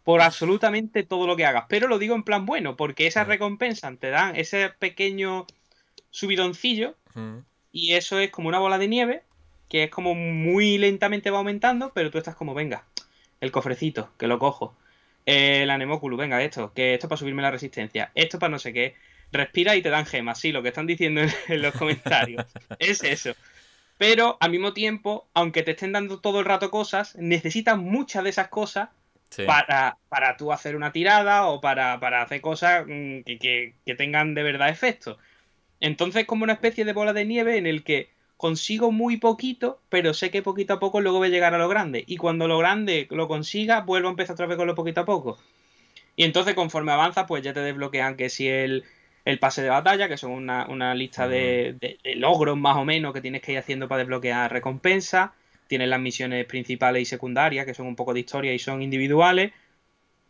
Por absolutamente todo lo que hagas. Pero lo digo en plan bueno, porque esas recompensas te dan ese pequeño subidoncillo y eso es como una bola de nieve, que es como muy lentamente va aumentando, pero tú estás como, venga, el cofrecito, que lo cojo. Eh, el anemóculo, venga, esto, que esto para subirme la resistencia, esto para no sé qué. Respira y te dan gemas, sí, lo que están diciendo en, en los comentarios. es eso. Pero al mismo tiempo, aunque te estén dando todo el rato cosas, necesitas muchas de esas cosas Sí. para, para tú hacer una tirada o para, para hacer cosas mm, que, que- que tengan de verdad efecto. Entonces, como una especie de bola de nieve en el que consigo muy poquito, pero sé que poquito a poco luego voy a llegar a lo grande. Y cuando lo grande lo consiga, vuelvo a empezar otra vez con lo poquito a poco. Y entonces, conforme avanza, pues ya te desbloquean que si el, el pase de batalla, que son una, una lista de, de- de logros más o menos que tienes que ir haciendo para desbloquear recompensas. Tienes las misiones principales y secundarias, que son un poco de historia y son individuales.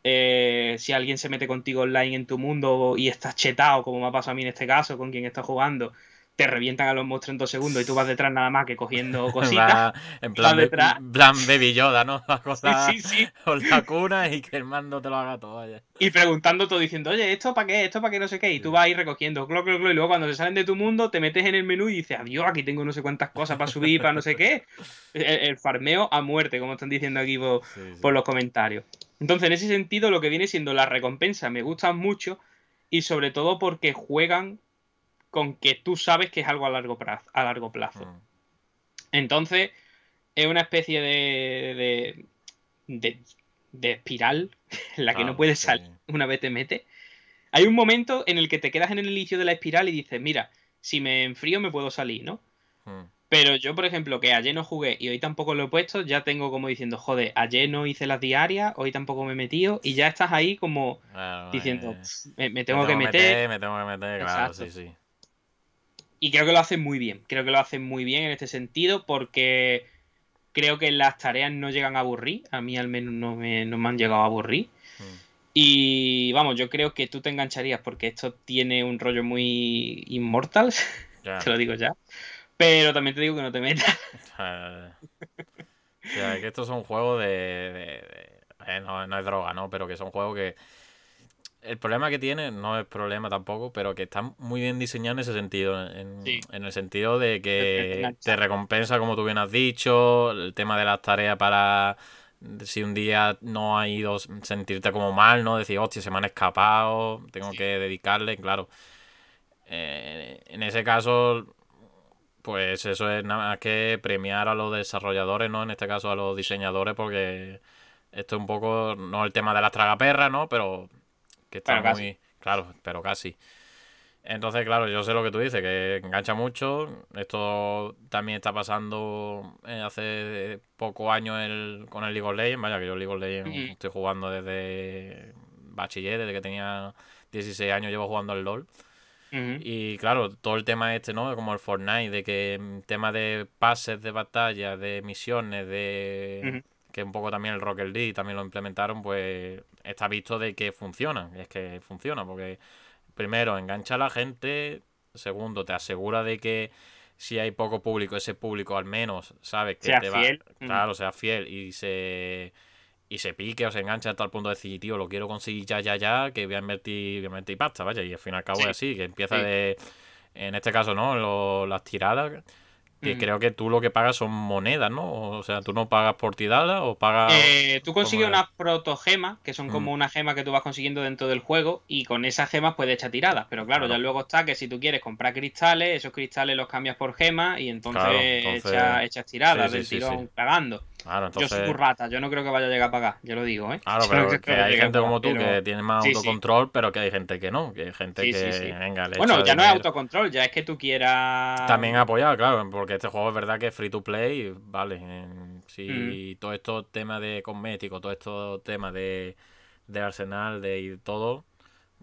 Eh, si alguien se mete contigo online en tu mundo y estás chetado, como me ha pasado a mí en este caso, con quien estás jugando, te revientan a los monstruos en dos segundos y tú vas detrás nada más que cogiendo cositas. Va en plan, detrás. plan Baby Yoda, ¿no? La cosa Sí, sí, sí. con la cuna y que el mando te lo haga todo, vaya. Y preguntando todo, diciendo, oye, ¿esto para qué? ¿Esto para qué? No sé qué. Y tú vas ahí recogiendo, clo, clo, clo, y luego cuando se salen de tu mundo, te metes en el menú y dices, adiós, aquí tengo no sé cuántas cosas para subir, para no sé qué. El, el farmeo a muerte, como están diciendo aquí por, por los comentarios. Entonces, en ese sentido, lo que viene siendo la recompensa me gustan mucho y sobre todo porque juegan con que tú sabes que es algo a largo plazo. A largo plazo. Mm. Entonces, es una especie de, de, de, de espiral en la que no Claro, puedes sí. salir una vez te metes. Hay un momento en el que te quedas en el inicio de la espiral y dices, mira, si me enfrío me puedo salir, ¿no? Mm. Pero yo, por ejemplo, que ayer no jugué y hoy tampoco lo he puesto, ya tengo como diciendo, joder, ayer no hice las diarias, hoy tampoco me he metido y ya estás ahí como Claro, diciendo, eh, "Pff, me, me tengo que meter. Me tengo que meter, claro, Exacto. sí, sí. Y creo que lo hacen muy bien. Creo que lo hacen muy bien en este sentido porque creo que las tareas no llegan a aburrir. A mí al menos no me, no me han llegado a aburrir. Mm. Y vamos, yo creo que tú te engancharías porque esto tiene un rollo muy inmortal, te lo digo ya. Pero también te digo que no te metas. O sea, que estos son juegos de. de- de- eh, no, no es droga, ¿no? Pero que son juegos que. El problema que tiene, no es problema tampoco, pero que están muy bien diseñados en ese sentido. En, Sí. en el sentido de que te recompensa, como tú bien has dicho, el tema de las tareas para. Si un día no ha ido, sentirte como mal, ¿no? Decir, hostia, se me han escapado, tengo Sí. que dedicarle, claro. Eh, en ese caso, pues eso es nada más que premiar a los desarrolladores, ¿no? En este caso a los diseñadores, porque esto es un poco, no el tema de las tragaperras, ¿no? Pero que está casi. muy... Claro, pero casi. Entonces, claro, yo sé lo que tú dices, que engancha mucho. Esto también está pasando eh, hace pocos años el, con el League of Legends. Vaya, que yo League of Legends estoy jugando desde bachiller, desde que tenía 16 años llevo jugando al LOL. Y claro, todo el tema este, ¿no? Como el Fortnite, de que mm, tema de pases de batalla, de misiones, de... Que un poco también el Rocket League también lo implementaron, pues está visto de que funciona. Y es que funciona, porque primero engancha a la gente, segundo te asegura de que si hay poco público, ese público al menos sabe que sea te fiel. va... Claro, sea fiel y se y se pique o se engancha hasta el punto de decir, tío, lo quiero conseguir ya, ya, ya, que voy a invertir, voy a invertir pasta, vaya, y al fin y al cabo es así, que empieza de, en este caso, ¿no? las tiradas, que creo que tú lo que pagas son monedas, ¿no? O sea, tú no pagas por tirada o pagas... Eh, tú consigues unas protogemas, que son como una gema que tú vas consiguiendo dentro del juego, y con esas gemas puedes echar tiradas, pero claro, ya luego está que si tú quieres comprar cristales, esos cristales los cambias por gemas y entonces, echas, tiradas del tirón pagando. Yo soy burrata, yo no creo que vaya a llegar a pagar, yo lo digo, ¿eh? Claro, pero que, hay gente como tú que tiene más autocontrol, pero que hay gente que no, que hay gente que, venga, le Bueno, ya no es autocontrol, ya es que tú quieras... También apoyar, claro, porque este juego es verdad que es free to play, vale, si todo esto tema de cosméticos, todo esto tema de, de Arsenal, de y todo...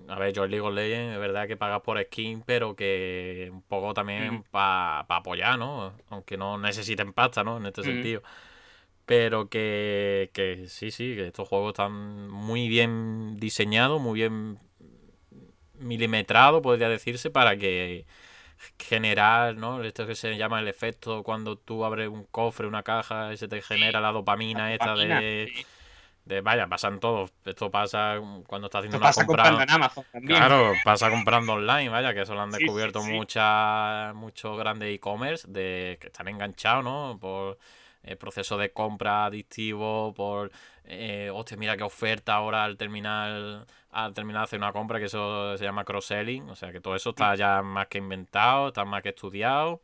A ver, yo el League of Legends es verdad que pagas por skin, pero que un poco también para apoyar, ¿no? Aunque no necesiten pasta, ¿no? En este sentido. Pero que, que sí, sí, que estos juegos están muy bien diseñados, muy bien milimetrados, podría decirse, para que generar, ¿no? Esto que se llama el efecto cuando tú abres un cofre, una caja, y se te genera la dopamina, esta de, de... Vaya, pasan todos. Esto pasa cuando estás haciendo una compra. en Amazon también. Claro, pasa comprando online, vaya, que eso lo han descubierto muchas muchos grandes e-commerce de que están enganchados, ¿no? Por el proceso de compra adictivo, por, eh, hostia, mira qué oferta ahora al terminar, al terminar de hacer una compra, que eso se llama cross-selling, o sea que todo eso está ya más que inventado, está más que estudiado,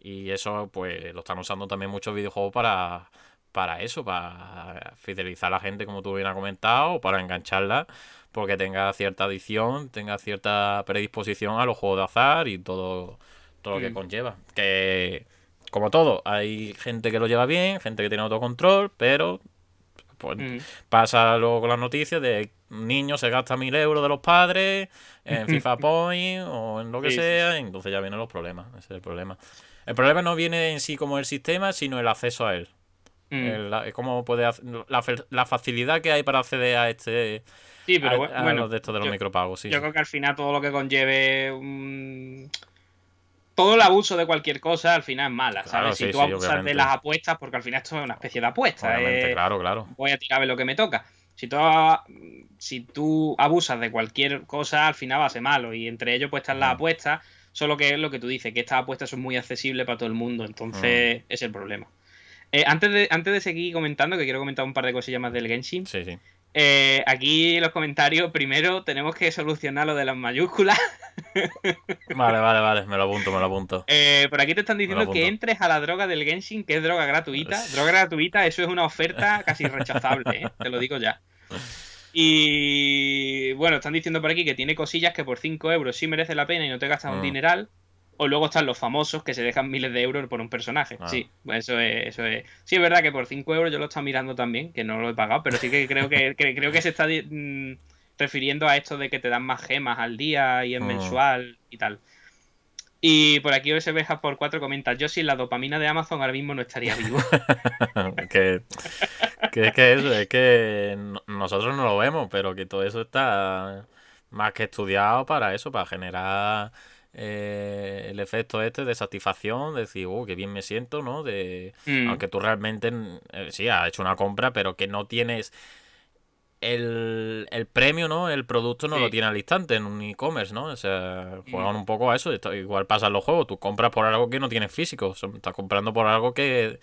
y eso pues lo están usando también muchos videojuegos para, para eso, para fidelizar a la gente, como tú bien has comentado, para engancharla, porque tenga cierta adicción, tenga cierta predisposición a los juegos de azar y todo, todo lo que conlleva. Que como todo, hay gente que lo lleva bien, gente que tiene autocontrol, pero pues, mm. pasa luego con las noticias de un niño se gasta mil euros de los padres en FIFA Point o en lo que sea, y entonces ya vienen los problemas. Ese es el problema. El problema no viene en sí como el sistema, sino el acceso a él. Mm. cómo puede la, facilidad que hay para acceder a este sí, pero bueno, de estos de los micropagos. Sí, yo creo que al final todo lo que conlleve un todo el abuso de cualquier cosa al final es mala, ¿sabes? si tú abusas de las apuestas, porque al final esto es una especie de apuesta. Eh, claro, claro. Voy a tirar a ver lo que me toca. Si tú, si tú abusas de cualquier cosa, al final va a ser malo. Y entre ellos pues están las apuestas, solo que es lo que tú dices, que estas apuestas son muy accesibles para todo el mundo. Entonces, es el problema. Eh, antes, de, antes de seguir comentando, que quiero comentar un par de cosillas más del Genshin. Sí, sí. Eh, aquí en los comentarios, primero tenemos que solucionar lo de las mayúsculas. Vale, vale, vale, me lo apunto, me lo apunto. Eh, por aquí te están diciendo que entres a la droga del Genshin, que es droga gratuita. Droga gratuita, eso es una oferta casi rechazable, ¿eh? te lo digo ya. Y bueno, están diciendo por aquí que tiene cosillas que por 5 euros sí merece la pena y no te gastas un mm. dineral. O luego están los famosos que se dejan miles de euros por un personaje. Ah. Sí, eso es, eso es. Sí, es verdad que por 5 euros yo lo estoy mirando también, que no lo he pagado, pero sí que creo que, creo que se está mm, refiriendo a esto de que te dan más gemas al día y en ah. mensual y tal. Y por aquí OSBJ por 4 comenta, yo sin la dopamina de Amazon ahora mismo no estaría vivo. que, que, es que eso, es que nosotros no lo vemos, pero que todo eso está más que estudiado para eso, para generar eh, el efecto este de satisfacción, de decir, oh, qué bien me siento, ¿no? De, mm. Aunque tú realmente, eh, sí, has hecho una compra, pero que no tienes el, el premio, ¿no? El producto no lo tiene al instante en un e-commerce, ¿no? O sea, juegan mm. un poco a eso. Igual pasa en los juegos, tú compras por algo que no tienes físico, estás comprando por algo que,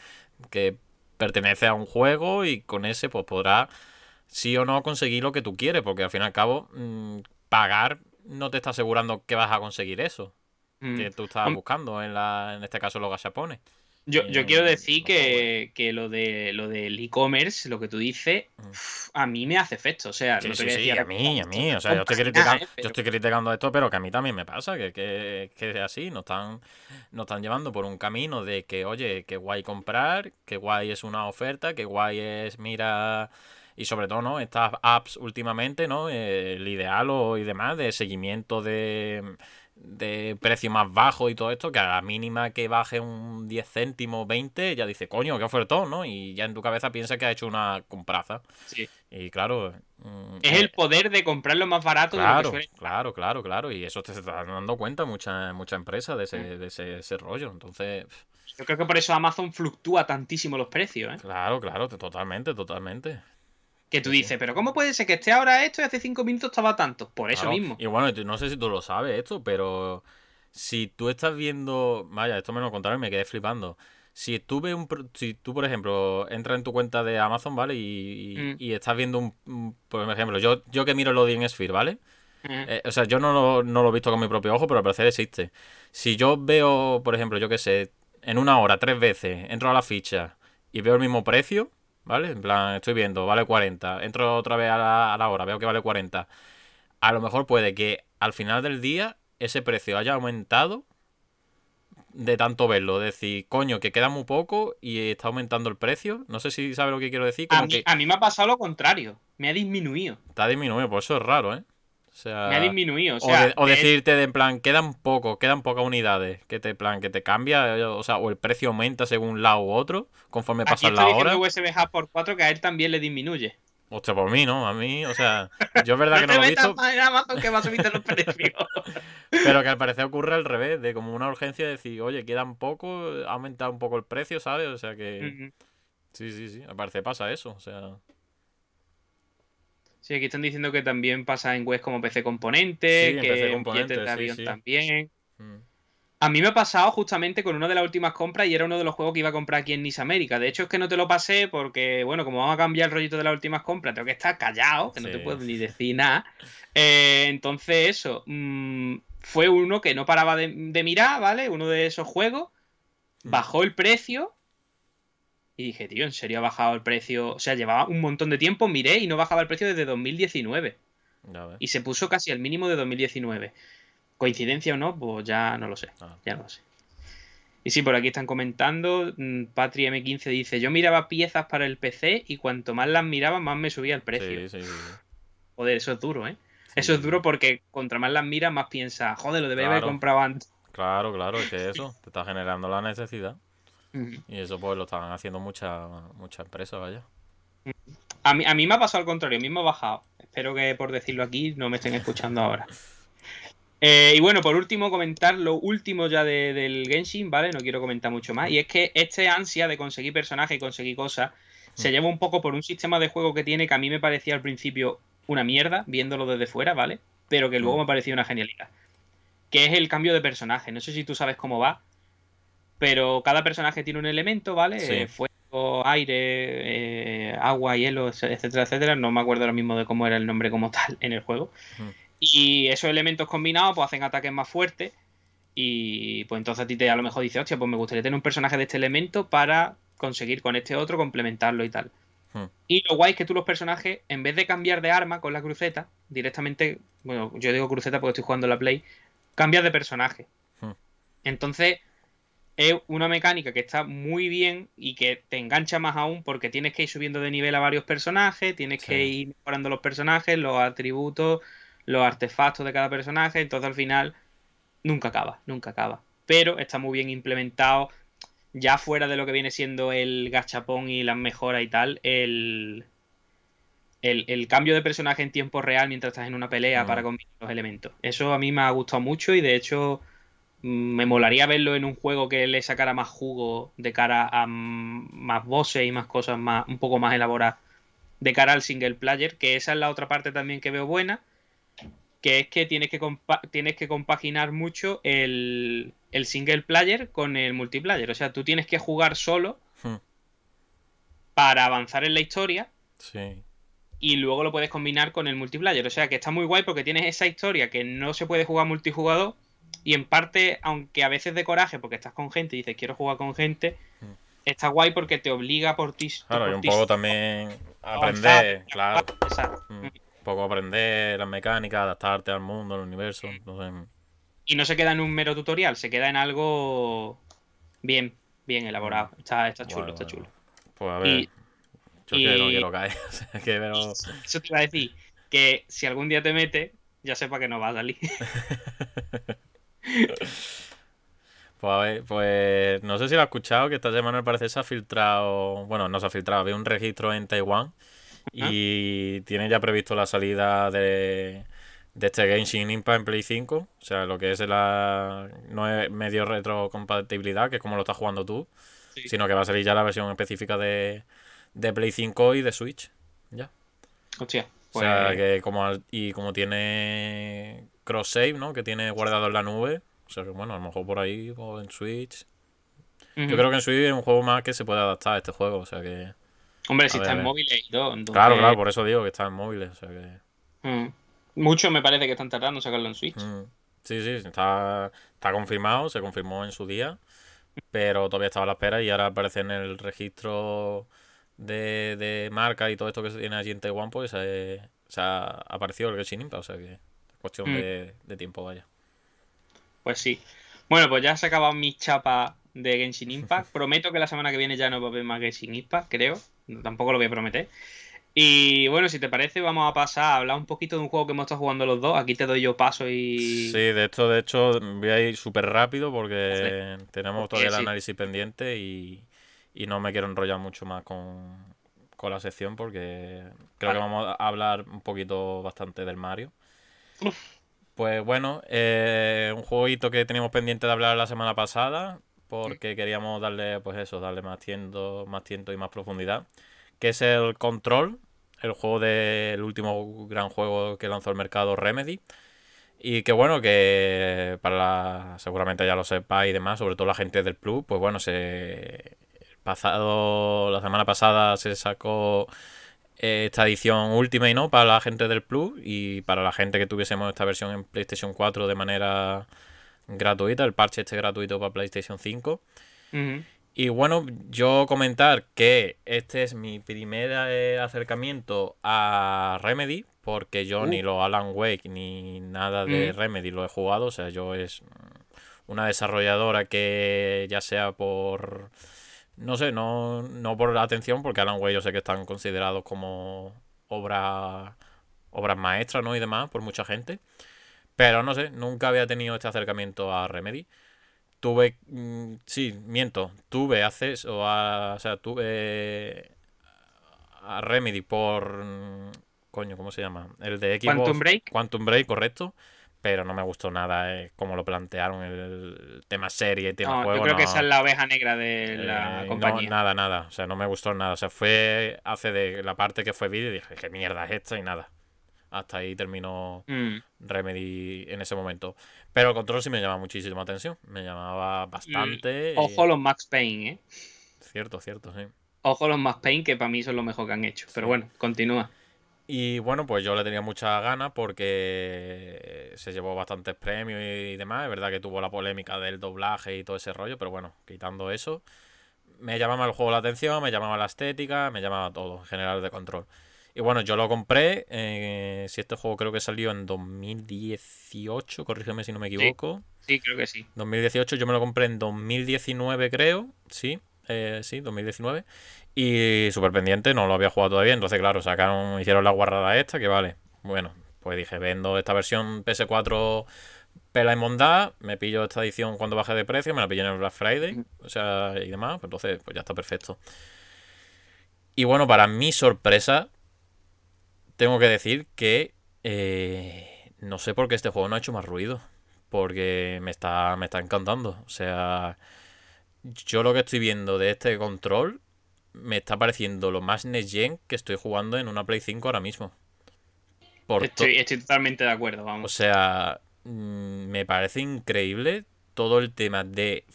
que pertenece a un juego y con ese pues podrás sí o no conseguir lo que tú quieres, porque al fin y al cabo mm, pagar no te está asegurando que vas a conseguir eso mm. que tú estabas buscando, en, la, en este caso los gachapones. Yo, yo quiero decir que, que, lo de lo del e-commerce, lo que tú dices, mm. a mí me hace efecto. O sea, sí, sí, sí, a mí, a mí. O sea, yo estoy, criticando, yo estoy criticando esto, pero que a mí también me pasa, que, que, que es así. Nos están, nos están llevando por un camino de que, oye, que guay comprar, que guay es una oferta, que guay es, mira, y sobre todo, ¿no? Estas apps últimamente, ¿no? Eh, el ideal o, y demás de seguimiento de, de precio más bajo y todo esto, que a la mínima que baje un 10 céntimos, 20, ya dice, coño, qué ofertón, ¿no? Y ya en tu cabeza piensa que ha hecho una compraza. Sí. Y claro... mm, Es eh, el poder de comprar lo más barato de lo Claro, que suele. claro, claro, claro. Y eso te estás dando cuenta muchas mucha empresas de, ese, de ese, ese rollo. Entonces, Yo creo que por eso Amazon fluctúa tantísimo los precios, ¿eh? claro, claro, te- totalmente, totalmente. Que tú dices, pero ¿cómo puede ser que esté ahora esto y hace cinco minutos estaba tanto? Por eso Claro. mismo. Y bueno, no sé si tú lo sabes esto, pero si tú estás viendo, vaya, esto me lo contaron y me quedé flipando. Si tú ves un, si tú por ejemplo entras en tu cuenta de Amazon, ¿vale? Y, y- Mm. y estás viendo un, por ejemplo, yo, yo que miro lo de Sphere, ¿vale? Eh, Eh, o sea, yo no lo, no lo he visto con mi propio ojo, pero al parecer existe. Si yo veo, por ejemplo, yo qué sé, en una hora, tres veces, entro a la ficha y veo el mismo precio, ¿vale? En plan, estoy viendo, vale 40. Entro otra vez a la, a la hora, veo que vale 40. A lo mejor puede que al final del día ese precio haya aumentado de tanto verlo. Decir, coño, que queda muy poco y está aumentando el precio. No sé si sabe lo que quiero decir. a, mí, que a mí me ha pasado lo contrario. Me ha disminuido. está disminuido, por eso es raro, ¿eh? O sea... Me ha disminuido. O O, sea, de- o de- decirte de en plan, quedan poco, quedan pocas unidades, que te plan, que te cambia, eh, o sea, o el precio aumenta según un lado u otro, conforme aquí pasan está las horas. diciendo USB Hub por 4 que a él también le disminuye. Hostia, por mí, ¿no? A mí, o sea, yo es verdad que no lo he visto, más en Amazon que va a subirte los precios. pero que al parecer ocurre al revés, de como una urgencia de decir, oye, quedan poco, ha aumentado un poco el precio, ¿sabes? O sea que, sí, sí, sí, al parecer pasa eso, o sea, Sí, aquí están diciendo que también pasa en webs como PC Componente, Sí, que PC en Componente, de avión sí. también. mm, A mí me ha pasado justamente con una de las últimas compras y era uno de los juegos que iba a comprar aquí en Nice América. De hecho, es que no te lo pasé porque, bueno, como vamos a cambiar el rollito de las últimas compras, tengo que estar callado, que no te puedo ni decir nada. Eh, entonces, eso, mm, fue uno que no paraba de, de mirar, ¿vale? Uno de esos juegos. Mm. Bajó el precio. Y dije, tío, ¿en serio ha bajado el precio? O sea, llevaba un montón de tiempo, miré y no bajaba el precio desde 2019 ya ves. y se puso casi al mínimo de 2019. ¿Coincidencia o no? Pues ya no lo sé. Ah. Ya no lo sé. Y sí, por aquí están comentando. mm, Patri M15 dice: Yo miraba piezas para el PC y cuanto más las miraba, más me subía el precio. Sí, sí, sí. Joder, eso es duro, ¿eh? Eso es duro porque contra más las miras, más piensas, joder, lo debería haber comprado antes. Claro, claro, es que eso, te está generando la necesidad. Y eso pues lo están haciendo muchas muchas empresas, vaya. A mí, a mí me ha pasado al contrario, a mí me ha bajado. Espero que por decirlo aquí no me estén escuchando ahora. Eh, y bueno, por último, comentar lo último ya de- del Genshin, ¿vale? No quiero comentar mucho más. Y es que este ansia de conseguir personajes y conseguir cosas se Mm. lleva un poco por un sistema de juego que tiene que a mí me parecía al principio una mierda, viéndolo desde fuera, ¿vale? Pero que luego Mm. me parecía una genialidad. Que es el cambio de personaje. No sé si tú sabes cómo va, pero cada personaje tiene un elemento, ¿vale? Sí. Eh, fuego, aire, eh, agua, hielo, etcétera, etcétera. No me acuerdo ahora mismo de cómo era el nombre como tal en el juego. Y esos elementos combinados pues hacen ataques más fuertes. Y pues entonces a ti te a lo mejor dice, hostia, pues me gustaría tener un personaje de este elemento para conseguir con este otro complementarlo y tal. Hmm. Y lo guay es que tú los personajes, en vez de cambiar de arma con la cruceta, directamente, bueno, yo digo cruceta porque estoy jugando la Play, cambias de personaje. Hmm. Entonces, es una mecánica que está muy bien y que te engancha más aún porque tienes que ir subiendo de nivel a varios personajes, tienes que ir mejorando los personajes, los atributos, los artefactos de cada personaje, entonces al final nunca acaba, nunca acaba. Pero está muy bien implementado, ya fuera de lo que viene siendo el gachapón y las mejoras y tal, el, el, el cambio de personaje en tiempo real mientras estás en una pelea Mm. para combinar los elementos. Eso a mí me ha gustado mucho y de hecho me molaría verlo en un juego que le sacara más jugo de cara a mm, más bosses y más cosas más un poco más elaboradas de cara al single player, que esa es la otra parte también que veo buena, que es que tienes que, compa- tienes que compaginar mucho el, el single player con el multiplayer. O sea, tú tienes que jugar solo Hmm. para avanzar en la historia Sí. y luego lo puedes combinar con el multiplayer. O sea, que está muy guay porque tienes esa historia que no se puede jugar multijugador y en parte, aunque a veces de coraje porque estás con gente y dices quiero jugar con gente, Hmm. está guay porque te obliga por ti. Claro, y un poco también aprender, claro. Exacto. Mm. Un poco aprender las mecánicas, adaptarte al mundo, al universo. Entonces, y no se queda en un mero tutorial, se queda en algo bien, bien elaborado. Está, está chulo, está chulo. Pues a ver. Y- Yo es que no quiero caer. que pero... Eso te iba a decir, que si algún día te metes, ya sepa que no va a salir. Pues a ver, pues no sé si lo has escuchado, que esta semana al parecer se ha filtrado, bueno, no se ha filtrado, había un registro en Taiwán y tiene ya previsto la salida de, de este Genshin Impact en Play 5, o sea, lo que es la no es medio retrocompatibilidad, que es como lo estás jugando tú, Sí. sino que va a salir ya la versión específica de, de Play 5 y de Switch, ya. Hostia. O sea, pues- que como y como tiene cross save, ¿no? Que tiene guardado en la nube, o sea, que bueno, a lo mejor por ahí o en Switch. Yo creo que en Switch es un juego más que se puede adaptar a este juego, o sea que... Hombre, si está en móviles y todo. entonces- Claro, claro, por eso digo que está en móviles, o sea que... Mm. Mucho me parece que están tardando en sacarlo en Switch. Mm. Sí, sí, está, está confirmado, se confirmó en su día, pero todavía estaba a la espera y ahora aparece en el registro de, de marca y todo esto que se tiene allí en Taiwán, pues eh, se ha aparecido el Genshin Impact, o sea que cuestión Mm. de, de tiempo, vaya. Pues sí. Bueno, pues ya se ha acabado mi chapa de Genshin Impact. Prometo que la semana que viene ya no va a haber más Genshin Impact, creo. No, tampoco lo voy a prometer. Y bueno, si te parece, vamos a pasar a hablar un poquito de un juego que hemos estado jugando los dos. Aquí te doy yo paso y. Sí, de esto, de hecho, voy a ir súper rápido porque tenemos todavía el sí. análisis pendiente y, y no me quiero enrollar mucho más con, con la sección porque creo Vale. que vamos a hablar un poquito bastante del Mario. Pues bueno, eh, un jueguito que teníamos pendiente de hablar la semana pasada porque queríamos darle, pues eso, darle más tiento, más tiento y más profundidad, que es el Control, el juego del último gran juego que lanzó el mercado Remedy. Y que bueno, que para la, seguramente ya lo sepa y demás, sobre todo la gente del Plus, pues bueno, se el pasado, la semana pasada se sacó esta edición Ultimate, ¿no? Para la gente del Plus y para la gente que tuviésemos esta versión en PlayStation 4 de manera gratuita, el parche este gratuito para PlayStation 5. Ujú. Y bueno, yo comentar que este es mi primer eh, acercamiento a Remedy, porque yo Uh. ni los Alan Wake ni nada de. Remedy lo he jugado, o sea, yo es una desarrolladora que ya sea por, no sé, no, no por la atención, porque Alan Wake yo sé que están considerados como obra, obras maestras, ¿no? Y demás, por mucha gente. Pero no sé, nunca había tenido este acercamiento a Remedy. Tuve, mm, sí, miento, tuve acceso a, o sea, tuve a Remedy por, mm, coño, ¿cómo se llama? El de Xbox. Quantum Break. Quantum Break, correcto. Pero no me gustó nada eh, como lo plantearon el tema serie y tema No, juego. yo creo que no. esa es la oveja negra de la Eh, no, compañía. nada, nada. O sea, no me gustó nada. O sea, fue hace de la parte que fue vídeo y dije, ¿qué mierda es esta? Y nada. Hasta ahí terminó Mm. Remedy en ese momento. Pero el control sí me llamaba muchísimo la atención. Me llamaba bastante. y- Ojo los Max Payne, ¿eh? Cierto, cierto, sí. Ojo los Max Payne, que para mí son lo mejor que han hecho. Pero bueno, continúa. Y bueno, pues yo le tenía muchas ganas porque se llevó bastantes premios y demás. Es verdad que tuvo la polémica del doblaje y todo ese rollo, pero bueno, quitando eso, me llamaba el juego la atención, me llamaba la estética, me llamaba todo en general de control. Y bueno, yo lo compré. eh, si este juego creo que salió en 2018, corrígeme si no me equivoco. Sí, creo que sí. 2018, yo me lo compré en 2019, creo. Sí, eh, sí, 2019. Y súper pendiente, no lo había jugado todavía. Entonces, claro, sacaron, hicieron la guarrada esta, que vale. Bueno, pues dije, vendo esta versión PS4 pela y mondá, me pillo esta edición cuando baje de precio, me la pillo en el Black Friday, o sea, y demás. Pues entonces, pues ya está perfecto. Y bueno, para mi sorpresa, tengo que decir que eh, no sé por qué este juego no ha hecho más ruido. Porque me está, me está encantando. O sea, yo lo que estoy viendo de este control me está pareciendo lo más next gen que estoy jugando en una Play 5 ahora mismo. Por to- Estoy, estoy totalmente de acuerdo, o vamos. sea, mm, me parece increíble todo el tema de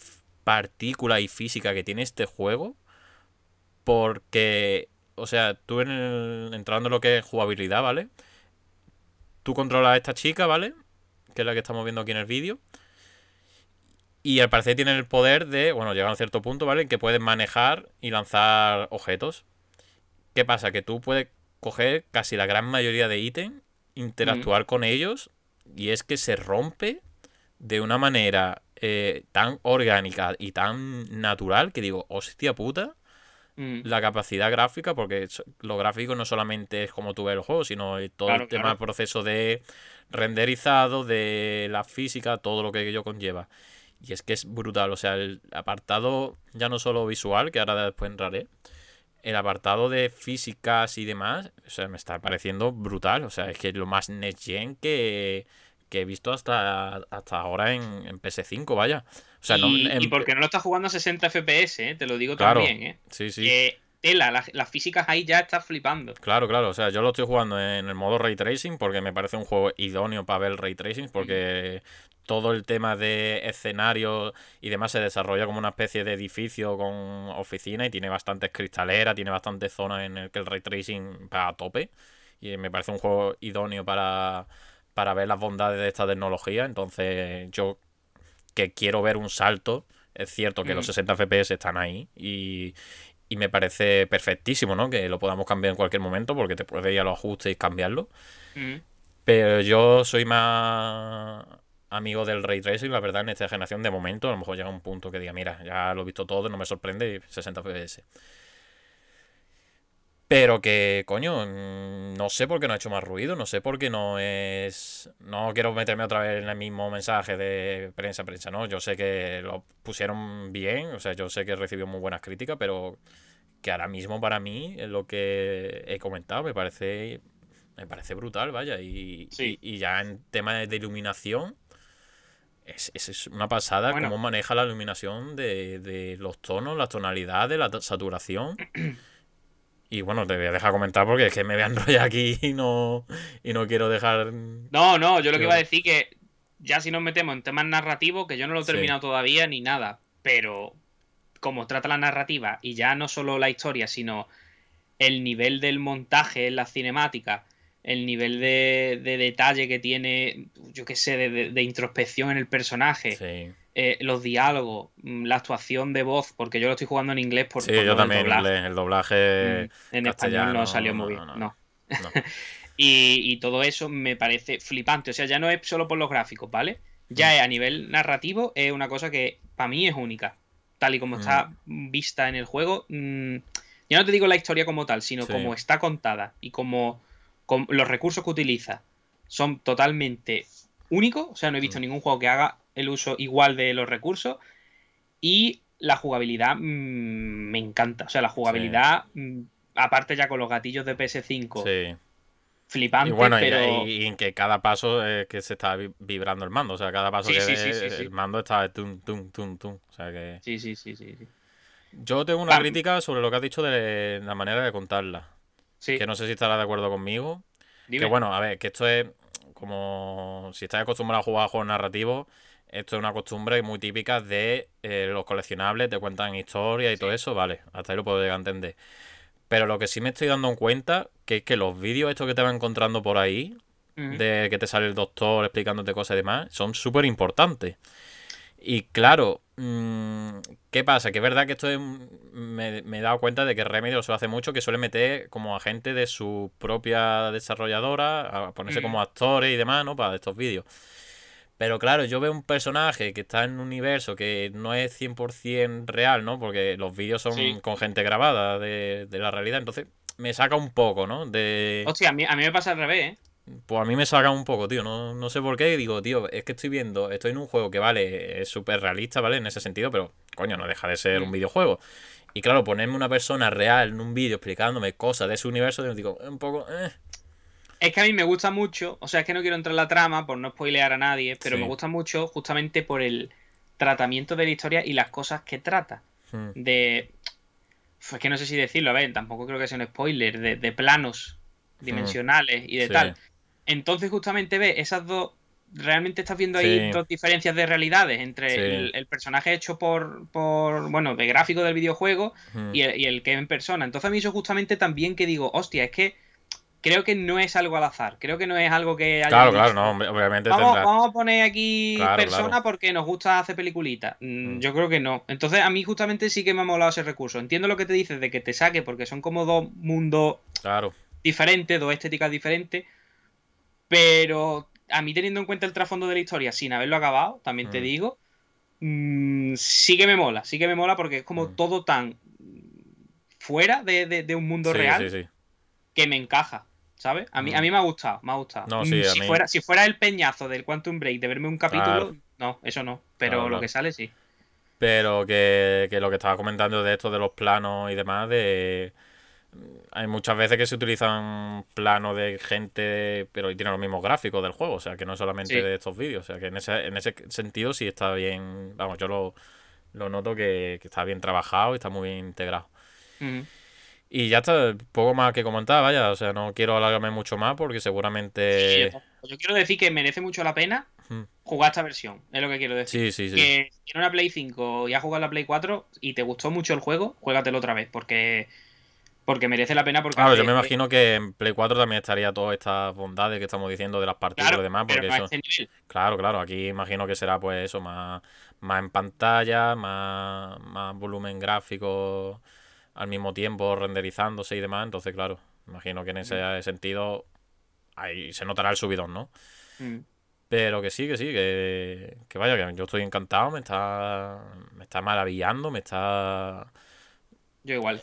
partícula y física que tiene este juego. Porque, o sea, tú en el- entrando en lo que es jugabilidad, ¿vale? Tú controlas a esta chica, ¿vale? Que es la que estamos viendo aquí en el vídeo. Y al parecer tiene el poder de, bueno, llegar a un cierto punto, ¿vale? En que puedes manejar y lanzar objetos. ¿Qué pasa? Que tú puedes coger casi la gran mayoría de ítems, interactuar con ellos, y es que se rompe de una manera eh, tan orgánica y tan natural que digo, hostia puta, Mm. la capacidad gráfica, porque lo gráfico no solamente es como tú ves el juego, sino todo Claro, el tema claro. del proceso de renderizado, de la física, todo lo que ello conlleva. Y es que es brutal, o sea, el apartado ya no solo visual, que ahora después entraré, el apartado de físicas y demás, o sea, me está pareciendo brutal, o sea, es que es lo más next gen que, que he visto hasta, hasta ahora en, en PS5, vaya. O sea, no, y, en- y porque no lo estás jugando a 60 FPS, ¿eh? te lo digo Claro, también. ¿eh? Sí, sí. Que tela, la- las físicas ahí ya estás flipando. Claro, claro, o sea, yo lo estoy jugando en el modo Ray Tracing porque me parece un juego idóneo para ver el Ray Tracing porque todo el tema de escenario y demás se desarrolla como una especie de edificio con oficina y tiene bastantes cristaleras, tiene bastantes zonas en el que el Ray Tracing va a tope y me parece un juego idóneo para, para ver las bondades de esta tecnología, entonces yo que quiero ver un salto, es cierto que los Ujú. 60 FPS están ahí y, y me parece perfectísimo, ¿no? Que lo podamos cambiar en cualquier momento porque te puedes ir a los ajustes y cambiarlo. Mm. Pero yo soy más amigo del ray tracing, la verdad, en esta generación de momento. A lo mejor llega un punto que diga, mira, ya lo he visto todo, no me sorprende, y 60 FPS. Pero que, coño, no sé por qué no ha hecho más ruido, no sé por qué no es... No quiero meterme otra vez en el mismo mensaje de prensa, prensa, ¿no? Yo sé que lo pusieron bien, o sea, yo sé que recibió muy buenas críticas, pero que ahora mismo para mí, lo que he comentado, me parece me parece brutal, vaya. Y, Sí. y, y ya en tema de iluminación, es, es- una pasada Bueno. cómo maneja la iluminación de, de los tonos, las tonalidades, la saturación. Y bueno, te voy a dejar comentar porque es que me voy a enrollar aquí y no, y no quiero dejar. No, no, yo lo que iba a decir que ya si nos metemos en temas narrativos, que yo no lo he Sí. terminado todavía ni nada, pero como trata la narrativa y ya no solo la historia, sino el nivel del montaje en la cinemática, el nivel de, de detalle que tiene, yo qué sé, de, de- de introspección en el personaje, Sí, eh, los diálogos, mm, la actuación de voz, porque yo lo estoy jugando en inglés por, sí por yo también en inglés, el doblaje. Mm, en español no salió muy bien, no, no. no. Y, y todo eso me parece flipante. O sea, ya no es solo por los gráficos, ¿vale? Ya Mm. es a nivel narrativo, es una cosa que para mí es única. Tal y como está vista en el juego. ya no te digo la historia como tal, sino Sí. como está contada y como, como los recursos que utiliza son totalmente únicos. O sea, no he visto Mm. ningún juego que haga el uso igual de los recursos. Y la jugabilidad mm, me encanta. O sea, la jugabilidad, mm, aparte ya con los gatillos de PS5, Sí. flipante, Y bueno, pero... y, en que cada paso es que se está vi- vibrando el mando. O sea, cada paso Sí, que sí, el mando está tum, tum, tum, tum. O sea que. Sí, sí, sí, sí. sí. Yo tengo una crítica sobre lo que has dicho de la manera de contarla. Sí, Que no sé si estarás de acuerdo conmigo. dime. Que bueno, a ver, que esto es como si estás acostumbrado a jugar a juegos narrativos, esto es una costumbre muy típica de eh, los coleccionables, te cuentan historias y todo eso, vale, hasta ahí lo puedo llegar a entender. Pero lo que sí me estoy dando en cuenta, que es que los vídeos estos que te van encontrando por ahí, de que te sale el doctor explicándote cosas y demás, son súper importantes. Y claro, ¿qué pasa? Que es verdad que esto es, me, me he dado cuenta de que Remedy lo suele hace mucho, que suele meter como a gente de su propia desarrolladora, a ponerse Mm. como actores y demás, ¿no? Para estos vídeos. Pero claro, yo veo un personaje que está en un universo que no es 100% real, ¿no? Porque los vídeos son Sí. con gente grabada de, de la realidad, entonces me saca un poco, ¿no? De... Hostia, a mí, a mí me pasa al revés, ¿eh? Pues a mí me saca un poco, tío. No, no sé por qué. y Digo, tío, es que estoy viendo, estoy en un juego que, vale, es súper realista, ¿vale? En ese sentido, pero, coño, no deja de ser un Mm. videojuego. Y claro, ponerme una persona real en un vídeo explicándome cosas de ese universo, digo, un poco, eh. Es que a mí me gusta mucho, o sea, es que no quiero entrar en la trama por no spoilear a nadie, pero Sí. me gusta mucho justamente por el tratamiento de la historia y las cosas que trata. Hmm, De. Uf, Es que no sé si decirlo, a ver, tampoco creo que sea un spoiler, de, de planos dimensionales y de sí. tal. Entonces, justamente ve esas dos. Realmente estás viendo ahí Sí. dos diferencias de realidades entre Sí. el, el personaje hecho por, por. Bueno, de gráfico del videojuego y el, y el que es en persona. Entonces a mí eso justamente también que digo, hostia, es que creo que no es algo al azar, creo que no es algo que haya Claro, claro, no, obviamente Vamos, tendrá. vamos a poner aquí Claro, persona claro. porque nos gusta hacer peliculitas. Mm, Mm. Yo creo que no. Entonces a mí justamente sí que me ha molado ese recurso. Entiendo lo que te dices de que te saque porque son como dos mundos Claro. diferentes, dos estéticas diferentes. Pero a mí teniendo en cuenta el trasfondo de la historia sin haberlo acabado, también te Mm. digo, mm, sí que me mola, sí que me mola porque es como Mm. todo tan fuera de, un mundo real que me encaja. ¿Sabes? A mí, a mí me ha gustado, me ha gustado. Mm, si, fuera, si fuera el peñazo del Quantum Break de verme un capítulo, no, eso no. Pero lo que sale sí. Pero que, que, lo que estaba comentando de esto de los planos y demás, de hay muchas veces que se utilizan planos de gente, pero tienen los mismos gráficos del juego, o sea, que no solamente de estos vídeos, o sea, que en ese, en ese sentido sí está bien, vamos, yo lo, lo noto que, está bien trabajado y está muy bien integrado. Y ya está, poco más que comentar, vaya, o sea, no quiero alargarme mucho más porque seguramente... yo quiero decir que merece mucho la pena jugar esta versión, es lo que quiero decir. Sí, sí, sí. Que si en una Play 5 y has jugado la Play 4 y te gustó mucho el juego, juégatelo otra vez, porque porque merece la pena. Porque claro, yo me imagino que en Play 4 también estaría todas estas bondades que estamos diciendo de las partidas y demás. Porque eso, este claro, claro, aquí imagino que será pues eso, más, más en pantalla, más, más volumen gráfico al mismo tiempo renderizándose y demás. Entonces, claro, imagino que en ese mm. sentido ahí se notará el subidón, ¿no? Mm. Pero que sí, que sí, que, que vaya, que yo estoy encantado, me está, me está maravillando, me está... Yo igual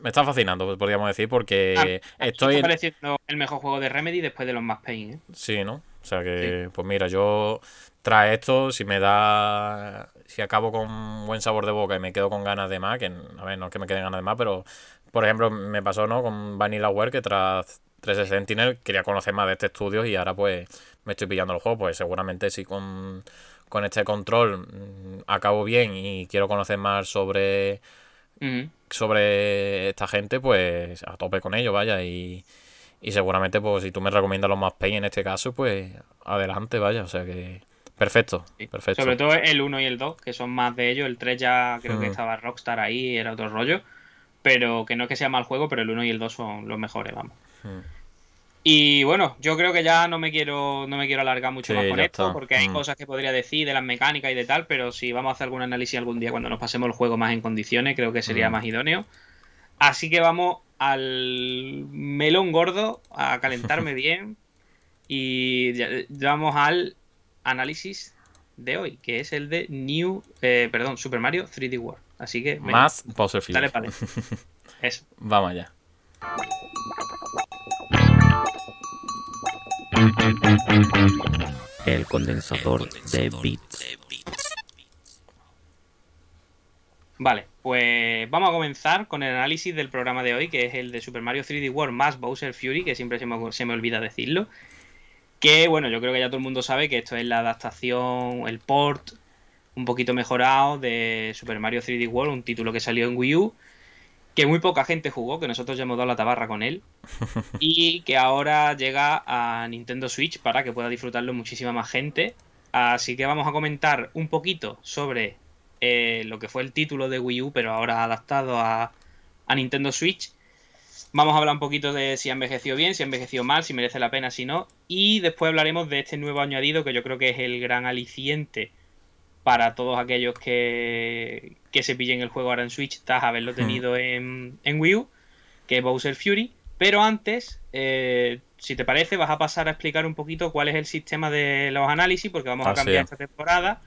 me está fascinando, podríamos decir, porque ah, estoy. Está pareciendo el mejor juego de Remedy después de los más Pain, ¿eh? Sí, ¿no? O sea que, pues mira, yo tras esto, si me da. Si acabo con buen sabor de boca y me quedo con ganas de más, que a ver, no es que me queden ganas de más, pero por ejemplo, me pasó, ¿no? Con Vanillaware, que tras 3 Sentinel quería conocer más de este estudio y ahora pues me estoy pillando el juego, pues seguramente si con, con este control mm, acabo bien y quiero conocer más sobre sobre esta gente, pues a tope con ello, vaya. Y, y seguramente, pues si tú me recomiendas los más pay en este caso, pues adelante, vaya. O sea que perfecto, perfecto. Sobre todo el 1 y el 2, que son más de ellos. El 3 ya creo que estaba Rockstar ahí, era otro rollo. Pero que no es que sea mal juego, pero el 1 y el 2 son los mejores, vamos. Y bueno, yo creo que ya no me quiero, no me quiero alargar mucho más con esto, porque hay mm. cosas que podría decir de las mecánicas y de tal, pero si vamos a hacer algún análisis algún día cuando nos pasemos el juego más en condiciones, creo que sería mm. más idóneo. Así que vamos al melón gordo, a calentarme bien. Y ya, vamos al análisis de hoy, que es el de New, eh, perdón, Super Mario 3D World. Así que más Bowser Dale, vale. Eso. Vamos allá. El condensador de bits. Vale, pues vamos a comenzar con el análisis del programa de hoy, que es el de Super Mario 3D World más Bowser Fury, que siempre se me, se me olvida decirlo. Que bueno, yo creo que ya todo el mundo sabe que esto es la adaptación, el port un poquito mejorado de Super Mario 3D World, un título que salió en Wii U que muy poca gente jugó, que nosotros ya hemos dado la tabarra con él, y que ahora llega a Nintendo Switch para que pueda disfrutarlo muchísima más gente. Así que vamos a comentar un poquito sobre eh, lo que fue el título de Wii U, pero ahora adaptado a, a Nintendo Switch. Vamos a hablar un poquito de si ha envejecido bien, si ha envejecido mal, si merece la pena, si no. Y después hablaremos de este nuevo añadido que yo creo que es el gran aliciente para todos aquellos que, que se pillen el juego ahora en Switch tras haberlo tenido en, en Wii U, que es Bowser Fury. Pero antes, eh, si te parece, vas a pasar a explicar un poquito cuál es el sistema de los análisis, porque vamos a cambiar esta temporada.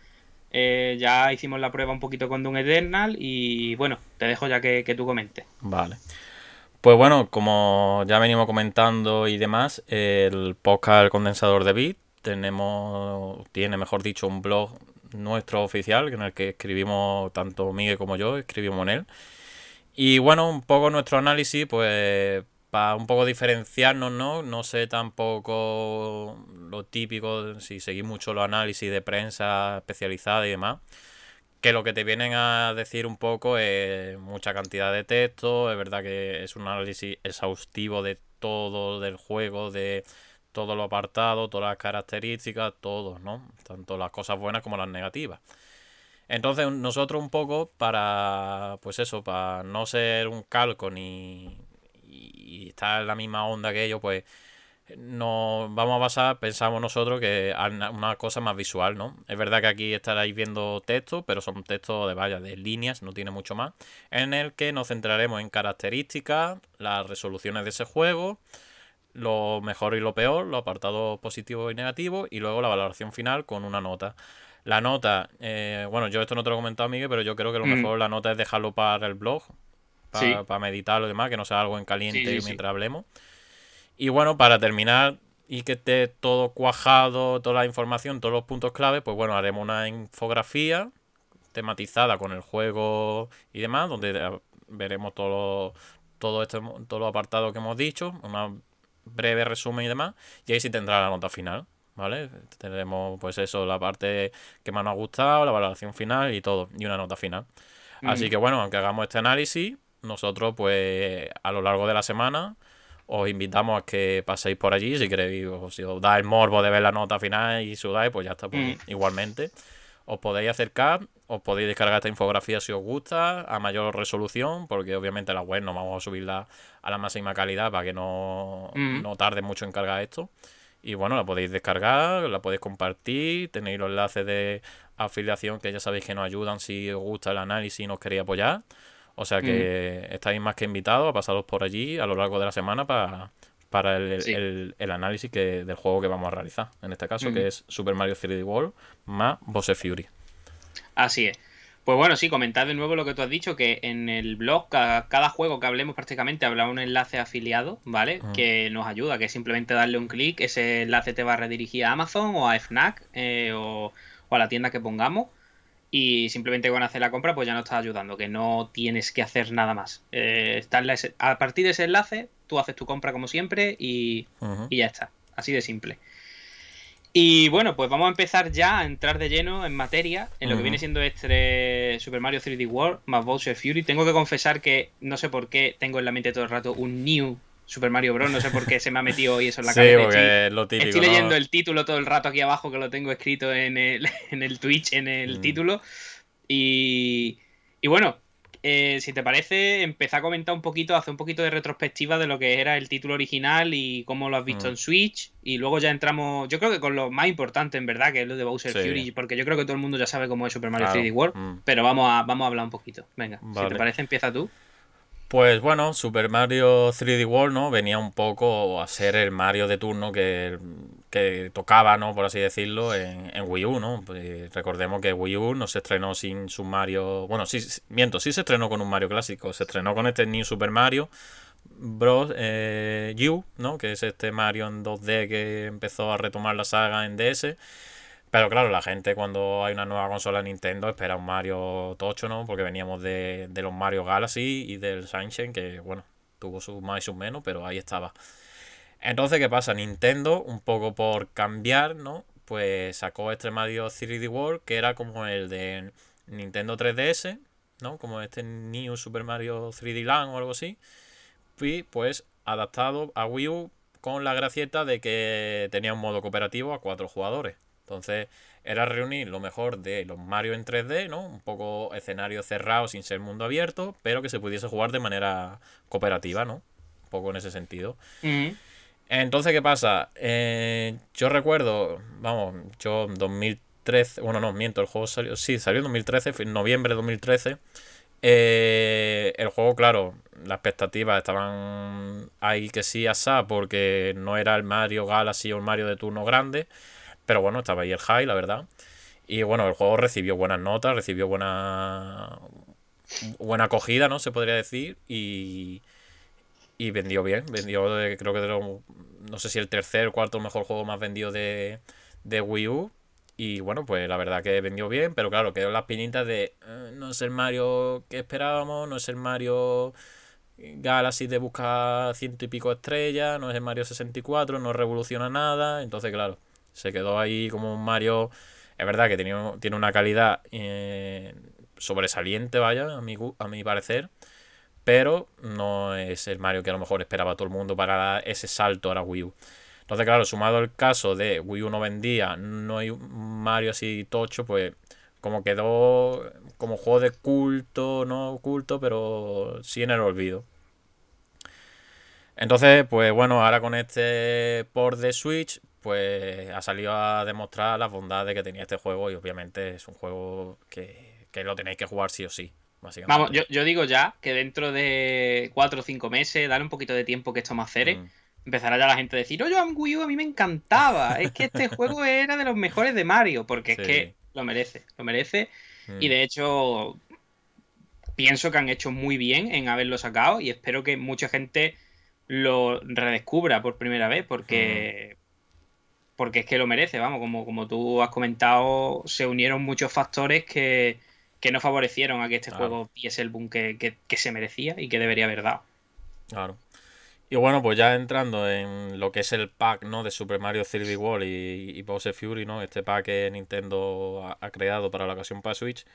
Eh, ya hicimos la prueba un poquito con Doom Eternal y bueno, te dejo ya que, que tú comentes. Vale. Pues bueno, como ya venimos comentando y demás, el podcast El Condensador de Bit tenemos, tiene mejor dicho, un blog nuestro oficial, en el que escribimos tanto Miguel como yo, escribimos en él. Y bueno, un poco nuestro análisis, pues para un poco diferenciarnos, ¿no? No sé tampoco lo típico, si seguís mucho los análisis de prensa especializada y demás, que lo que te vienen a decir un poco es mucha cantidad de texto, es verdad que es un análisis exhaustivo de todo del juego, de todo lo apartado, todas las características, todo, ¿no? Tanto las cosas buenas como las negativas. Entonces nosotros un poco para, pues eso, para no ser un calco ni y estar en la misma onda que ellos, pues nos vamos a basar, pensamos nosotros, que una cosa más visual, ¿no? Es verdad que aquí estaréis viendo texto, pero son textos de vaya, de líneas, no tiene mucho más, en el que nos centraremos en características, las resoluciones de ese juego, lo mejor y lo peor, lo apartado positivo y negativo, y luego la valoración final con una nota. La nota, eh, bueno, yo esto no te lo he comentado, Miguel, pero yo creo que lo mm. mejor la nota es dejarlo para el blog. para meditarlo y demás, que no sea algo en caliente mientras hablemos. Y bueno, para terminar y que esté todo cuajado, toda la información, todos los puntos clave, pues bueno, haremos una infografía tematizada con el juego y demás, donde veremos todo, todo, este, todo lo apartado que hemos dicho, una breve resumen y demás, y ahí sí tendrá la nota final. ¿Vale? Tendremos pues eso, la parte que más nos ha gustado, la valoración final y todo, y una nota final. Así que bueno, aunque hagamos este análisis, nosotros pues a lo largo de la semana os invitamos a que paséis por allí si queréis, o si os da el morbo de ver la nota final y sudáis, pues ya está, pues, igualmente. Os podéis acercar, os podéis descargar esta infografía si os gusta, a mayor resolución, porque obviamente la web no vamos a subirla a la máxima calidad para que no, no tarde mucho en cargar esto. Y bueno, la podéis descargar, la podéis compartir, tenéis los enlaces de afiliación que ya sabéis que nos ayudan si os gusta el análisis y nos queréis apoyar. O sea que estáis más que invitados a pasaros por allí a lo largo de la semana para, para el, análisis que, del juego que vamos a realizar. En este caso, que es Super Mario 3D World más Bowser Fury. Así es. Pues bueno, sí, comentar de nuevo lo que tú has dicho, que en el blog, cada, juego que hablemos prácticamente habrá un enlace afiliado, ¿vale? Que nos ayuda, que es simplemente darle un clic, ese enlace te va a redirigir a Amazon o a FNAC eh, o, o, a la tienda que pongamos y simplemente con hacer la compra pues ya no estás ayudando, que no tienes que hacer nada más. Eh, a partir de ese enlace tú haces tu compra como siempre y, ya está, así de simple. Y bueno, pues vamos a empezar ya a entrar de lleno en materia, en lo que viene siendo este Super Mario 3D World más Bowser Fury. Tengo que confesar que no sé por qué tengo en la mente todo el rato un New Super Mario Bros. No sé por qué se me ha metido hoy eso en la sí, Porque es lo típico, Estoy leyendo el título todo el rato aquí abajo que lo tengo escrito en el, en el Twitch, en el mm. título. Y, y bueno, eh, si te parece, empezar a comentar un poquito, hacer un poquito de retrospectiva de lo que era el título original y cómo lo has visto mm. en Switch. Y luego ya entramos, yo creo que con lo más importante en verdad, que es lo de Bowser Fury, porque yo creo que todo el mundo ya sabe cómo es Super Mario 3D World, mm. pero vamos a, vamos a hablar un poquito. Venga, si te parece, empieza tú. Pues bueno, Super Mario 3D World, ¿no? Venía un poco a ser el Mario de turno que, tocaba, ¿no? Por así decirlo, en, Wii U, ¿no? Recordemos que Wii U no se estrenó sin su Mario... Bueno, sí, miento, sí se estrenó con un Mario clásico. Se estrenó con este New Super Mario Bros. Eh, U, ¿no? Que es este Mario en 2D que empezó a retomar la saga en DS. Pero claro, la gente cuando hay una nueva consola de Nintendo espera un Mario tocho, ¿no? Porque veníamos de, los Mario Galaxy y del Sunshine, que bueno, tuvo sus más y sus menos, pero ahí estaba. Entonces, ¿qué pasa? Nintendo, un poco por cambiar, ¿no? Pues sacó este Mario 3D World, que era como el de Nintendo 3DS, ¿no? Como este New Super Mario 3D Land o algo así. Y pues adaptado a Wii U con la gracieta de que tenía un modo cooperativo a cuatro jugadores. Entonces era reunir lo mejor de los Mario en 3D, ¿no? Un poco escenario cerrado sin ser mundo abierto, pero que se pudiese jugar de manera cooperativa, ¿no? Un poco en ese sentido. Entonces, ¿qué pasa? Eh, yo recuerdo, vamos, yo en 2013, bueno, no, miento, el juego salió, sí, salió en 2013, en noviembre de 2013. Eh, el juego, claro, las expectativas estaban ahí que sí, asá, porque no era el Mario Galaxy o el Mario de turno grande. Pero bueno, estaba ahí el high, la verdad. Y bueno, el juego recibió buenas notas, recibió buena buena acogida, ¿no? Se podría decir. Y, y vendió bien. Vendió, creo que de no sé si el tercer o cuarto mejor juego más vendido de, de Wii U. Y bueno, pues la verdad que vendió bien, pero claro, quedó las pinitas de eh, no es el Mario que esperábamos, no es el Mario Galaxy de buscar ciento y pico estrellas, no es el Mario 64, no revoluciona nada. Entonces, claro, se quedó ahí como un Mario. Es verdad que tiene, tiene una calidad eh, sobresaliente, vaya, a mi, a mi parecer. Pero no es el Mario que a lo mejor esperaba todo el mundo para dar ese salto a la Wii U. Entonces, claro, sumado el caso de Wii U no vendía, no hay un Mario así tocho, pues como quedó como juego de culto, no culto, pero sí en el olvido. Entonces, pues bueno, ahora con este port de Switch, pues ha salido a demostrar las bondades que tenía este juego y obviamente es un juego que, lo tenéis que jugar sí o sí. Vamos, yo, digo ya que dentro de 4 o 5 meses, dale un poquito de tiempo que esto más cere, mm. empezará ya la gente a decir, oye, Wii U a mí me encantaba, es que este juego era de los mejores de Mario, porque es que lo merece, lo merece. Y mm. de hecho, pienso que han hecho muy bien en haberlo sacado y espero que mucha gente lo redescubra por primera vez porque, porque es que lo merece, vamos, como, como tú has comentado, se unieron muchos factores que, no favorecieron a que este juego diese el boom que, se merecía y que debería haber dado. Claro. Y bueno, pues ya entrando en lo que es el pack ¿no? de Super Mario 3D World y, y Bowser Fury, ¿no? Este pack que Nintendo ha, creado para la ocasión para Switch.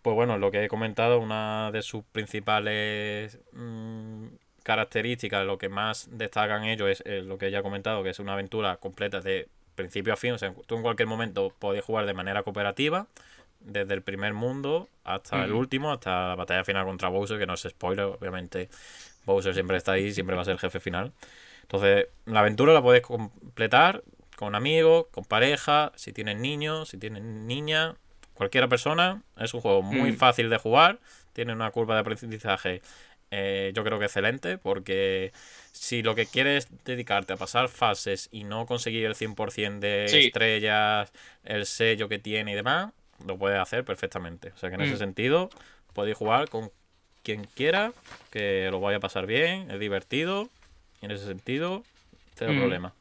Pues bueno, lo que he comentado, una de sus principales mm, características, lo que más destacan ellos es eh, lo que ya he comentado, que es una aventura completa de principio a fin. O sea, tú en cualquier momento podés jugar de manera cooperativa, desde el primer mundo hasta el último, hasta la batalla final contra Bowser, que no es spoiler, obviamente Bowser siempre está ahí, siempre va a ser el jefe final. Entonces, la aventura la podés completar con amigos, con pareja, si tienes niños, si tienes niña, cualquiera persona. Es un juego muy mm. fácil de jugar, tiene una curva de aprendizaje eh, yo creo que excelente, porque si lo que quieres dedicarte a pasar fases y no conseguir el 100% de estrellas, el sello que tiene y demás, lo puedes hacer perfectamente. O sea que en ese mm. sentido, podéis jugar con quien quiera, que lo vaya a pasar bien, es divertido, y en ese sentido, cero mm. problema.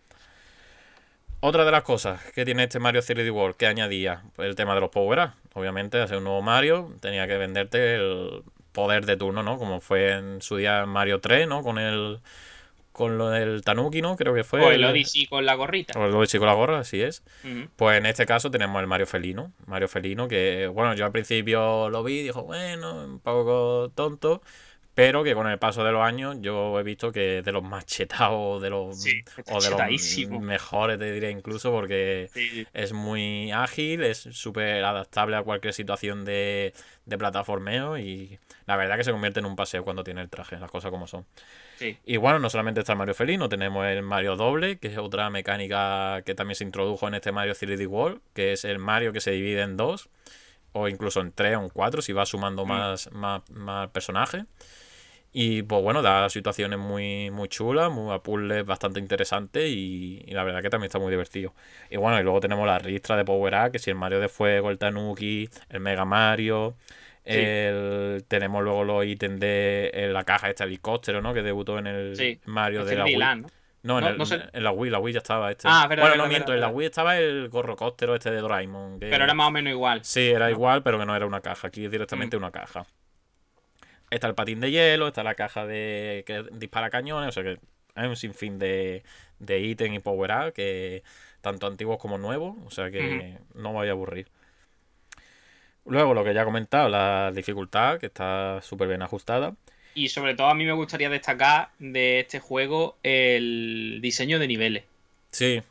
Otra de las cosas que tiene este Mario 3D World que añadía pues el tema de los power Obviamente, hacer un nuevo Mario tenía que venderte el poder de turno, ¿no? Como fue en su día Mario 3, ¿no? Con el con lo del Tanuki, ¿no? Creo que fue. O el Odyssey con la gorrita. O el Odyssey con la gorra, así es. Pues en este caso tenemos el Mario Felino. Mario Felino, que, bueno, yo al principio lo vi y dijo, bueno, un poco tonto. Pero que con el paso de los años yo he visto que de los más chetados, de los, o de los mejores, te diré incluso, porque es muy ágil, es súper adaptable a cualquier situación de, de plataformeo y la verdad que se convierte en un paseo cuando tiene el traje, las cosas como son. Y bueno, no solamente está el Mario Felino, tenemos el Mario Doble, que es otra mecánica que también se introdujo en este Mario 3D World, que es el Mario que se divide en dos, o incluso en tres o en cuatro, si va sumando mm. más, más, más personajes. Y pues bueno, da situaciones muy, muy chulas, muy a puzzles bastante interesantes y, la verdad que también está muy divertido. Y bueno, y luego tenemos la ristra de Power Up, que si el Mario de Fuego, el Tanuki, el Mega Mario, el, tenemos luego los ítems de la caja de este helicóptero, ¿no? Que debutó en el Mario de la Wii. ¿no? en, la Wii, la Wii ya estaba este. Ah, pero bueno, no miento, en la Wii estaba el gorrocóptero este de Doraemon. Pero era más o menos igual. Sí, era igual, pero que no era una caja. Aquí es directamente mm. una caja. Está el patín de hielo, está la caja de que dispara cañones, o sea que hay un sinfín de, de ítem y power up que tanto antiguos como nuevos, o sea que no me voy a aburrir. Luego lo que ya he comentado, la dificultad, que está súper bien ajustada. Y sobre todo a mí me gustaría destacar de este juego el diseño de niveles. Sí.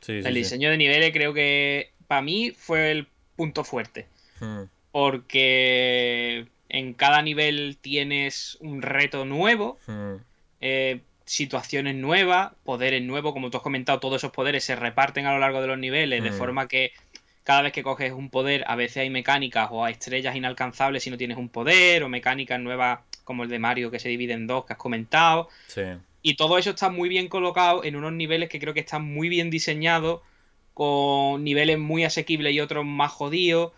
sí, el diseño de niveles creo que para mí fue el punto fuerte. Hmm. Porque en cada nivel tienes un reto nuevo, hmm. eh, situaciones nuevas, poderes nuevos, como tú has comentado, todos esos poderes se reparten a lo largo de los niveles, de hmm. forma que cada vez que coges un poder, a veces hay mecánicas o hay estrellas inalcanzables si no tienes un poder, o mecánicas nuevas como el de Mario que se divide en dos, que has comentado. Y todo eso está muy bien colocado en unos niveles que creo que están muy bien diseñados, con niveles muy asequibles y otros más jodidos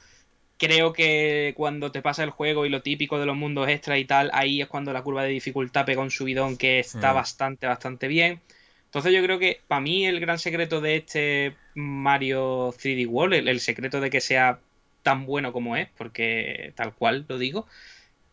creo que cuando te pasa el juego y lo típico de los mundos extra y tal, ahí es cuando la curva de dificultad pega un subidón que está mm. bastante, bastante bien. Entonces yo creo que para mí el gran secreto de este Mario 3D World, el, secreto de que sea tan bueno como es, porque tal cual lo digo,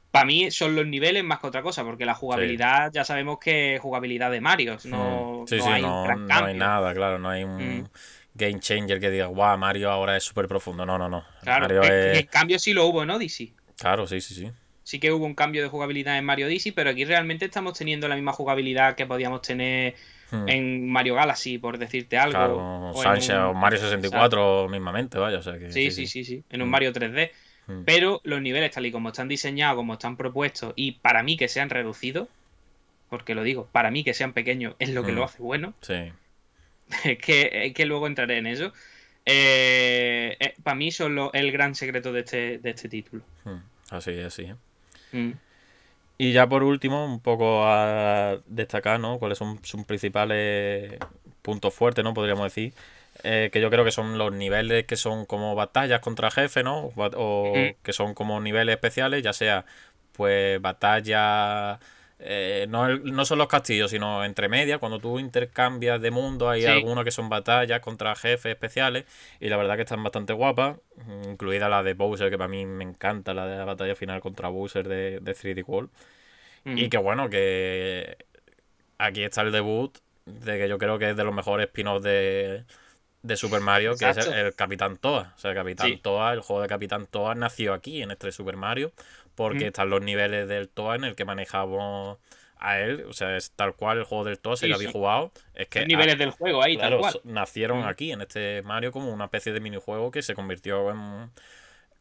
para mí son los niveles más que otra cosa, porque la jugabilidad ya sabemos que es jugabilidad de Mario, no, mm. hay no, hay nada, claro, no hay un... Mm game changer que diga, guau, Mario ahora es súper profundo. No, no, no. Claro, el, cambio sí lo hubo en Odyssey. Claro, sí, sí, sí. Sí que hubo un cambio de jugabilidad en Mario Odyssey, pero aquí realmente estamos teniendo la misma jugabilidad que podíamos tener hmm. en Mario Galaxy, por decirte algo. Claro, o, Sunshine, o Mario 64 mismamente, vaya. O sea que, sí, sí, sí, sí, en un hmm. Mario 3D. Hmm. Pero los niveles tal y como están diseñados, como están propuestos, y para mí que sean reducidos, porque lo digo, para mí que sean pequeños es lo que lo hace bueno. Sí. que, que luego entraré en eso. Eh, eh, para mí son el gran secreto de este, de este título. Así es, así. Mm. Y ya por último, un poco a destacar, ¿no? Cuáles son sus principales puntos fuertes, ¿no? Podríamos decir. Eh, que yo creo que son los niveles que son como batallas contra jefe, ¿no? O que son como niveles especiales, ya sea pues batallas eh, no, no, son los castillos, sino entre medias, cuando tú intercambias de mundo, hay algunos que son batallas contra jefes especiales, y la verdad que están bastante guapas, incluida la de Bowser, que para mí me encanta, la de la batalla final contra Bowser de, de 3D World. Y que bueno, que aquí está el debut de que yo creo que es de los mejores spin-offs de, de Super Mario, que es el, Capitán Toa. O sea, el Capitán Toa, el juego de Capitán Toa nació aquí en este Super Mario porque están los niveles del Toa en el que manejamos a él, o sea, es tal cual el juego del Toa, si lo habéis jugado, es que... Niveles del juego ahí, tal cual. Nacieron aquí, en este Mario, como una especie de minijuego que se convirtió en,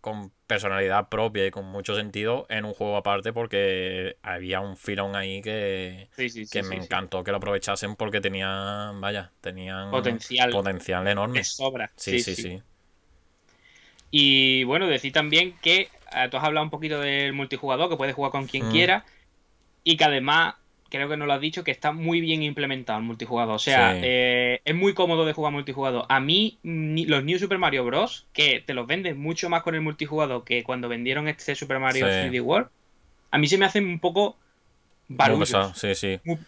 con personalidad propia y con mucho sentido en un juego aparte porque había un filón ahí que, que me encantó que lo aprovechasen porque tenían, vaya, tenían potencial, potencial enorme. De sobra. Sí, sí, sí. Y bueno, decir también que tú has hablado un poquito del multijugador, que puedes jugar con quien mm. quiera, y que además, creo que no lo has dicho, que está muy bien implementado el multijugador. O sea, eh, es muy cómodo de jugar multijugador. A mí, los New Super Mario Bros., que te los venden mucho más con el multijugador que cuando vendieron este Super Mario 3D World, a mí se me hacen un poco barullos. Sí, sí. Eh, eh,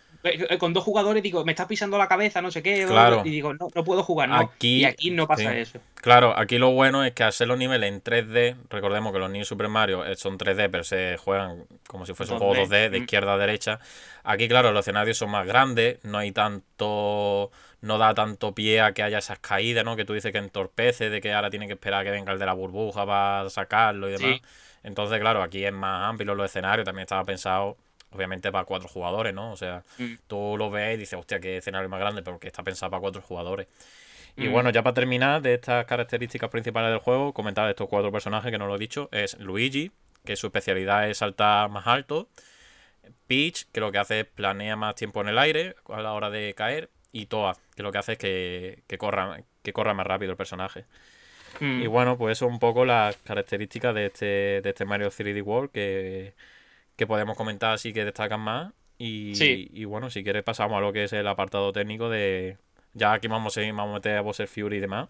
con dos jugadores digo, me estás pisando la cabeza, no sé qué, claro. y digo, no, no puedo jugar, no. y aquí no pasa eso. Claro, aquí lo bueno es que hacer los niveles en 3D, recordemos que los New Super Mario eh, son 3D, pero se juegan como si fuese un juego 2D, de mm. izquierda a derecha. Aquí, claro, los escenarios son más grandes, no hay tanto no da tanto pie a que haya esas caídas, ¿no? Que tú dices que entorpece, de que ahora tiene que esperar a que venga el de la burbuja para sacarlo y demás. Entonces, claro, aquí es más amplio los escenarios, también estaba pensado obviamente para cuatro jugadores, ¿no? O sea, mm. tú lo ves y dices, hostia, qué escenario más grande, pero que está pensado para cuatro jugadores. Y mm. bueno, ya para terminar de estas características principales del juego, comentar de estos cuatro personajes que no lo he dicho, es Luigi, que su especialidad es saltar más alto, Peach, que lo que hace es planea más tiempo en el aire a la hora de caer, y Toa, que lo que hace es que, corra, que corra más rápido el personaje. Mm. Y bueno, pues eso es un poco las características de este, de este Mario 3D World que que podemos comentar así que destacan más. Y, y, bueno, si quieres pasamos a lo que es el apartado técnico de... Ya aquí vamos a, vamos a meter a Bowser Fury y demás.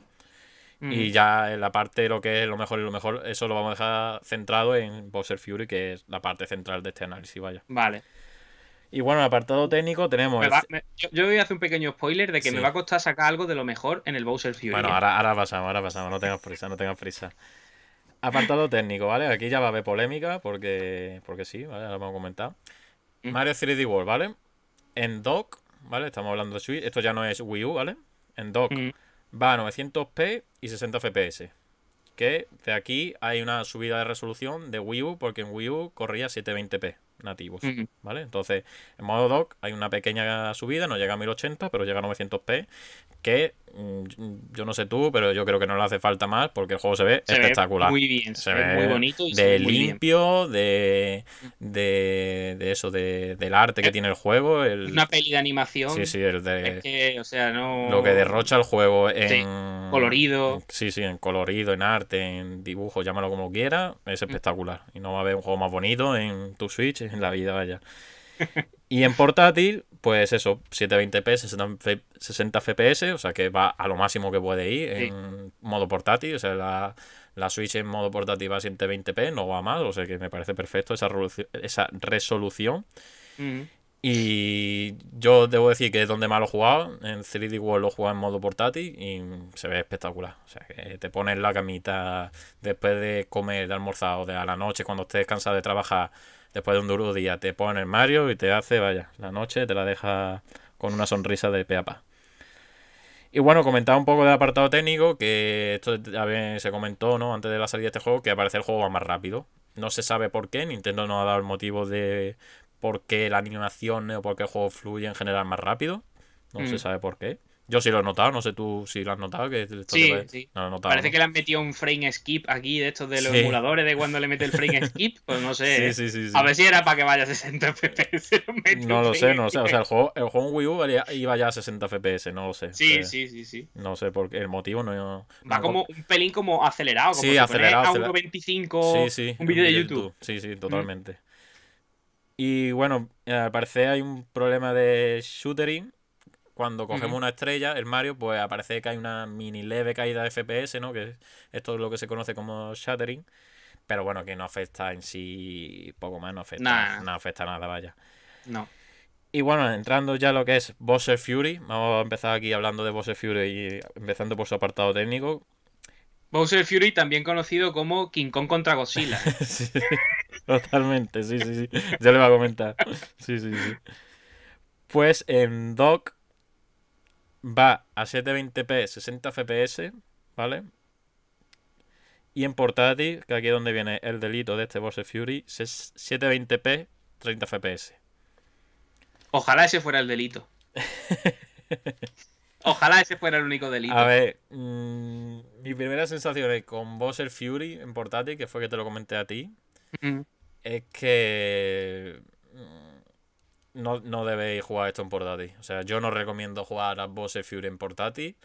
Y ya en la parte de lo que es lo mejor y lo mejor, eso lo vamos a dejar centrado en Bowser Fury, que es la parte central de este análisis, vaya. Vale. Y bueno, el apartado técnico tenemos... yo, voy a hacer un pequeño spoiler de que me va a costar sacar algo de lo mejor en el Bowser Fury. Bueno, ¿eh? ahora, ahora pasamos, ahora pasamos, no tengas prisa, no tengas prisa. Apartado técnico, ¿vale? Aquí ya va a haber polémica porque, porque sí, ¿vale? Ahora vamos a comentar. Mm. Mario 3D World, ¿vale? En dock, ¿vale? Estamos hablando de Switch. Esto ya no es Wii U, ¿vale? En dock mm. va a 900p y 60 fps. Que de aquí hay una subida de resolución de Wii U porque en Wii U corría 720p nativos, ¿vale? Entonces, en modo dock hay una pequeña subida, no llega a 1080, pero llega a 900p, que mm, yo no sé tú, pero yo creo que no le hace falta más porque el juego se ve espectacular. muy bien, se, ve, muy bonito y de limpio, de, de, de eso, de, del arte que tiene el juego. El, una peli de animación. Sí, sí, el de, o sea, no... Lo que derrocha el juego en... colorido. Sí, sí, en colorido, en arte, en dibujo, llámalo como quiera, es espectacular. Y no va a haber un juego más bonito en tu Switch en la vida, vaya. Y en portátil, pues eso, 720p, 60 fps, o sea que va a lo máximo que puede ir en modo portátil, o sea, la, la Switch en modo portátil va a 720p, no va mal, o sea que me parece perfecto esa, esa resolución. Y yo debo decir que es donde más lo he jugado. En 3D World lo he jugado en modo portátil y se ve espectacular. O sea, que te pones la camita después de comer, de almorzar o de a la noche cuando estés cansado de trabajar después de un duro día, te pone el Mario y te hace, vaya, la noche te la deja con una sonrisa de peapa. Y bueno, comentaba un poco del apartado técnico, que esto también se comentó, ¿no? Antes de la salida de este juego, que aparece el juego va más rápido. No se sabe por qué, Nintendo no ha dado el motivo de por qué la animación o por qué el juego fluye en general más rápido. No se mm. sabe por qué. Yo sí lo he notado, no sé tú si lo has notado. Que sí, sí. Parece que le han metido un frame skip aquí de estos de los emuladores de cuando le mete el frame skip. Pues no sé. Sí, sí, a ver si era para que vaya a 60 FPS. No lo sé, no lo sé. O sea, el juego, el juego en Wii U iba ya a 60 FPS, no lo sé. Sí, sí, sí, sí. No sé por qué, el motivo no. Va como un pelín como acelerado. Como sí, acelerado. A 1.25 sí, sí, un vídeo de YouTube. Sí, sí, totalmente. Y bueno, al parecer hay un problema de shootering cuando cogemos una estrella, el Mario, pues aparece que hay una mini leve caída de FPS, ¿no? Que esto es lo que se conoce como shattering. Pero bueno, que no afecta en sí poco más, no afecta, Nah. no afecta nada, vaya. No. Y bueno, entrando ya a lo que es Bowser Fury, vamos a empezar aquí hablando de Bowser Fury y empezando por su apartado técnico. Bowser Fury, también conocido como King Kong contra Godzilla. Sí, totalmente, sí, sí, sí. Ya le va a comentar. Sí, sí, sí. Pues en dock va a 720p 60 fps, ¿vale? Y en portátil, que aquí es donde viene el delito de este Bowser Fury, es 720p 30 fps. Ojalá ese fuera el delito. Ojalá ese fuera el único delito. A ver, mm, mi primera sensación es con Bowser Fury en portátil, que fue que te lo comenté a ti, Mm. es que no, no debéis jugar esto en portátil. O sea, yo no recomiendo jugar a Bowser Fury en portátil.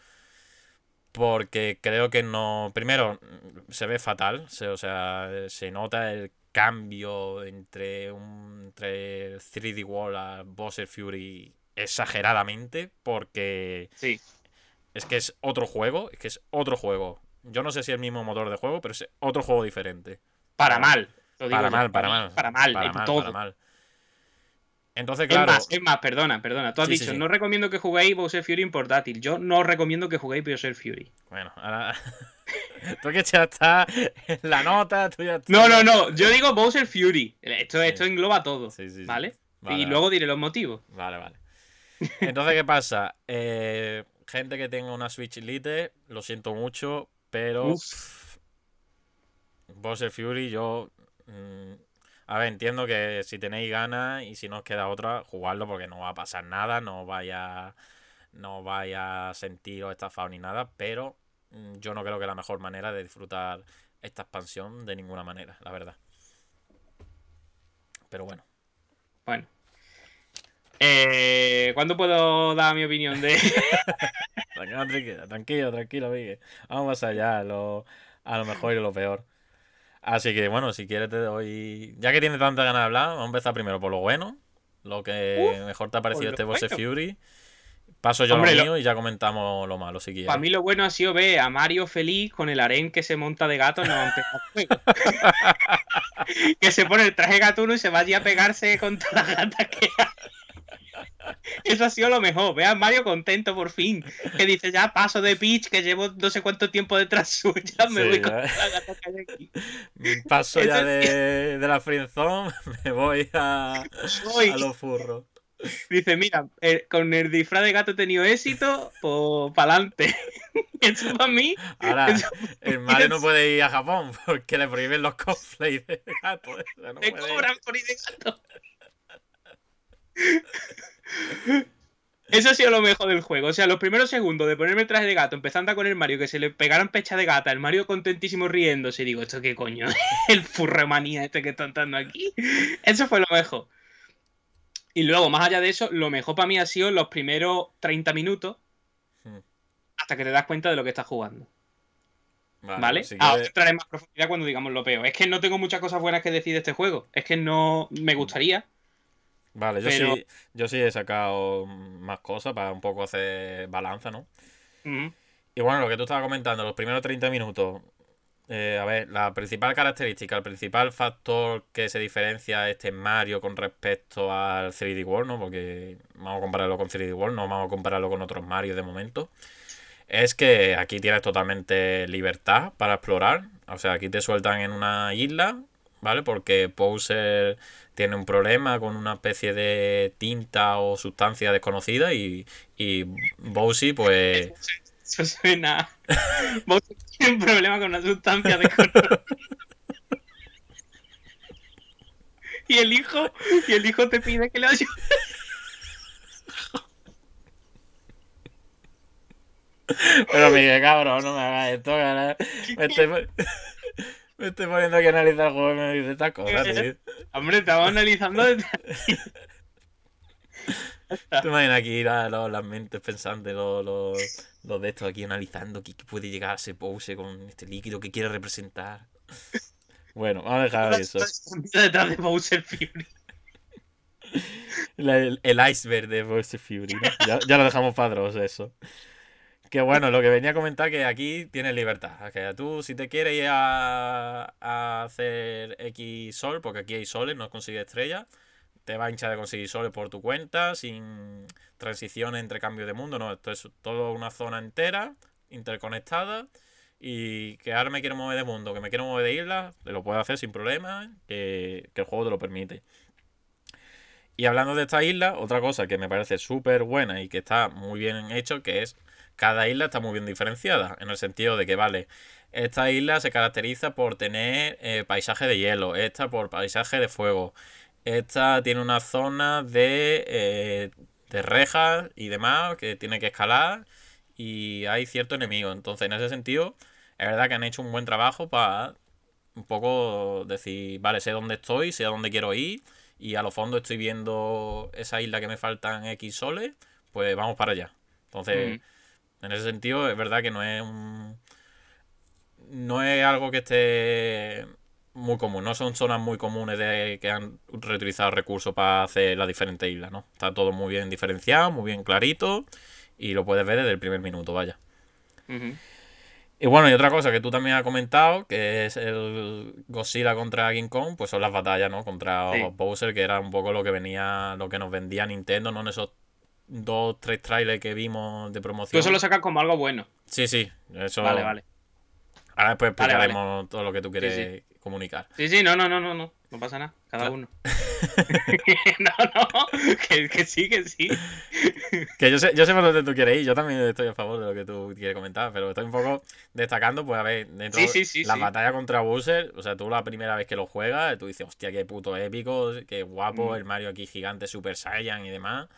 Porque creo que no. Primero, se ve fatal. se- o sea, se nota el cambio entre un entre el 3D World a Bowser Fury exageradamente. Porque Sí. es que es otro juego. Es que es otro juego. Yo no sé si es el mismo motor de juego, pero es otro juego diferente. Para mal. Para mal, para mal. Para mal, Para mal, Entonces, Es claro. más, es más, perdona, perdona. Tú has Sí, dicho, sí. no recomiendo que juguéis Bowser Fury en portátil. Yo no recomiendo que juguéis Bowser Fury. Bueno, ahora. tú que ya está en la nota, tú ya estás- No, no, no. Yo digo Bowser Fury. Esto, esto engloba todo. Sí, sí, sí. ¿Vale? Vale, y luego diré los motivos. Vale, vale. Entonces, ¿qué pasa? Eh, gente que tenga una Switch Lite, lo siento mucho, pero. Uf. Bowser Fury, yo. mm, a ver, entiendo que si tenéis ganas y si no os queda otra, jugarlo porque no va a pasar nada, no vaya. No vaya a sentiros estafados ni nada, pero mm, yo no creo que la mejor manera de disfrutar esta expansión de ninguna manera, la verdad. Pero bueno. Bueno. Eh, ¿Cuándo puedo dar mi opinión de.? Tranquilo, tranquilo, tranquilo, Miguel. Vamos a pasar ya a lo, a lo mejor y lo peor. Así que bueno, si quieres te doy. Ya que tienes tanta ganas de hablar, vamos a empezar primero por lo bueno. Lo que mejor te ha parecido este Bowser bueno. Fury. Paso yo Hombre, lo lo- mío y ya comentamos lo malo si quieres. Para mí lo bueno ha sido ver a Mario feliz con el harén que se monta de gato no que se pone el traje gatuno y se va allí a pegarse con todas las gatas que hay. Eso ha sido lo mejor. Ve a Mario contento por fin. Que dice, ya paso de Peach, que llevo no sé cuánto tiempo detrás suya. Me Sí, voy con la gata que hay aquí. Paso ya de, de la friendzone, me voy a, Soy. a los furros. Dice, mira, eh, con el disfraz de gato he tenido éxito, pues para adelante. Eso para mí, Ahora, Eso- el Mario no puede ir a Japón porque le prohíben los cosplays de gato. o sea, no me puede ir. cobran por ir de gato. Eso ha sido lo mejor del juego. O sea, los primeros segundos de ponerme el traje de gato, empezando con el Mario, que se le pegaran pecha de gata, el Mario contentísimo riéndose, y digo, ¿esto qué coño? el furremanía este que está dando aquí. Eso fue lo mejor. Y luego, más allá de eso, lo mejor para mí ha sido los primeros 30 minutos Hmm. hasta que te das cuenta de lo que estás jugando. Vale, ¿Vale? si Ahora entraré en más profundidad cuando digamos lo peor. Es que no tengo muchas cosas buenas que decir de este juego. Es que no me gustaría. Vale, yo Pero- sí, yo sí he sacado más cosas para un poco hacer balanza, ¿no? Y bueno, lo que tú estabas comentando, los primeros 30 minutos. eh, a ver, la principal característica, el principal factor que se diferencia este Mario con respecto al 3D World, ¿no? Porque vamos a compararlo con 3D World, no vamos a compararlo con otros Mario de momento. Es que aquí tienes totalmente libertad para explorar. O sea, aquí te sueltan en una isla, ¿vale? Porque Bowser tiene un problema con una especie de tinta o sustancia desconocida y, y Bowser, pues... Eso suena. Vos tienes un problema con una sustancia de color. Y el hijo, y el hijo te pide que le ayudes. Pero Miguel, cabrón, no me hagas esto, cara. Me estoy, me estoy poniendo aquí a analizar el juego y me dice estas cosas, tío. Hombre, estamos analizando Te imaginas aquí la- lo- las mentes pensantes, los, los, los de estos aquí analizando qué, qué puede llegar a ese pose con este líquido que quiere representar. Bueno, vamos a dejar eso. detrás de Bowser Fury. La- el, el iceberg de Bowser Fury, ¿no? Ya, ya lo dejamos padros eso. Que bueno, lo que venía a comentar que aquí tienes libertad. Que tú, si te quieres ir a, hacer X sol, porque aquí hay soles, no consigues estrellas, te va a hinchar de conseguir soles por tu cuenta, sin transiciones entre cambios de mundo, no, esto es toda una zona entera, interconectada, y que ahora me quiero mover de mundo, que me quiero mover de isla, te lo puedes hacer sin problema, que, que el juego te lo permite. Y hablando de esta isla, otra cosa que me parece súper buena y que está muy bien hecho, que es cada isla está muy bien diferenciada, en el sentido de que, vale, esta isla se caracteriza por tener eh, paisaje de hielo, esta por paisaje de fuego, esta tiene una zona de, eh, de rejas y demás que tiene que escalar y hay cierto enemigo. Entonces, en ese sentido, es verdad que han hecho un buen trabajo para un poco decir, vale, sé dónde estoy, sé a dónde quiero ir y a lo fondo estoy viendo esa isla que me faltan X soles, pues vamos para allá. Entonces, en ese sentido, es verdad que no es un. No es algo que esté muy común, no son zonas muy comunes de que han reutilizado recursos para hacer las diferentes islas, ¿no? Está todo muy bien diferenciado, muy bien clarito y lo puedes ver desde el primer minuto, vaya. Y bueno, y otra cosa que tú también has comentado, que es el Godzilla contra King Kong, pues son las batallas, ¿no? Contra Bowser, que era un poco lo que venía, lo que nos vendía Nintendo, ¿no? En esos dos, tres trailers que vimos de promoción. Tú eso lo sacas como algo bueno. Sí, sí, eso. Vale, vale. Ahora después explicaremos todo lo que tú quieres comunicar. Sí, sí, no, no, no, no, no, no pasa nada, cada uno. no, no, que, sí, que sí. que yo sé, yo sé por dónde tú quieres ir, yo también estoy a favor de lo que tú quieres comentar, pero estoy un poco destacando, pues a ver, dentro de la batalla contra Bowser, o sea, tú la primera vez que lo juegas, tú dices, hostia, qué puto épico, qué guapo, mm. el Mario aquí gigante, Super Saiyan y demás.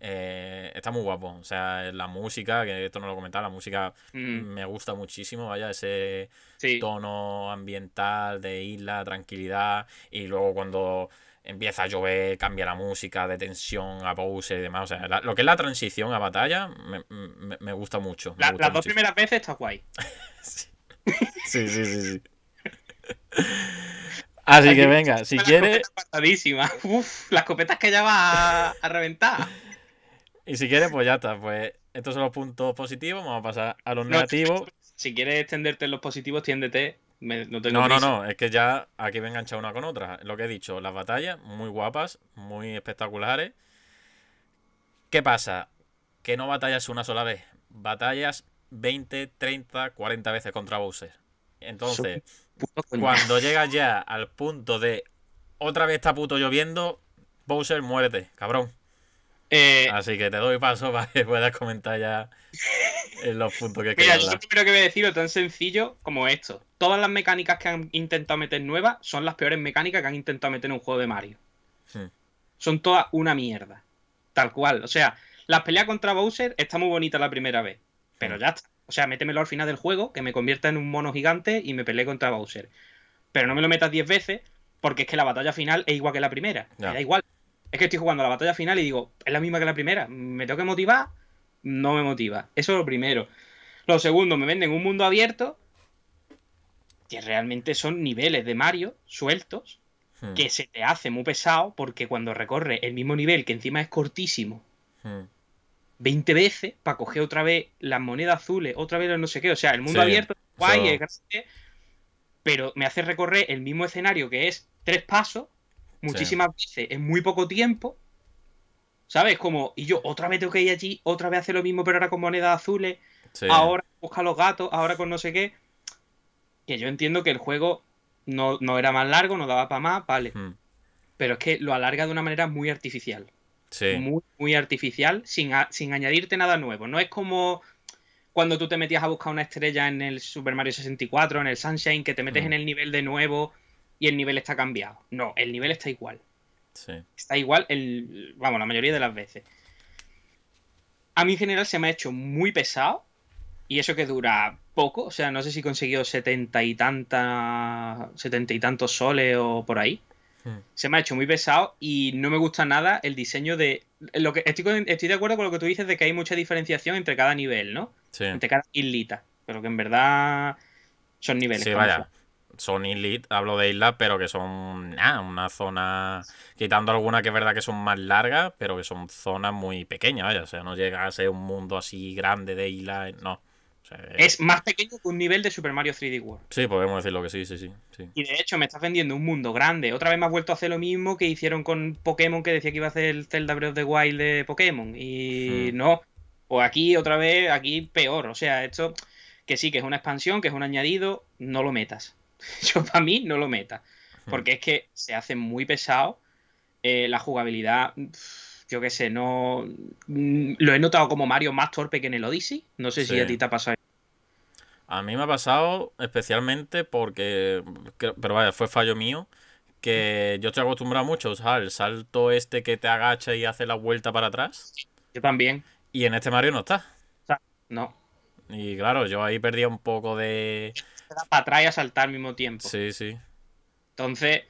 Eh, está muy guapo. O sea, la música, que esto no lo comentaba, la música mm. me gusta muchísimo, vaya, ese tono ambiental de isla, tranquilidad. Y luego cuando empieza a llover, cambia la música de tensión a pose y demás. O sea, lo que es la transición a batalla me, gusta mucho. las dos primeras veces está guay. sí. sí, sí, sí, Así que venga, si quieres. Uf, las copetas que ya va a reventar. Y si quieres, pues ya está. Pues estos son los puntos positivos. Vamos a pasar a los negativos. Si quieres extenderte en los positivos, tiéndete. no, no, no, no, es que ya aquí me he enganchado una con otra. Lo que he dicho, las batallas muy guapas, muy espectaculares. ¿Qué pasa? Que no batallas una sola vez. Batallas 20, 30, 40 veces contra Bowser. Entonces, cuando llegas ya al punto de otra vez está puto lloviendo, Bowser, muérete, cabrón. Eh, Así que te doy paso para que puedas comentar ya en los puntos que Mira, yo lo primero que voy a decir lo tan sencillo como esto. Todas las mecánicas que han intentado meter nuevas son las peores mecánicas que han intentado meter en un juego de Mario. Son todas una mierda. Tal cual. O sea, las peleas contra Bowser está muy bonita la primera vez. Pero ya está. O sea, métemelo al final del juego, que me convierta en un mono gigante y me peleé contra Bowser. Pero no me lo metas 10 veces, porque es que la batalla final es igual que la primera. Me da igual es que estoy jugando la batalla final y digo, es la misma que la primera. ¿Me tengo que motivar? No me motiva. Eso es lo primero. Lo segundo, me venden un mundo abierto que realmente son niveles de Mario sueltos hmm. que se te hace muy pesado porque cuando recorre el mismo nivel, que encima es cortísimo, 20 hmm. veces para coger otra vez las monedas azules, otra vez no sé qué. O sea, el mundo abierto es guay, es grande, pero me hace recorrer el mismo escenario que es tres pasos muchísimas veces en muy poco tiempo. ¿Sabes? Como, y yo otra vez tengo que ir allí, otra vez hacer lo mismo, pero ahora con monedas azules, ahora busca los gatos, ahora con no sé qué. Que yo entiendo que el juego no, era más largo, no daba para más, vale. Hmm. Pero es que lo alarga de una manera muy artificial. Sí. Muy, muy artificial, sin, sin añadirte nada nuevo. No es como cuando tú te metías a buscar una estrella en el Super Mario 64, en el Sunshine, que te metes hmm. en el nivel de nuevo y el nivel está cambiado. No, el nivel está igual. Sí. Está igual, el, vamos, la mayoría de las veces. A mí en general se me ha hecho muy pesado. Y eso que dura poco. O sea, no sé si he conseguido setenta y tanta. setenta y tantos soles o por ahí. Hmm. Se me ha hecho muy pesado y no me gusta nada el diseño de. Lo que, estoy, estoy de acuerdo con lo que tú dices de que hay mucha diferenciación entre cada nivel, ¿no? Sí. Entre cada islita. Pero que en verdad son niveles. Sí, vaya son elite, hablo de islas, pero que son nada, una zona, quitando alguna que es verdad que son más largas, pero que son zonas muy pequeñas, vaya, o sea, no llega a ser un mundo así grande de islas, no. O sea, Es más pequeño que un nivel de Super Mario 3D World. Sí, podemos decirlo que sí, sí, sí. sí. Y de hecho me estás vendiendo un mundo grande. Otra vez me has vuelto a hacer lo mismo que hicieron con Pokémon que decía que iba a hacer el Zelda Breath of the Wild de Pokémon. Y Hmm. no. O aquí otra vez, aquí peor. O sea, esto que sí, que es una expansión, que es un añadido, no lo metas. Yo para mí no lo metas. Hmm. Porque es que se hace muy pesado. eh, la jugabilidad, yo qué sé, no... mm, Lo he notado como Mario más torpe que en el Odyssey. No sé si a ti te ha pasado. A mí me ha pasado especialmente porque, que- pero vaya, fue fallo mío, que yo estoy acostumbrado mucho a usar el salto este que te agacha y hace la vuelta para atrás, Yo también. y en este Mario no está. No. Y claro, yo ahí perdía un poco de... Da para atrás y a saltar al mismo tiempo. Sí, sí. Entonces,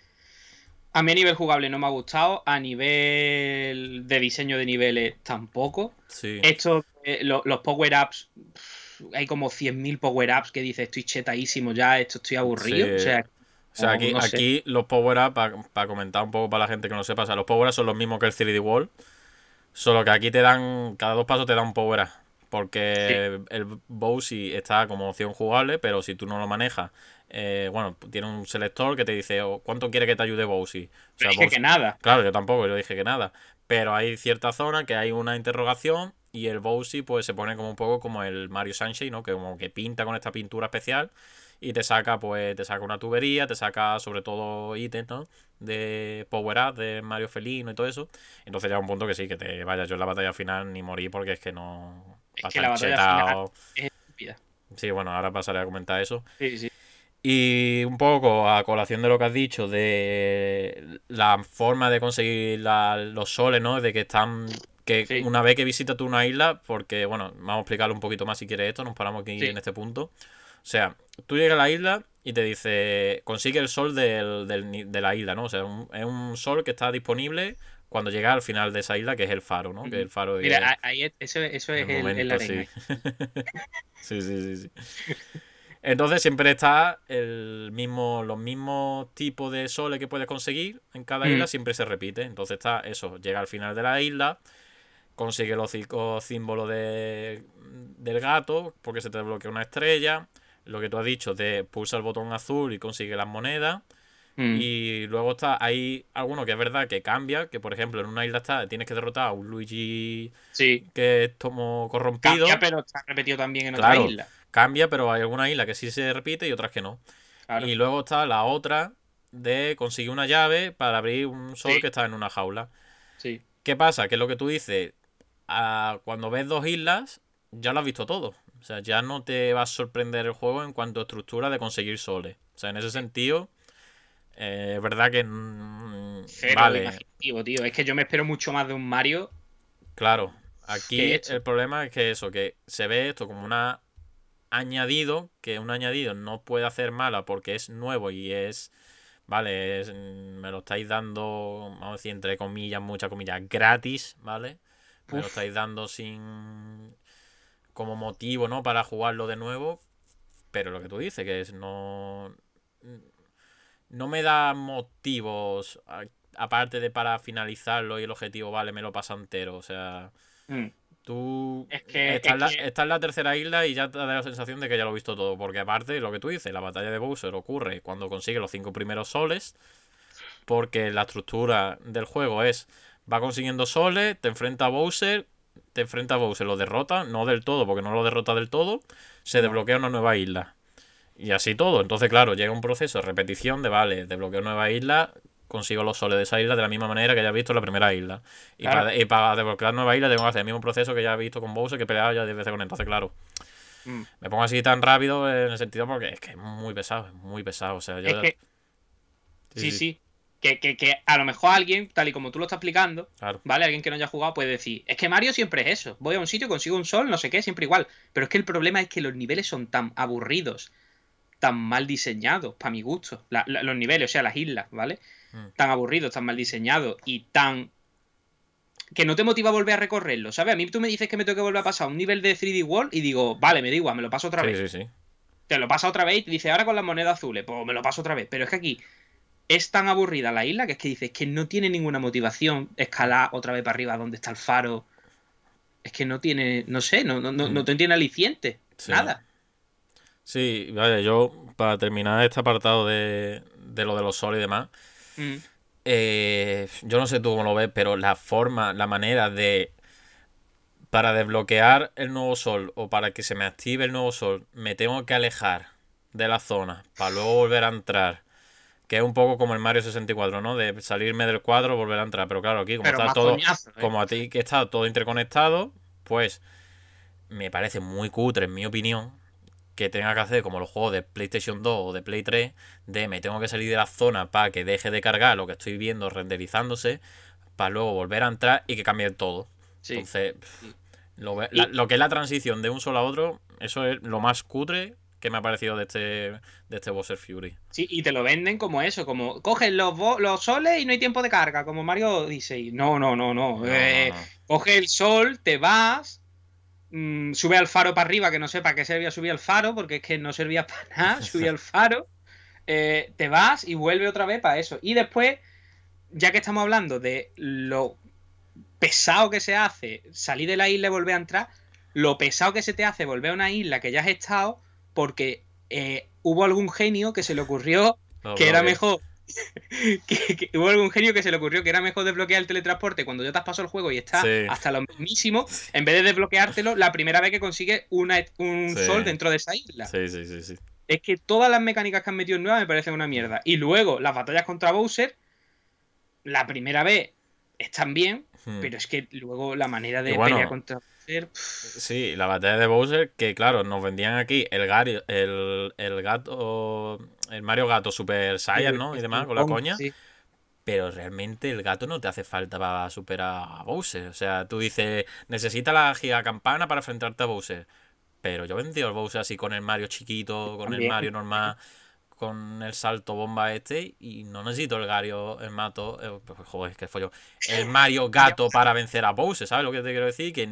a mí a nivel jugable no me ha gustado, a nivel de diseño de niveles tampoco. Sí. Esto, eh, lo- los power-ups, hay como 100.000 power-ups que dices, estoy chetadísimo ya, esto estoy aburrido. Sí. O sea, O sea, aquí, no sé. aquí los power-up, para comentar un poco para la gente que no sepa, o sea, los power-up son los mismos que el 3D Wall, solo que aquí te dan, cada dos pasos te dan un power-up. Porque el Bowsy está como opción jugable, pero si tú no lo manejas, eh, bueno, tiene un selector que te dice oh, cuánto quiere que te ayude Bowsy. O pero sea, es que, Bowsy- que nada. Claro, yo tampoco, yo dije que nada. Pero hay cierta zona que hay una interrogación y el Bowsy pues se pone como un poco como el Mario Sunshine, ¿no? Que como que pinta con esta pintura especial y te saca pues te saca una tubería, te saca sobre todo ítems, ¿no? De Power Up, de Mario Felino y todo eso. Entonces ya un punto que sí, que te vaya yo en la batalla final ni morí porque es que no... Es que la batalla. Es estúpida. Sí, bueno, ahora pasaré a comentar eso. Sí, sí. Y un poco a colación de lo que has dicho, de la forma de conseguir la- los soles, ¿no? De que están. Que Sí. una vez que visitas tú una isla, porque, bueno, vamos a explicarlo un poquito más si quieres esto, nos paramos aquí Sí. en este punto. O sea, tú llegas a la isla y te dice, consigue el sol del, de la isla, ¿no? O sea, un- es un sol que está disponible cuando llegas al final de esa isla, que es el faro, ¿no? Que el faro Mira, ahí es- eso, eso es el momento, arena. sí. sí, sí, sí, sí. Entonces siempre está el mismo, los mismos tipos de soles que puedes conseguir en cada Mm. isla, siempre se repite. Entonces está eso, llega al final de la isla, consigue los cinco símbolos de, del gato, porque se te desbloquea una estrella. Lo que tú has dicho, de pulsa el botón azul y consigue las monedas. Mm. Y luego está, hay alguno que es verdad que cambia, que por ejemplo en una isla está, tienes que derrotar a un Luigi Sí. que es como corrompido. Cambia, pero está repetido también en Claro. otra isla. Cambia, pero hay alguna isla que sí se repite y otras que no. Claro. Y luego está la otra de conseguir una llave para abrir un sol Sí. que está en una jaula. Sí. ¿Qué pasa? Que es lo que tú dices, cuando ves dos islas, ya lo has visto todo. O sea, ya no te va a sorprender el juego en cuanto a estructura de conseguir soles. O sea, en ese sentido, eh, es verdad que... mm, Cero vale, imaginativo, tío. Es que yo me espero mucho más de un Mario. Claro, aquí el problema es que eso, que se ve esto como una añadido, que un añadido no puede hacer mala porque es nuevo y es, vale, es- mm, me lo estáis dando, vamos a decir, entre comillas, muchas comillas, gratis, ¿vale? Me lo estáis dando sin, como motivo, ¿no? Para jugarlo de nuevo, pero lo que tú dices, que es no, no me da motivos, a- aparte de para finalizarlo y el objetivo, vale, me lo pasa entero, o sea... Mm. Tú Es que- estás, es la- que- estás en la tercera isla y ya te da la sensación de que ya lo he visto todo. Porque aparte, lo que tú dices, la batalla de Bowser ocurre cuando consigue los cinco primeros soles. Porque la estructura del juego es, va consiguiendo soles, te enfrenta a Bowser, te enfrenta a Bowser, lo derrota, no del todo, porque no lo derrota del todo, se desbloquea una nueva isla. Y así todo. Entonces, claro, llega un proceso de repetición de, vale, desbloqueo nueva isla, consigo los soles de esa isla de la misma manera que ya he visto en la primera isla. Y, Claro. para, y para desbloquear nueva isla tengo que hacer el mismo proceso que ya he visto con Bowser, que he peleado ya 10 veces con él. Entonces, claro, Mm. me pongo así tan rápido en el sentido porque es que es muy pesado, es muy pesado. O sea, yo... Es que, sí, sí. Que, que, que a lo mejor alguien, tal y como tú lo estás explicando, Claro. ¿vale? Alguien que no haya jugado puede decir, es que Mario siempre es eso. Voy a un sitio, consigo un sol, no sé qué, siempre igual. Pero es que el problema es que los niveles son tan aburridos, tan mal diseñados, para mi gusto. La- la- los niveles, o sea, las islas, ¿vale? Mm. Tan aburridos, tan mal diseñados y tan... Que no te motiva a volver a recorrerlo, ¿sabes? A mí tú me dices que me tengo que volver a pasar un nivel de 3D World y digo, vale, me da igual, me lo paso otra Sí, vez. sí, sí. te lo pasa otra vez y te dice, ahora con las monedas azules, pues me lo paso otra vez. Pero es que aquí es tan aburrida la isla que es que dices que no tiene ninguna motivación escalar otra vez para arriba donde está el faro. Es que no tiene, no sé, no, no, no, no tiene aliciente. Sí. Nada. Sí, vaya, yo para terminar este apartado de, de lo de los soles y demás, Mm. eh, yo no sé tú cómo lo ves, pero la forma, la manera de para desbloquear el nuevo sol o para que se me active el nuevo sol, me tengo que alejar de la zona para luego volver a entrar. Que es un poco como el Mario 64, ¿no? De salirme del cuadro, volver a entrar. Pero claro, aquí como Pero está todo, coñazo, ¿eh? como a ti que está todo interconectado, pues me parece muy cutre, en mi opinión, que tenga que hacer como los juegos de PlayStation 2 o de Play 3, de me tengo que salir de la zona para que deje de cargar lo que estoy viendo renderizándose, para luego volver a entrar y que cambie todo. Sí. Entonces, Sí. lo, la- que es la transición de un solo a otro, eso es lo más cutre que me ha parecido de este, de este Bowser Fury. Sí, y te lo venden como eso, como coges los, los soles y no hay tiempo de carga, como Mario Odyssey. No, no, no, no. No, Eh, no, no. Coge el sol, te vas, mm, sube al faro para arriba, que no sé para qué servía subir al faro, porque es que no servía para nada, subir al faro, eh, te vas y vuelve otra vez para eso. Y después, ya que estamos hablando de lo pesado que se hace salir de la isla y volver a entrar, lo pesado que se te hace volver a una isla que ya has estado, porque eh, hubo algún genio que se le ocurrió No, que no, era que- mejor. que, que hubo algún genio que se le ocurrió que era mejor desbloquear el teletransporte cuando ya te has pasado el juego y está Sí. hasta lo mismísimo, en vez de desbloqueártelo la primera vez que consigues una, un Sí. sol dentro de esa isla. Sí, sí, sí, sí. Es que todas las mecánicas que han metido nuevas me parecen una mierda. Y luego las batallas contra Bowser, la primera vez están bien, Hmm. pero es que luego la manera de bueno, pelear contra Bowser. pff, Sí, la batalla de Bowser, que claro, nos vendían aquí el, Gary- el, el gato, el Mario Gato Super Saiyan, ¿no? Y demás, con la coña. sí. Pero realmente el gato no te hace falta para superar a Bowser. O sea, tú dices, necesita la gigacampana para enfrentarte a Bowser. Pero yo he vencido al Bowser así con el Mario chiquito, con el. Mario normal, con el salto bomba este, y no necesito el Gario, el mato, eh, joder, que yo, el Mario gato para vencer a Bowser, ¿sabes lo que te quiero decir? Que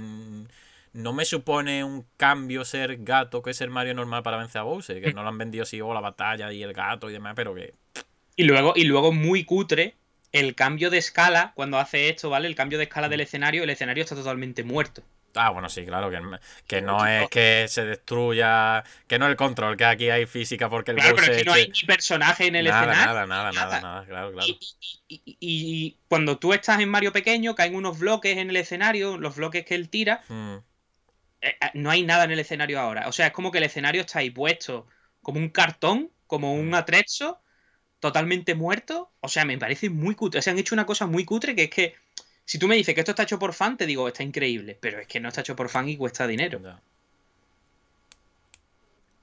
no me supone un cambio ser gato que ser Mario normal para vencer a Bowser, que no lo han vendido así, o la batalla y el gato y demás, pero que Y luego, y luego muy cutre el cambio de escala cuando hace esto, ¿vale? El cambio de escala Mm. del escenario, el escenario está totalmente muerto. Ah, bueno, sí, claro, que, que no es que se destruya, que no es el control, que aquí hay física porque el Claro, pero es que no hay ni personaje en el nada, escenario. nada, nada, nada, nada. claro, claro. Y, y- y- y cuando tú estás en Mario pequeño, caen unos bloques en el escenario, los bloques que él tira, Mm, no hay nada en el escenario ahora. O sea, es como que el escenario está ahí puesto como un cartón, como un atrezzo, totalmente muerto. O sea, me parece muy cutre. O sea, han hecho una cosa muy cutre que es que si tú me dices que esto está hecho por fan, te digo, está increíble. Pero es que no está hecho por fan y cuesta dinero. ya.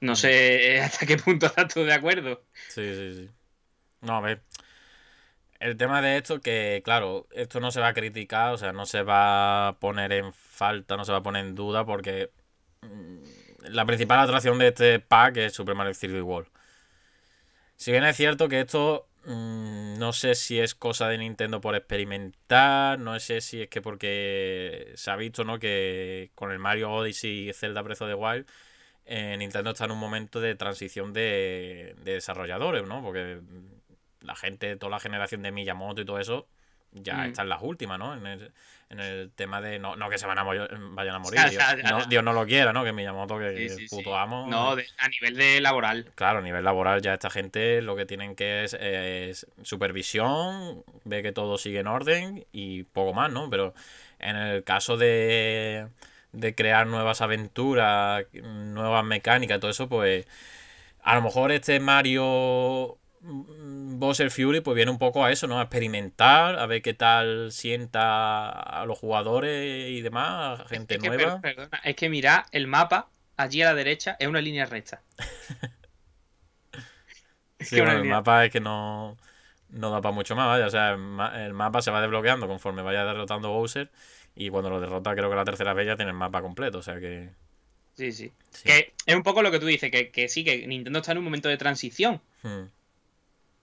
No sé eh, hasta qué punto estás tú de acuerdo. Sí, sí, sí. No, a ver. El tema de esto que, claro, esto no se va a criticar, o sea, no se va a poner en falta, no se va a poner en duda porque mm, la principal atracción de este pack es Super Mario 3D World. Si bien es cierto que esto mm, no sé si es cosa de Nintendo por experimentar, no sé si es que porque se ha visto, ¿no? Que con el Mario Odyssey y Zelda Breath of the Wild eh, Nintendo está en un momento de transición de desarrolladores, ¿no? Porque la gente, toda la generación de Miyamoto y todo eso, ya Mm. están las últimas, ¿no? En el, en el tema de. No, no que se van a vayan a morir. Dios, no, ya. Dios no lo quiera, ¿no? Que Miyamoto, que Sí, puto sí. amo. No, de- a nivel de laboral. Claro, a nivel laboral ya esta gente lo que tienen que es, es supervisión, ve que todo sigue en orden y poco más, ¿no? Pero en el caso de, de crear nuevas aventuras, nuevas mecánicas, todo eso, pues a lo mejor este Mario Bowser Fury pues viene un poco a eso, ¿no? A experimentar, a ver qué tal sienta a los jugadores y demás, a gente es que, nueva. per- perdona, es que mira, el mapa, allí a la derecha, es una línea recta. Sí, bueno, el mapa es que no, no da para mucho más, vaya. O sea, el, ma- el mapa se va desbloqueando conforme vaya derrotando Bowser. Y cuando lo derrota, creo que la tercera vez ya tiene el mapa completo. O sea que. Sí, sí. sí. Que es un poco lo que tú dices, que, que sí, que Nintendo está en un momento de transición, Hmm.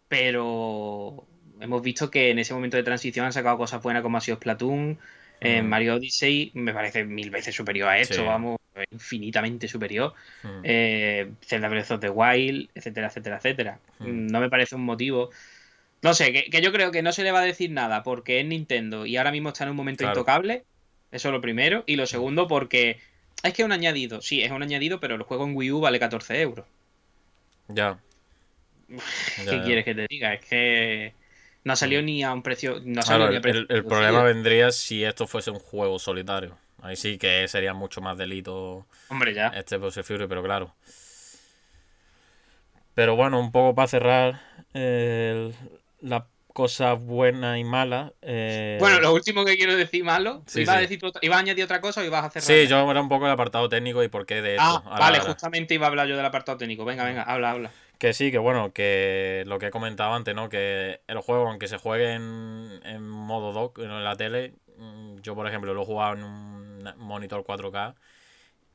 Pero hemos visto que en ese momento de transición han sacado cosas buenas como ha sido Splatoon, En Mm. Mario Odyssey me parece mil veces superior a esto, Sí. vamos, infinitamente superior. Mm. Eh, Zelda Breath of the Wild, etcétera, etcétera, etcétera. Mm. No me parece un motivo. No sé, que, que yo creo que no se le va a decir nada porque es Nintendo y ahora mismo está en un momento Claro. intocable. Eso es lo primero. Y lo segundo, porque es que es un añadido. Sí, es un añadido, pero el juego en Wii U vale 14 euros. Ya. ¿Qué Ya, ya. quieres que te diga? Es que no ha salido ni a un precio. No Claro, salido ni el, a precio. el- problema vendría si esto fuese un juego solitario. Ahí sí que sería mucho más delito Hombre, ya. este Bowser Fury, pero claro. Pero bueno, un poco para cerrar eh, las cosas buenas y malas. eh, Bueno, lo último que quiero decir malo. Sí, iba, A decir, iba a añadir otra cosa o ibas a hacer Sí, yo era un poco el apartado técnico y por qué de esto. Ah, Ahora, vale, ahora. justamente iba a hablar yo del apartado técnico. Venga, venga, habla, habla. Que sí, que bueno, que lo que he comentado antes, ¿no? Que el juego, aunque se juegue en, en modo dock en la tele, mm, yo por ejemplo lo he jugado en un monitor 4K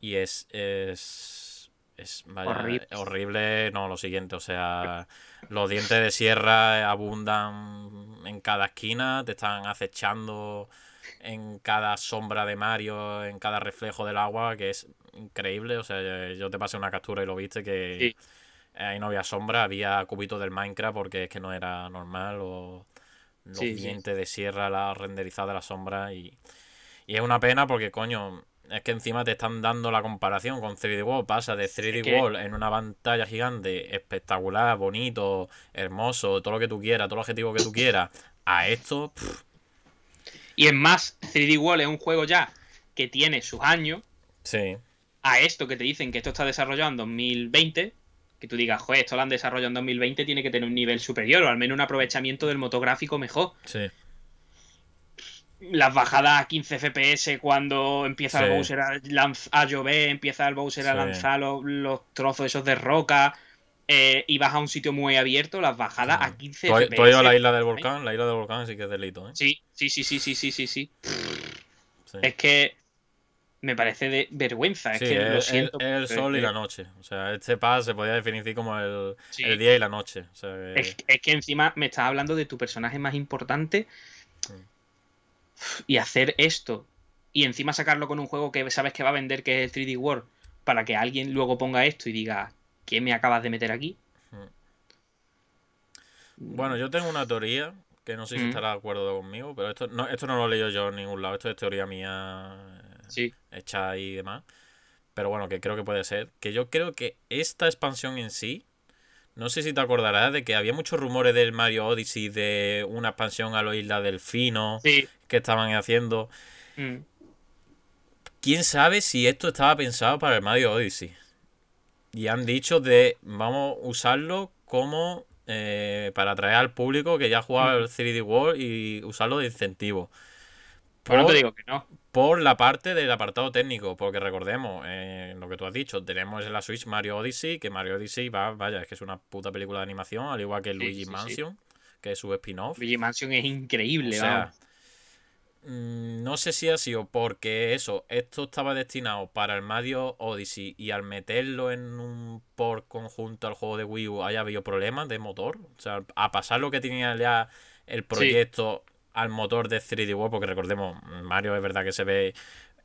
y es. es. es vaya, Horrible. horrible, no, lo siguiente, o sea, los dientes de sierra abundan en cada esquina, te están acechando en cada sombra de Mario, en cada reflejo del agua, que es increíble, o sea, yo te pasé una captura y lo viste que Sí. Ahí no había sombra, había cubitos del Minecraft porque es que no era normal, o los Sí, sí. dientes de sierra, la renderizada de la sombra y, y es una pena porque coño, es que encima te están dando la comparación con 3D World, pasa de 3D que- World en una pantalla gigante, espectacular, bonito, hermoso, todo lo que tú quieras, todo el objetivo que tú quieras, a esto, pff, Y es más, 3D World es un juego ya que tiene sus años. sí, A esto que te dicen que esto está desarrollado en 2020, que tú digas, joder, esto lo han desarrollado en 2020, tiene que tener un nivel superior o al menos un aprovechamiento del motográfico mejor. sí, Las bajadas a 15 FPS cuando empieza Sí. el Bowser a, lanz- a llover, empieza el Bowser a lanzar los, los trozos esos de roca eh, y vas a un sitio muy abierto, las bajadas a 15 ¿Tú, has- FPS. tú has ido a la isla del volcán? La isla del volcán sí que es delito, ¿eh? Sí, sí, sí, sí, sí, sí, sí. Sí. Es que me parece de vergüenza. Es que lo es, siento. el sol y es la noche. O sea, este paz se podía definir como el, Sí. el día y la noche. O sea, que- Es, es que encima me estás hablando de tu personaje más importante y hacer esto y encima sacarlo con un juego que sabes que va a vender que es el 3D World para que alguien luego ponga esto y diga ¿qué me acabas de meter aquí? Bueno, yo tengo una teoría que no sé si Mm. estará de acuerdo conmigo, pero esto no, esto no lo he leído yo en ningún lado. Esto es teoría mía Sí, hecha y demás. Pero bueno, que creo que puede ser. Que yo creo que esta expansión en sí. No sé si te acordarás de que había muchos rumores del Mario Odyssey de una expansión a la isla Delfino sí. que estaban haciendo. mm. ¿Quién sabe si esto estaba pensado para el Mario Odyssey? Y han dicho de vamos a usarlo como eh, para atraer al público que ya ha jugado el 3D World y usarlo de incentivo. Pues no Por- te digo que no. Por la parte del apartado técnico, porque recordemos, eh, lo que tú has dicho, tenemos en la Switch Mario Odyssey, que Mario Odyssey va, vaya, es que es una puta película de animación, al igual que Sí, Luigi sí, sí. Mansion, que es su spin-off. Luigi Mansion es increíble, O sea, mm, no sé si ha sido porque eso, esto estaba destinado para el Mario Odyssey y al meterlo en un por conjunto al juego de Wii U haya habido problemas de motor. O sea, a pasar lo que tenía ya el proyecto al motor de 3D World, porque recordemos, Mario es verdad que se ve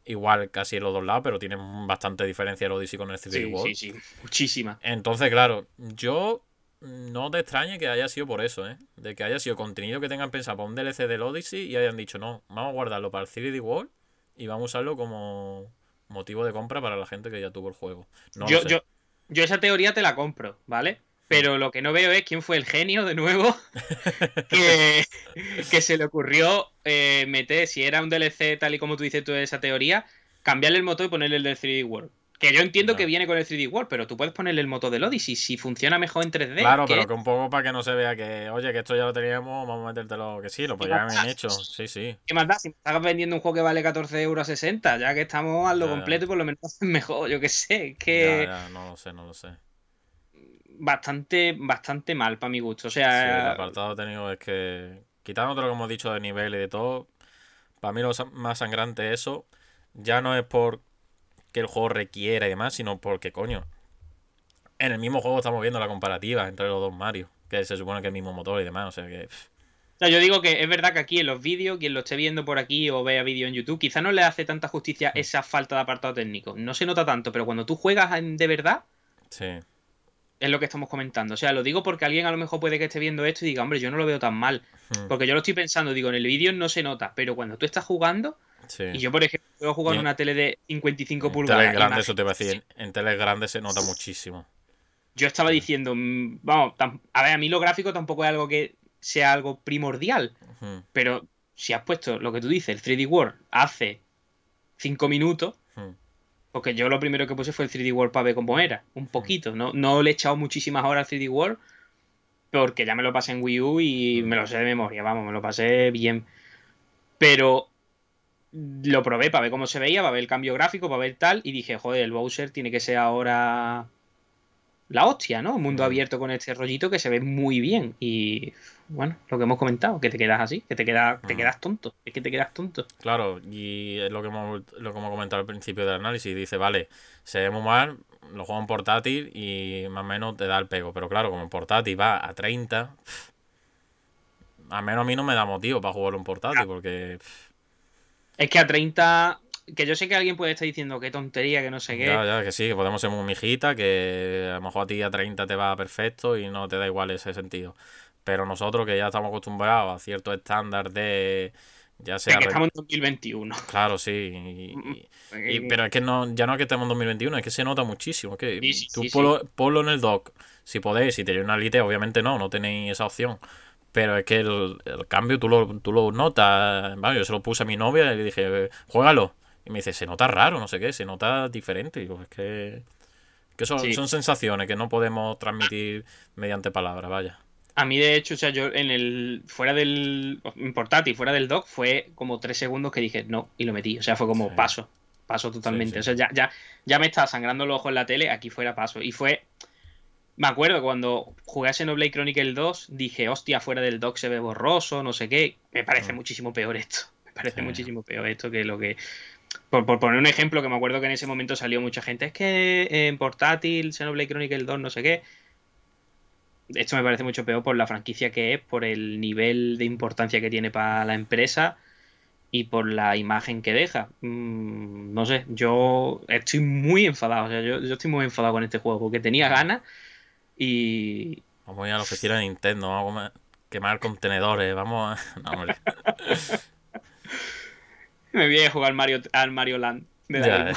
igual casi en los dos lados, pero tiene bastante diferencia el Odyssey con el 3D Sí, World. sí, sí. Muchísima. Entonces, claro, yo no te extrañe que haya sido por eso, ¿eh? De que haya sido contenido que tengan pensado para un DLC del Odyssey y hayan dicho, no, vamos a guardarlo para el 3D World y vamos a usarlo como motivo de compra para la gente que ya tuvo el juego. No yo, yo, yo esa teoría te la compro, ¿vale? Pero lo que no veo es quién fue el genio de nuevo que, que se le ocurrió eh, meter, si era un DLC tal y como tú dices tú esa teoría, cambiarle el motor y ponerle el del 3D World. Que yo entiendo que viene con el 3D World, pero tú puedes ponerle el motor del Odyssey si funciona mejor en 3D. Claro, que- pero que un poco para que no se vea que, oye, que esto ya lo teníamos, vamos a metértelo, que sí, lo podrían haber hecho. Sí, sí. ¿Qué más da? Si me estás vendiendo un juego que vale 14 euros 60, ya que estamos a lo Ya, ya. completo y por lo menos mejor, yo qué sé. Que ya, no lo sé, no lo sé. Bastante, bastante mal para mi gusto. O Sí, el sea, apartado técnico es que, quitando todo lo que hemos dicho de nivel y de todo, para mí lo más sangrante eso, ya no es por que el juego requiera y demás, sino porque, coño, en el mismo juego estamos viendo la comparativa entre los dos Mario, que se supone que es el mismo motor y demás, o sea que... pff, O sea, yo digo que es verdad que aquí en los vídeos, quien lo esté viendo por aquí o vea vídeo en YouTube, quizá no le hace tanta justicia esa falta de apartado técnico. No se nota tanto, pero cuando tú juegas de verdad, Sí. Es lo que estamos comentando. O sea, lo digo porque alguien a lo mejor puede que esté viendo esto y diga, hombre, yo no lo veo tan mal. Mm, Porque yo lo estoy pensando, digo, en el vídeo no se nota, pero cuando tú estás jugando, sí. y yo, por ejemplo, puedo jugar en una tele de 55 En pulgadas. teles grandes, eso te iba a decir. En, teles grandes se nota muchísimo. Yo estaba diciendo, mm, vamos, a ver, a mí lo gráfico tampoco es algo que sea algo primordial, Ujú, pero si has puesto lo que tú dices, el 3D World, hace 5 minutos. Porque yo lo primero que puse fue el 3D World para ver cómo era, un poquito, no, no le he echado muchísimas horas al 3D World, porque ya me lo pasé en Wii U y me lo sé de memoria, vamos, me lo pasé bien. Pero lo probé para ver cómo se veía, para ver el cambio gráfico, para ver tal, y dije, joder, el Bowser tiene que ser ahora la hostia, ¿no? Un mundo abierto con este rollito que se ve muy bien. Y bueno, lo que hemos comentado, que te quedas así, que te quedas, te quedas tonto, es que te quedas tonto. Claro, y es lo que hemos, lo que hemos comentado al principio del análisis. Dice, vale, se ve muy mal, lo juego en portátil y más o menos te da el pego. Pero claro, como en portátil va a 30, pff, al menos a mí no me da motivo para jugarlo en portátil, porque Es que a 30, que yo sé que alguien puede estar diciendo qué tontería, que no sé qué. ya, ya, que sí, que podemos ser muy mijita, que a lo mejor a ti a 30 te va perfecto y no te da igual ese sentido. Pero nosotros que ya estamos acostumbrados a cierto estándar de, ya sea... que re- estamos en 2021. Claro, sí. y- y- Y- pero es que no, ya no es que estemos en 2021, es que se nota muchísimo. Es que Sí, sí, tú sí, ponlo, ponlo en el dock, si podéis, si tenéis una Lite, obviamente no, no tenéis esa opción. Pero es que el, el cambio tú lo, tú lo notas. Vale, yo se lo puse a mi novia y le dije, juégalo. Y me dice, se nota raro, no sé qué, se nota diferente. Y digo, es que, que son, son sensaciones que no podemos transmitir mediante palabras, vaya. A mí, de hecho, o sea, yo en el. Fuera del. En portátil, fuera del dock, fue como tres segundos que dije no y lo metí. O sea, fue como Sí. paso. Paso totalmente. sí. O sea, ya, ya, ya me estaba sangrando los ojos en la tele, aquí fuera paso. Y fue. Me acuerdo cuando jugué a Xenoblade Chronicle 2, dije, hostia, fuera del dock se ve borroso, no sé qué. Me parece Mm. muchísimo peor esto. Me parece muchísimo peor esto que lo que. Por, por poner un ejemplo, que me acuerdo que en ese momento salió mucha gente, es que en portátil, Xenoblade Chronicle 2, no sé qué. Esto me parece mucho peor por la franquicia que es, por el nivel de importancia que tiene para la empresa y por la imagen que deja. Mm, no sé, yo estoy muy enfadado. O sea, yo, yo estoy muy enfadado con este juego porque tenía ganas y. Vamos a ir a la oficina de Nintendo, vamos a quemar contenedores, vamos a... No, hombre. Me voy a jugar Mario, al Mario Land. de la Ya, eh,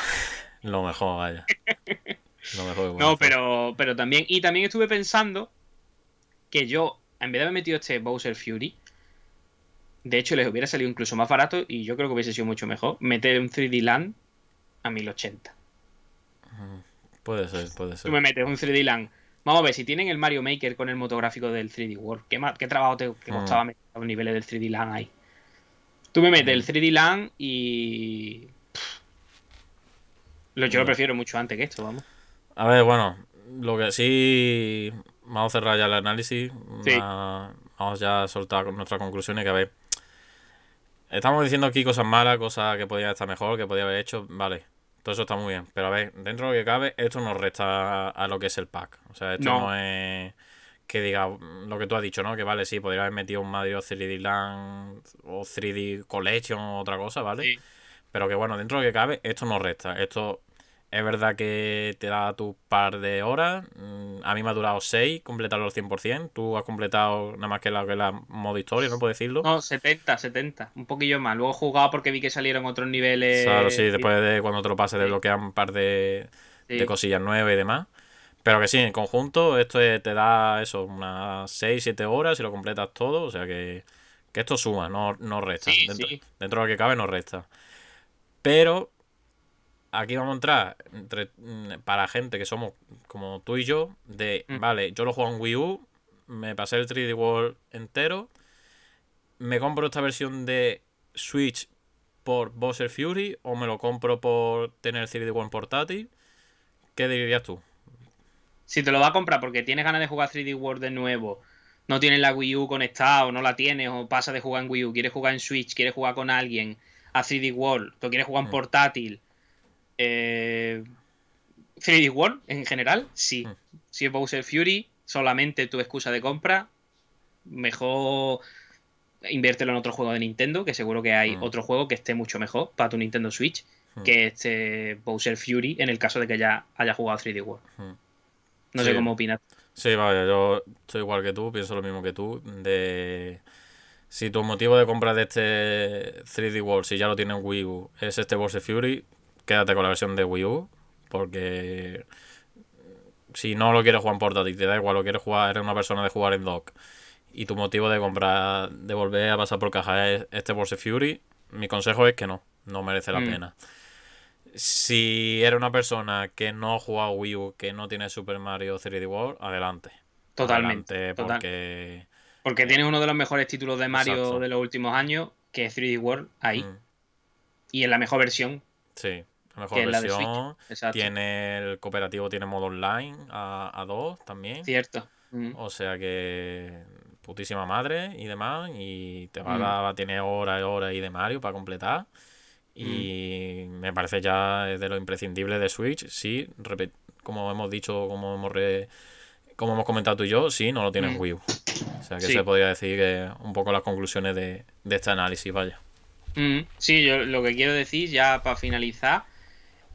lo mejor, vaya. Lo mejor No, pero, pero también. Y también estuve pensando que yo, en vez de haber metido este Bowser Fury, de hecho les hubiera salido incluso más barato y yo creo que hubiese sido mucho mejor meter un 3D Land a 1080. Puede ser, puede Tú ser. me metes un 3D Land. Vamos a ver, si tienen el Mario Maker con el motográfico del 3D World, ¿qué, qué trabajo te costaba meter los niveles del 3D Land ahí? Tú me metes el 3D Land y. pff, yo lo prefiero mucho antes que esto, vamos. A ver, bueno, lo que sí. Vamos a cerrar ya el análisis. Sí. Vamos ya a soltar nuestras conclusiones. Que a ver. Estamos diciendo aquí cosas malas, cosas que podían estar mejor, que podía haber hecho. Vale, todo eso está muy bien. Pero a ver, dentro de lo que cabe, esto nos resta a lo que es el pack. O sea, esto No. no, es. Que diga lo que tú has dicho, ¿no? Que vale, sí, podría haber metido un Mario 3D Land o 3D Collection o otra cosa, ¿vale? Sí. Pero que bueno, dentro de lo que cabe, esto no resta. Esto es verdad que te da tu par de horas. Mm, A mí me ha durado 6 completarlo al 100%. Tú has completado nada más que la, que la modo historia, ¿no puedo decirlo? No, 70, 70. Un poquillo más. Luego he jugado porque vi que salieron otros niveles. Claro, sí, después de cuando te lo pases desbloquean un par de, Sí. de cosillas nuevas y demás. Pero que sí, en conjunto esto es- te da eso, unas 6, 7 horas si lo completas todo. O sea que, que esto suma, no, no resta. Sí, dentro, sí. dentro de lo que cabe no resta. Pero aquí vamos a entrar entre, mm, para gente que somos como tú y yo, de, Mm. vale, yo lo juego en Wii U, me pasé el 3D World entero, me compro esta versión de Switch por Bowser Fury o me lo compro por tener el 3D World portátil. ¿Qué dirías tú? Si te lo vas a comprar porque tienes ganas de jugar 3D World de nuevo, no tienes la Wii U conectada o no la tienes o pasa de jugar en Wii U, quieres jugar en Switch, quieres jugar con alguien a 3D World, tú quieres jugar en Mm. portátil, eh, 3D World en general, sí. Mm. Si es Bowser Fury, solamente tu excusa de compra, mejor inviértelo en otro juego de Nintendo, que seguro que hay Mm. otro juego que esté mucho mejor para tu Nintendo Switch Mm. que este Bowser Fury en el caso de que ya haya jugado 3D World. No sé cómo opinas. Sí, vaya, yo estoy igual que tú, pienso lo mismo que tú. De si tu motivo de compra de este 3D World, si ya lo tienes en Wii U, es este Bowser Fury, quédate con la versión de Wii U, porque si no lo quieres jugar en portátil, te da igual, lo quieres jugar, eres una persona de jugar en dock, y tu motivo de comprar, de volver a pasar por caja es este Bowser Fury, mi consejo es que no, no merece la Mm. pena. Si eres una persona que no ha jugado Wii U, que no tiene Super Mario 3D World, adelante. Totalmente. Adelante, total. porque... Porque tienes uno de los mejores títulos de Mario Exacto. de los últimos años, que es 3D World, ahí. Mm, Y en la mejor versión, Sí, la mejor la versión. Exacto. Tiene el cooperativo, tiene modo online a, a dos también. Cierto. Mm. O sea que putísima madre y demás. Y te va a Mm. dar, va a tener horas y horas y de Mario para completar. Y Mm. me parece ya de lo imprescindible de Switch. Sí, como hemos dicho, como hemos re- como hemos comentado tú y yo, sí, no lo tiene en Mm. Wii U. O sea que Sí. se podría decir que un poco las conclusiones de, de este análisis, vaya. Sí, yo lo que quiero decir ya para finalizar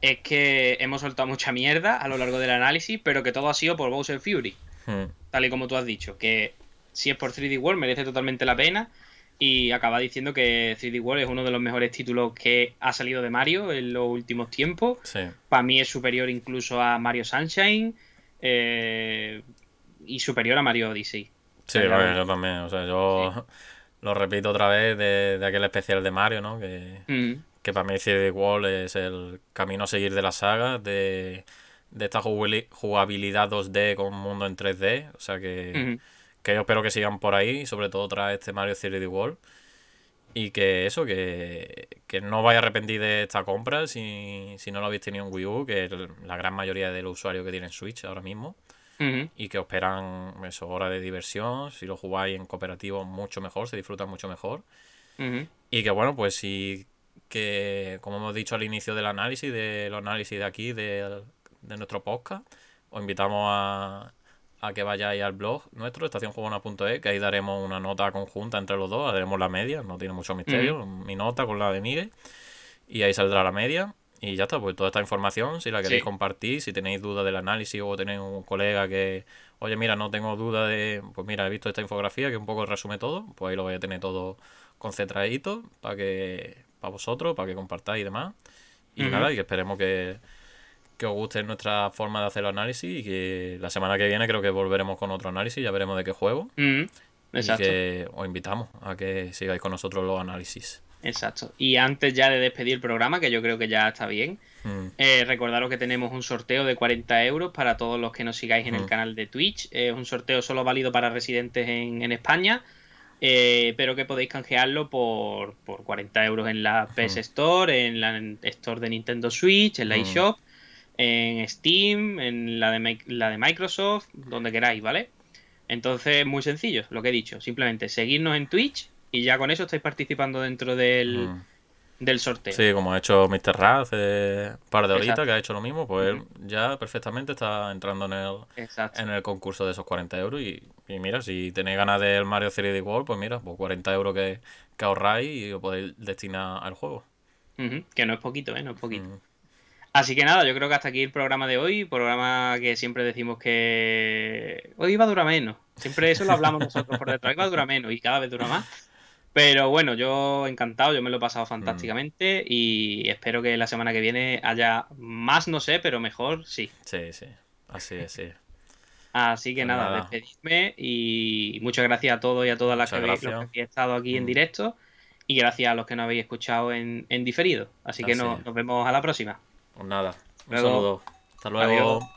es que hemos soltado mucha mierda a lo largo del análisis, pero que todo ha sido por Bowser Fury, Mm, tal y como tú has dicho, que si es por 3D World merece totalmente la pena y acaba diciendo que 3D World es uno de los mejores títulos que ha salido de Mario en los últimos tiempos. Sí. Para mí es superior incluso a Mario Sunshine eh, y superior a Mario Odyssey. Sí, vale, yo también. O sea, yo lo repito otra vez de, de aquel especial de Mario, ¿no? Que, Mm, que para mí 3D World es el camino a seguir de la saga, de, de esta jugabili- jugabilidad 2D con un mundo en 3D. O sea que, ujú. que yo espero que sigan por ahí, sobre todo tras este Mario 3D World. Y que eso, que, que no vaya a arrepentir de esta compra si, si no lo habéis tenido en Wii U, que es la gran mayoría de los usuarios que tienen Switch ahora mismo y que os esperan eso, horas de diversión. Si lo jugáis en cooperativo, mucho mejor, se disfruta mucho mejor. Y que bueno, pues sí, que como hemos dicho al inicio del análisis, del análisis de aquí, de, de nuestro podcast, os invitamos a, a que vayáis al blog nuestro, estacionjugona.es, que ahí daremos una nota conjunta entre los dos, haremos la media, no tiene mucho misterio, mi nota con la de Miguel, y ahí saldrá la media. Y ya está, pues toda esta información, si la queréis Sí. compartir, si tenéis dudas del análisis o tenéis un colega que, oye, mira, no tengo duda de, pues mira, he visto esta infografía que un poco resume todo, pues ahí lo voy a tener todo concentradito para que, para vosotros, para que compartáis y demás. Y nada, y que esperemos que, que os guste nuestra forma de hacer el análisis y que la semana que viene creo que volveremos con otro análisis, ya veremos de qué juego. Exacto. Y que os invitamos a que sigáis con nosotros los análisis. Exacto. Y antes ya de despedir el programa, que yo creo que ya está bien, Mm, eh, recordaros que tenemos un sorteo de 40 euros para todos los que nos sigáis en el Mm. canal de Twitch. Es un sorteo solo válido para residentes en, en España, eh, pero que podéis canjearlo por, por 40 euros en la PS. Store, en la Store de Nintendo Switch, en la Mm. eShop, en Steam, en la de, la de Microsoft, donde queráis, ¿vale? Entonces, muy sencillo, lo que he dicho. Simplemente seguirnos en Twitch y ya con eso estáis participando dentro del. Del sorteo. Sí, como ha hecho Mr. Ra hace un par de horitas Exacto. que ha hecho lo mismo, pues él ya perfectamente está entrando en el, Exacto. en el concurso de esos 40 euros. Y, y mira, si tenéis ganas del Mario 3D World, pues mira, pues 40 euros que, que ahorráis y lo podéis destinar al juego. Que no es poquito, ¿eh? No es poquito. Mm. Así que nada, yo creo que hasta aquí el programa de hoy. Programa que siempre decimos que hoy iba a durar menos. Siempre eso lo hablamos nosotros por detrás. Iba a durar menos y cada vez dura más. Pero bueno, yo encantado, yo me lo he pasado fantásticamente y espero que la semana que viene haya más, no sé, pero mejor sí. Sí, sí. Así es, sí. Así que Pues nada, nada. despedidme y muchas gracias a todos y a todas las que habéis, los que gracias. habéis estado aquí en Mm. directo y gracias a los que nos habéis escuchado en, en diferido. Así que Así no- es. nos vemos a la próxima. Pues nada, un Luego. saludo. Hasta luego.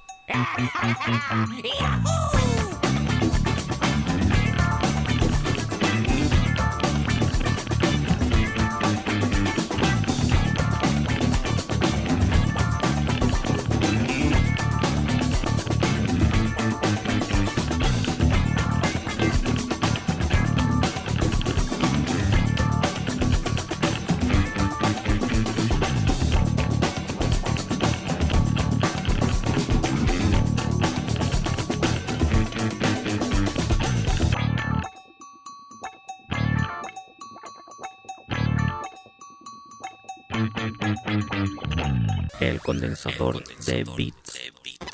Adiós. condensador de bits.